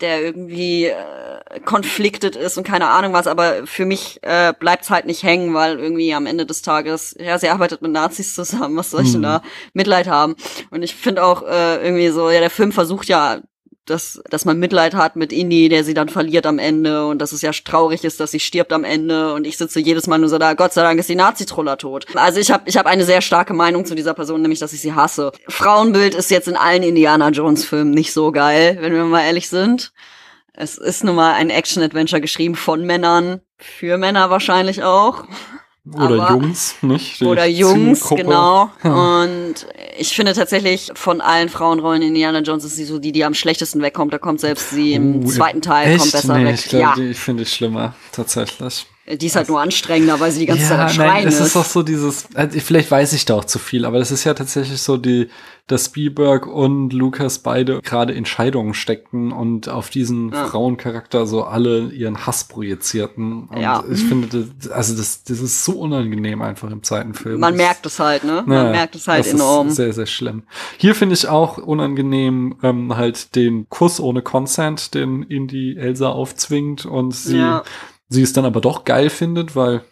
der irgendwie äh, conflicted ist und keine Ahnung was, aber für mich äh, bleibt's halt nicht hängen, weil irgendwie am Ende des Tages, ja, sie arbeitet mit Nazis zusammen, was soll ich denn da Mitleid haben? Und ich finde auch äh, irgendwie so, ja, der Film versucht ja dass, dass man Mitleid hat mit Indy, der sie dann verliert am Ende und dass es ja traurig ist, dass sie stirbt am Ende und ich sitze jedes Mal nur so da, Gott sei Dank ist die Nazi-Troller tot. Also ich habe ich hab eine sehr starke Meinung zu dieser Person, nämlich, dass ich sie hasse. Frauenbild ist jetzt in allen Indiana Jones-Filmen nicht so geil, wenn wir mal ehrlich sind. Es ist nun mal ein Action-Adventure geschrieben von Männern, für Männer wahrscheinlich auch. Oder Aber- Jungs, nicht? Die Oder Jungs, Zielgruppe. genau. Und ich finde tatsächlich, von allen Frauenrollen in Indiana Jones ist sie so die, die am schlechtesten wegkommt. Da kommt selbst sie im Uh, zweiten Teil echt? kommt besser nee, weg. Ich glaube, ja, die finde ich schlimmer, tatsächlich. die ist halt nur anstrengender, weil sie die ganze Zeit am Schreien nein, es ist. ist doch so dieses, also vielleicht weiß ich da auch zu viel, aber das ist ja tatsächlich so die, dass Spielberg und Lucas beide gerade in Scheidungen steckten und auf diesen Ja. Frauencharakter so alle ihren Hass projizierten. Und Ja. ich finde, das, also das, das ist so unangenehm einfach im zweiten Film. Man Das- merkt es halt, ne? Man ja, merkt es halt das enorm. Ist sehr, sehr schlimm. Hier finde ich auch unangenehm ähm, halt den Kuss ohne Consent, den Indy Elsa aufzwingt und sie, Ja. sie es dann aber doch geil findet, weil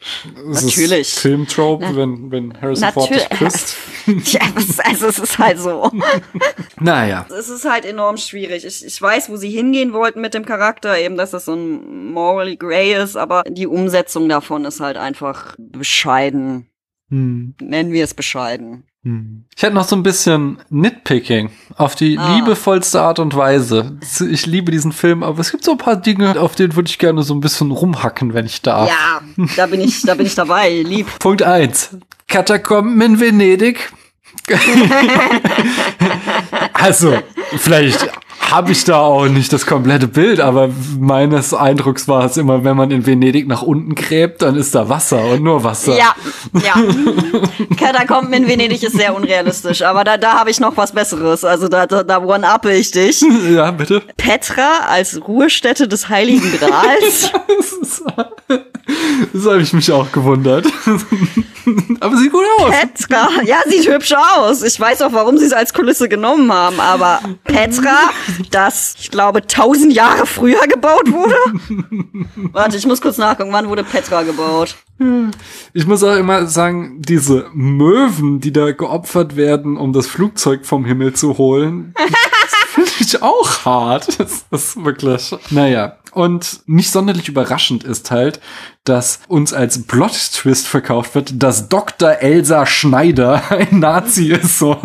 es Natürlich. ist Filmtrope, wenn, wenn Harrison Ford dich Natürlich. küsst. ja, es- also es ist halt so. Naja. es ist halt enorm schwierig. Ich, ich weiß, wo sie hingehen wollten mit dem Charakter, eben, dass das so ein morally grey ist, aber die Umsetzung davon ist halt einfach bescheiden. Hm. Nennen wir es bescheiden. Hm. Ich hätte noch so ein bisschen Nitpicking auf die Ah. liebevollste Art und Weise. Ich liebe diesen Film, aber es gibt so ein paar Dinge, auf denen würde ich gerne so ein bisschen rumhacken, wenn ich darf. Ja, da bin ich, da bin ich dabei, lieb. Punkt eins: Katakomben in Venedig. also, vielleicht habe ich da auch nicht das komplette Bild, aber meines Eindrucks war es immer, wenn man in Venedig nach unten gräbt, dann ist da Wasser und nur Wasser. Ja, ja. Katakomben in Venedig ist sehr unrealistisch, aber da, da habe ich noch was Besseres. Also da, da, da one-uppe ich dich. ja bitte. Petra als Ruhestätte des Heiligen Grals. Das habe ich mich auch gewundert. aber sieht gut aus. Petra, ja, sieht hübsch aus. Ich weiß auch, warum sie es als Kulisse genommen haben, aber Petra, das, ich glaube, tausend Jahre früher gebaut wurde. Warte, ich muss kurz nachgucken, wann wurde Petra gebaut? Ich muss auch immer sagen, diese Möwen, die da geopfert werden, um das Flugzeug vom Himmel zu holen, finde ich auch hart. Das ist wirklich. Naja. Und nicht sonderlich überraschend ist halt, dass uns als Plot-Twist verkauft wird, dass Dr. Elsa Schneider ein Nazi ist. So,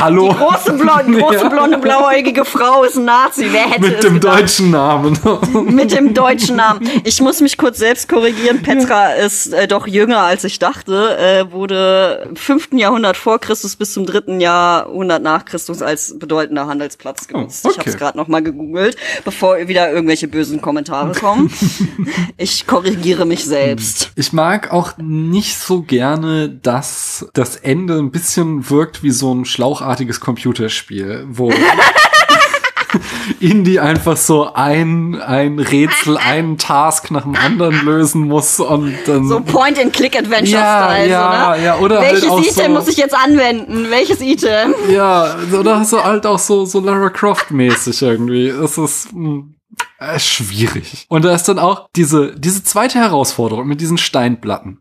hallo. Große, blonde, große Ja. blonde, blauäugige Frau ist ein Nazi. Wer hätte Mit es dem gedacht? deutschen Namen. Mit dem deutschen Namen. Ich muss mich kurz selbst korrigieren. Petra ist äh, doch jünger, als ich dachte. Äh, wurde im 5. Jahrhundert vor Christus bis zum 3. Jahrhundert nach Christus als bedeutender Handelsplatz genutzt. Oh, Ich habe es okay. gerade noch mal gegoogelt, bevor wieder irgendwelche bösen Kommentare kommen. ich korrigiere mich selbst. Ich mag auch nicht so gerne, dass das Ende ein bisschen wirkt wie so ein schlauchartiges Computerspiel, wo Indie einfach so ein, ein Rätsel, einen Task nach dem anderen lösen muss und dann. So Point-and-Click-Adventure-Style. Ja, ne? ja, oder Welches halt Item so- muss ich jetzt anwenden? Welches Item? ja, oder so halt auch so, so Lara Croft-mäßig irgendwie. Es ist, mh, äh, schwierig. Und da ist dann auch diese, diese zweite Herausforderung mit diesen Steinplatten.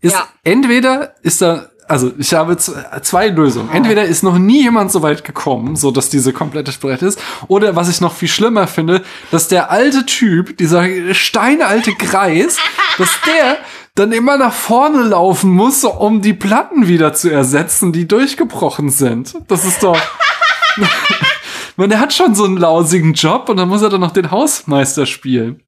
Ist Ja. entweder ist da, also ich habe zwei Lösungen. Entweder ist noch nie jemand so weit gekommen, so dass diese komplette Brett ist, oder was ich noch viel schlimmer finde, dass der alte Typ, dieser steinalte Greis, dass der dann immer nach vorne laufen muss, um die Platten wieder zu ersetzen, die durchgebrochen sind. Das ist doch. Man, der hat schon so einen lausigen Job und dann muss er dann noch den Hausmeister spielen.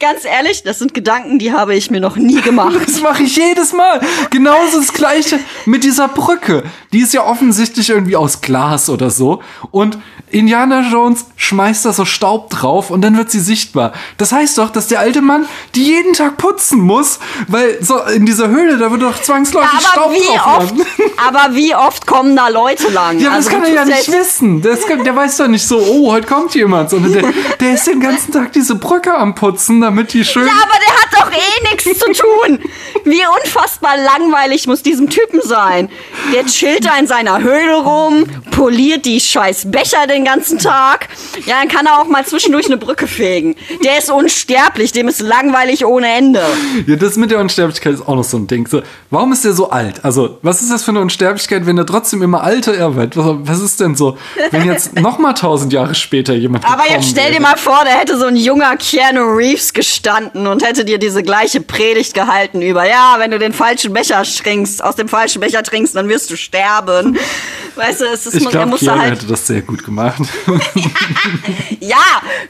Ganz ehrlich, das sind Gedanken, die habe ich mir noch nie gemacht. Das mache ich jedes Mal. Genauso das gleiche mit dieser Brücke. Die ist ja offensichtlich irgendwie aus Glas oder so. Und Indiana Jones schmeißt da so Staub drauf und dann wird sie sichtbar. Das heißt doch, dass der alte Mann die jeden Tag putzen muss, weil so in dieser Höhle, da wird doch zwangsläufig Aber Staub wie drauf oft, landen. aber wie oft kommen da Leute lang? Ja, Also das kann er ja nicht wissen. Das kann, der weiß doch nicht so, oh, heute kommt jemand, sondern der, der ist den ganzen Tag diese Brücke am Putzen, damit die schön. Ja, aber der hat doch eh nichts zu tun. Wie unfassbar langweilig muss diesem Typen sein. Der chillt da in seiner Höhle rum, poliert die scheiß Becher den ganzen Tag. Ja, dann kann er auch mal zwischendurch eine Brücke fegen. Der ist unsterblich, dem ist langweilig ohne Ende. Ja, das mit der Unsterblichkeit ist auch noch so ein Ding. So, warum ist der so alt? Also, was ist das für eine Unsterblichkeit, wenn er trotzdem immer alter er wird? Was, was ist denn so, wenn jetzt noch mal tausend Jahre später jemand Aber jetzt stell dir mal vor, da hätte so ein junger Keanu Reeves gestanden und hätte dir diese gleiche Predigt gehalten über, ja, wenn du den falschen Becher trinkst, aus dem falschen Becher trinkst, dann wirst du sterben. Weißt du, es ist, Ich er musste Keanu halt, hätte das sehr gut gemacht. ja,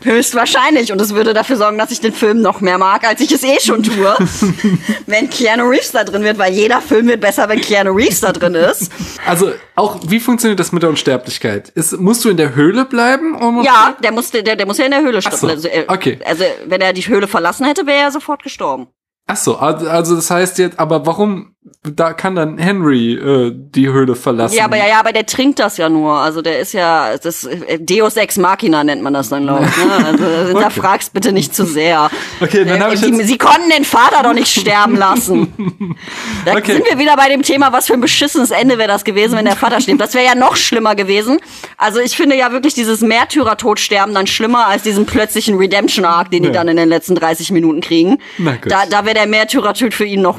höchstwahrscheinlich. Und es würde dafür sorgen, dass ich den Film noch mehr mag, als ich es eh schon tue. wenn Keanu Reeves da drin wird, weil jeder Film wird besser, wenn Keanu Reeves da drin ist. Also, auch, wie funktioniert das mit der Unsterblichkeit? Ist, musst du in der Höhle bleiben? Um Ja, der muss, der, der muss ja in der Höhle sterben. so, also, er- okay. also, wenn er die Höhle verlassen hätte, wäre er sofort gestorben. Ach so, also das heißt jetzt, aber warum, da kann dann Henry äh, die Höhle verlassen? Ja, aber ja, ja, aber der trinkt das ja nur. Also der ist ja das äh, Deus ex machina nennt man das dann, glaube ich. Ne? Also da fragst bitte nicht zu sehr. Okay, dann hab ich die, Sie konnten den Vater doch nicht sterben lassen. Da Okay. sind wir wieder bei dem Thema, was für ein beschissenes Ende wäre das gewesen, wenn der Vater stirbt. Das wäre ja noch schlimmer gewesen. Also ich finde ja wirklich dieses Märtyrer-Todsterben dann schlimmer als diesen plötzlichen Redemption-Arc, den die Ja. dann in den letzten 30 Minuten kriegen. Na gut. Da, da wäre der Märtyrer-Tod für ihn noch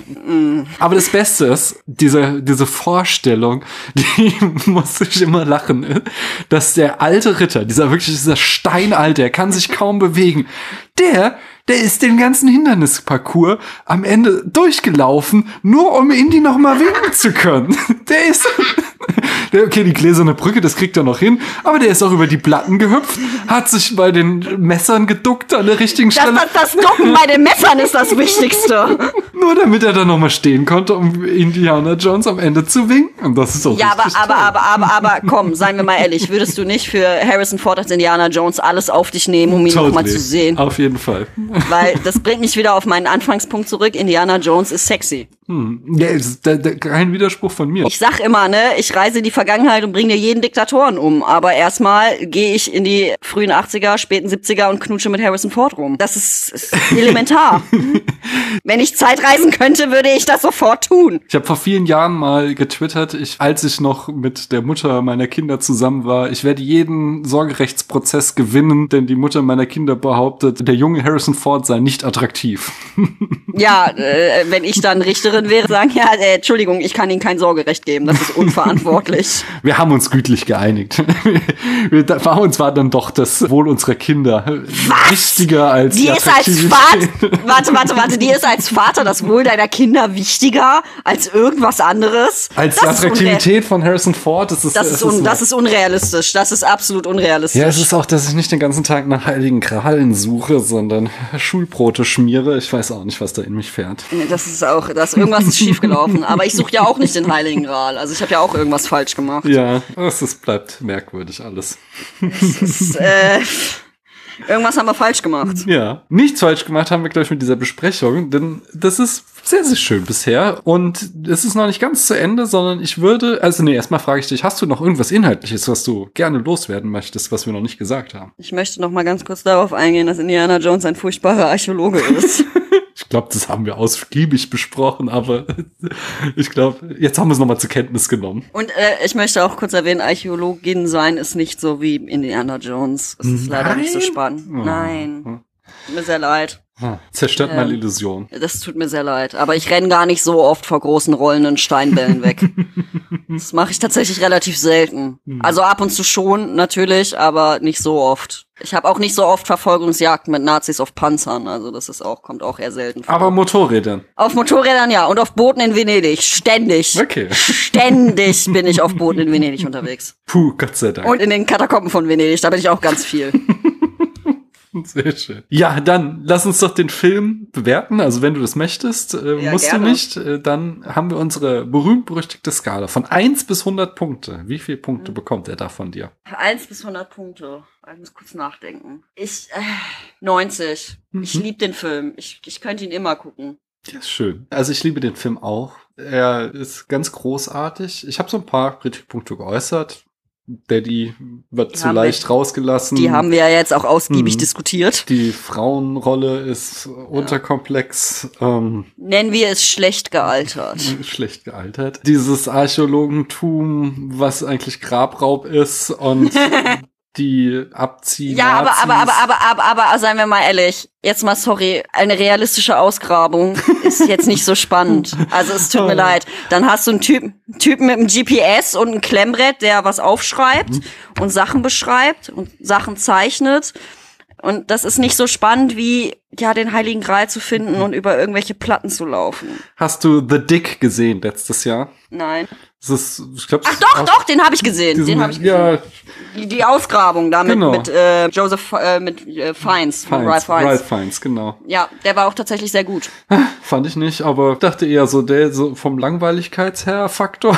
Aber das Beste ist, diese, diese Vorstellung, die muss ich immer lachen, dass der alte Ritter, dieser wirklich, dieser Steinalte, der kann sich kaum bewegen, der, der ist den ganzen Hindernisparcours am Ende durchgelaufen, nur um Indy noch mal winken zu können. Der ist, okay, die gläserne Brücke, das kriegt er noch hin, aber der ist auch über die Platten gehüpft, hat sich bei den Messern geduckt an der richtigen das, Stelle. das, das Ducken bei den Messern ist das Wichtigste. Nur damit er dann nochmal stehen konnte, um Indiana Jones am Ende zu winken. Und das ist auch Ja, aber, aber, aber, aber, aber, komm, seien wir mal ehrlich, würdest du nicht für Harrison Ford als Indiana Jones alles auf dich nehmen, um ihn Totally. nochmal zu sehen? Auf jeden Fall. Weil das bringt mich wieder auf meinen Anfangspunkt zurück. Indiana Jones ist sexy. Ja, es ist da, da, kein Widerspruch von mir. Ich sag immer, ne, ich reise in die Vergangenheit und bringe dir jeden Diktatoren um. Aber erstmal gehe ich in die frühen 80er, späten 70er und knutsche mit Harrison Ford rum. Das ist, ist elementar. Wenn ich Zeitreisen könnte, würde ich das sofort tun. Ich habe vor vielen Jahren mal getwittert, ich, als ich noch mit der Mutter meiner Kinder zusammen war, ich werde jeden Sorgerechtsprozess gewinnen, denn die Mutter meiner Kinder behauptet, der junge Harrison Ford sei nicht attraktiv. Ja, äh, wenn ich dann Richterin wäre, sagen, ja, äh, Entschuldigung, ich kann Ihnen kein Sorgerecht geben. Das ist unverantwortlich. Wir haben uns gütlich geeinigt. Wir, da, bei uns war dann doch das Wohl unserer Kinder wichtiger als Die ist als. Vater, warte, warte, warte, die ist als Vater das Wohl deiner Kinder wichtiger als irgendwas anderes. Als das die Attraktivität von Harrison Ford, das ist Das ist, un, das ist unrealistisch. Das ist absolut unrealistisch. Ja, es ist auch, dass ich nicht den ganzen Tag nach heiligen Krallen suche, sondern Schulbrote schmiere. Ich weiß auch nicht, was da in mich fährt. Das ist auch, das irgendwas ist schiefgelaufen. Aber ich suche ja auch nicht den Heiligen Gral. Also ich habe ja auch irgendwas falsch gemacht. Ja, es ist, bleibt merkwürdig alles. Das, äh, irgendwas haben wir falsch gemacht. Ja, nichts falsch gemacht haben wir, glaube ich, mit dieser Besprechung, denn das ist sehr, sehr schön bisher. Und es ist noch nicht ganz zu Ende, sondern ich würde, also nee, erstmal frage ich dich, hast du noch irgendwas Inhaltliches, was du gerne loswerden möchtest, was wir noch nicht gesagt haben? Ich möchte noch mal ganz kurz darauf eingehen, dass Indiana Jones ein furchtbarer Archäologe ist. Ich glaube, das haben wir ausgiebig besprochen, aber ich glaube, jetzt haben wir es nochmal zur Kenntnis genommen. Und äh, ich möchte auch kurz erwähnen, Archäologin sein ist nicht so wie Indiana Jones. Es ist leider nicht so Nein? spannend. Oh. Nein. Mir sehr leid. Ah, Zerstört Ähm. meine Illusion. Das tut mir sehr leid. Aber ich renn gar nicht so oft vor großen rollenden Steinbällen weg. das mache ich tatsächlich relativ selten. Also ab und zu schon, natürlich, aber nicht so oft. Ich habe auch nicht so oft Verfolgungsjagden mit Nazis auf Panzern. Also das ist auch, kommt auch eher selten vor. Aber Motorrädern. auf Motorrädern ja und auf Booten in Venedig. Ständig. Okay. Ständig bin ich auf Booten in Venedig unterwegs. Puh, Gott sei Dank. Und in den Katakomben von Venedig, da bin ich auch ganz viel. Sehr schön. Ja, dann lass uns doch den Film bewerten. Also wenn du das möchtest, äh, Ja, musst gerne. du nicht. Äh, dann haben wir unsere berühmt-berüchtigte Skala von 1 bis 100 Punkte. Wie viele Punkte Mhm. bekommt er da von dir? 1 bis 100 Punkte. Ich muss kurz nachdenken. Ich, äh, 90. Ich Mhm. liebe den Film. Ich, ich könnte ihn immer gucken. Ja, ist schön. Also ich liebe den Film auch. Er ist ganz großartig. Ich habe so ein paar Kritikpunkte geäußert. Daddy wird Die zu leicht rausgelassen. Die haben wir ja jetzt auch ausgiebig Mhm. diskutiert. Die Frauenrolle ist unterkomplex, ähm, Nennen wir es schlecht gealtert. schlecht gealtert. Dieses Archäologentum, was eigentlich Grabraub ist und die abziehen. Ja, aber, aber, aber, aber, aber, aber, seien wir mal ehrlich. Jetzt mal sorry. Eine realistische Ausgrabung ist jetzt nicht so spannend. Also es tut mir leid. Dann hast du einen Typen, Typen mit einem GPS und ein Klemmbrett, der was aufschreibt und Sachen beschreibt und Sachen zeichnet. Und das ist nicht so spannend wie, ja, den Heiligen Gral zu finden und über irgendwelche Platten zu laufen. Hast du The Dick gesehen letztes Jahr? Nein. Das ist, ich glaube, Ach doch, doch, den habe ich gesehen. Den habe ich gesehen. Ja, Die, die Ausgrabung da mit, Genau. mit äh, Joseph, äh, mit äh, Fiennes, von Ralph Fiennes, Fiennes. Ralph Fiennes, genau. Ja, der war auch tatsächlich sehr gut. Fand ich nicht, aber dachte eher so der so vom Langweiligkeitsher Faktor.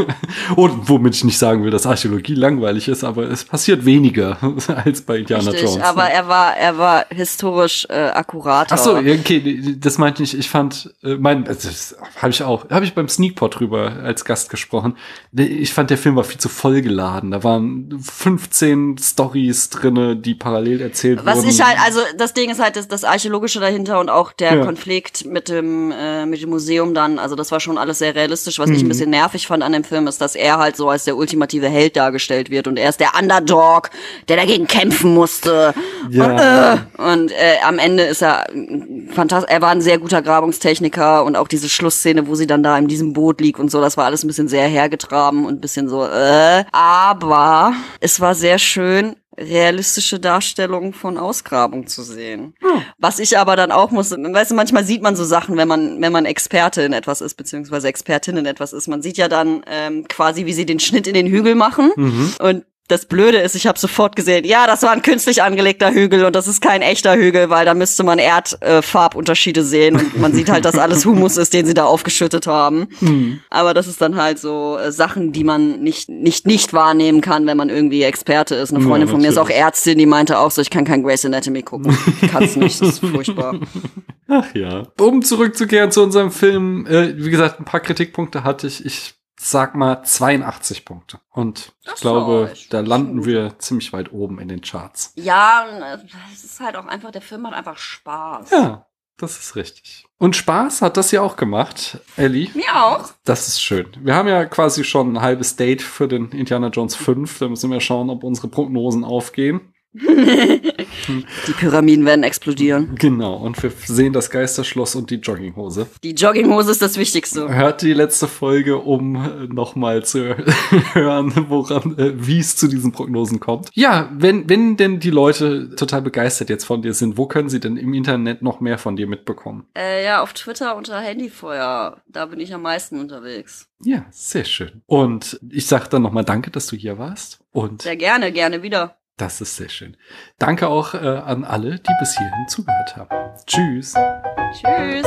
Und womit ich nicht sagen will, dass Archäologie langweilig ist, aber es passiert weniger als bei Indiana Richtig, Jones. aber ne? er war, er war historisch äh, akkurat. Ach so, okay, das meinte ich. Ich fand, äh, mein, also das habe ich auch, habe ich beim Sneakpot drüber als Gast gesprochen. Ich fand, der Film war viel zu vollgeladen. Da waren 15 Stories drinne, die parallel erzählt Was wurden. ich halt, also das Ding ist halt das, das Archäologische dahinter und auch der Ja. Konflikt mit dem, äh, mit dem Museum dann. Also das war schon alles sehr realistisch. Was ich Mhm. ein bisschen nervig fand an dem Film ist, dass er halt so als der ultimative Held dargestellt wird und er ist der Underdog, der dagegen kämpfen musste. Ja. Und äh, am Ende ist er fantastisch. Er war ein sehr guter Grabungstechniker und auch diese Schlussszene, wo sie dann da in diesem Boot liegt und so, das war alles ein bisschen sehr hergetraben und ein bisschen so. Äh. Aber es war sehr schön realistische Darstellung von Ausgrabung zu sehen. Was ich aber dann auch muss, weißt du, manchmal sieht man so Sachen, wenn man, wenn man Experte in etwas ist, beziehungsweise Expertin in etwas ist. Man sieht ja dann ähm, quasi, wie sie den Schnitt in den Hügel machen. Und das Blöde ist, ich habe sofort gesehen, ja, das war ein künstlich angelegter Hügel und das ist kein echter Hügel, weil da müsste man Erdfarbunterschiede äh, sehen und man sieht halt, dass alles Humus ist, den sie da aufgeschüttet haben. Aber das ist dann halt so äh, Sachen, die man nicht nicht nicht wahrnehmen kann, wenn man irgendwie Experte ist. Eine Ja, Freundin von mir ist auch. Ärztin, die meinte auch so, ich kann kein Grey's Anatomy gucken. Ich kann's nicht, das ist furchtbar. Ach ja. Um zurückzukehren zu unserem Film, äh, wie gesagt, ein paar Kritikpunkte hatte ich. Ich sag mal 82 Punkte. Und ich Das glaube, war echt da gut. landen wir ziemlich weit oben in den Charts. Ja, es ist halt auch einfach, der Film macht einfach Spaß. Ja, das ist richtig. Und Spaß hat das ja auch gemacht, Ellie. Mir auch. Das ist schön. Wir haben ja quasi schon ein halbes Date für den Indiana Jones 5. Da müssen wir schauen, ob unsere Prognosen aufgehen. Die Pyramiden werden explodieren. Genau. Und wir sehen das Geisterschloss und die Jogginghose. Die Jogginghose ist das Wichtigste. Hört die letzte Folge, um äh, nochmal zu hören, woran, äh, wie es zu diesen Prognosen kommt. Ja, wenn, wenn denn die Leute total begeistert jetzt von dir sind, wo können sie denn im Internet noch mehr von dir mitbekommen? Äh, ja, auf Twitter unter Handyfeuer. Da bin ich am meisten unterwegs. Ja, sehr schön. Und ich sag dann nochmal Danke, dass du hier warst. Und Sehr gerne, gerne wieder. Das ist sehr schön. Danke auch äh, an alle, die bis hierhin zugehört haben. Tschüss. Tschüss.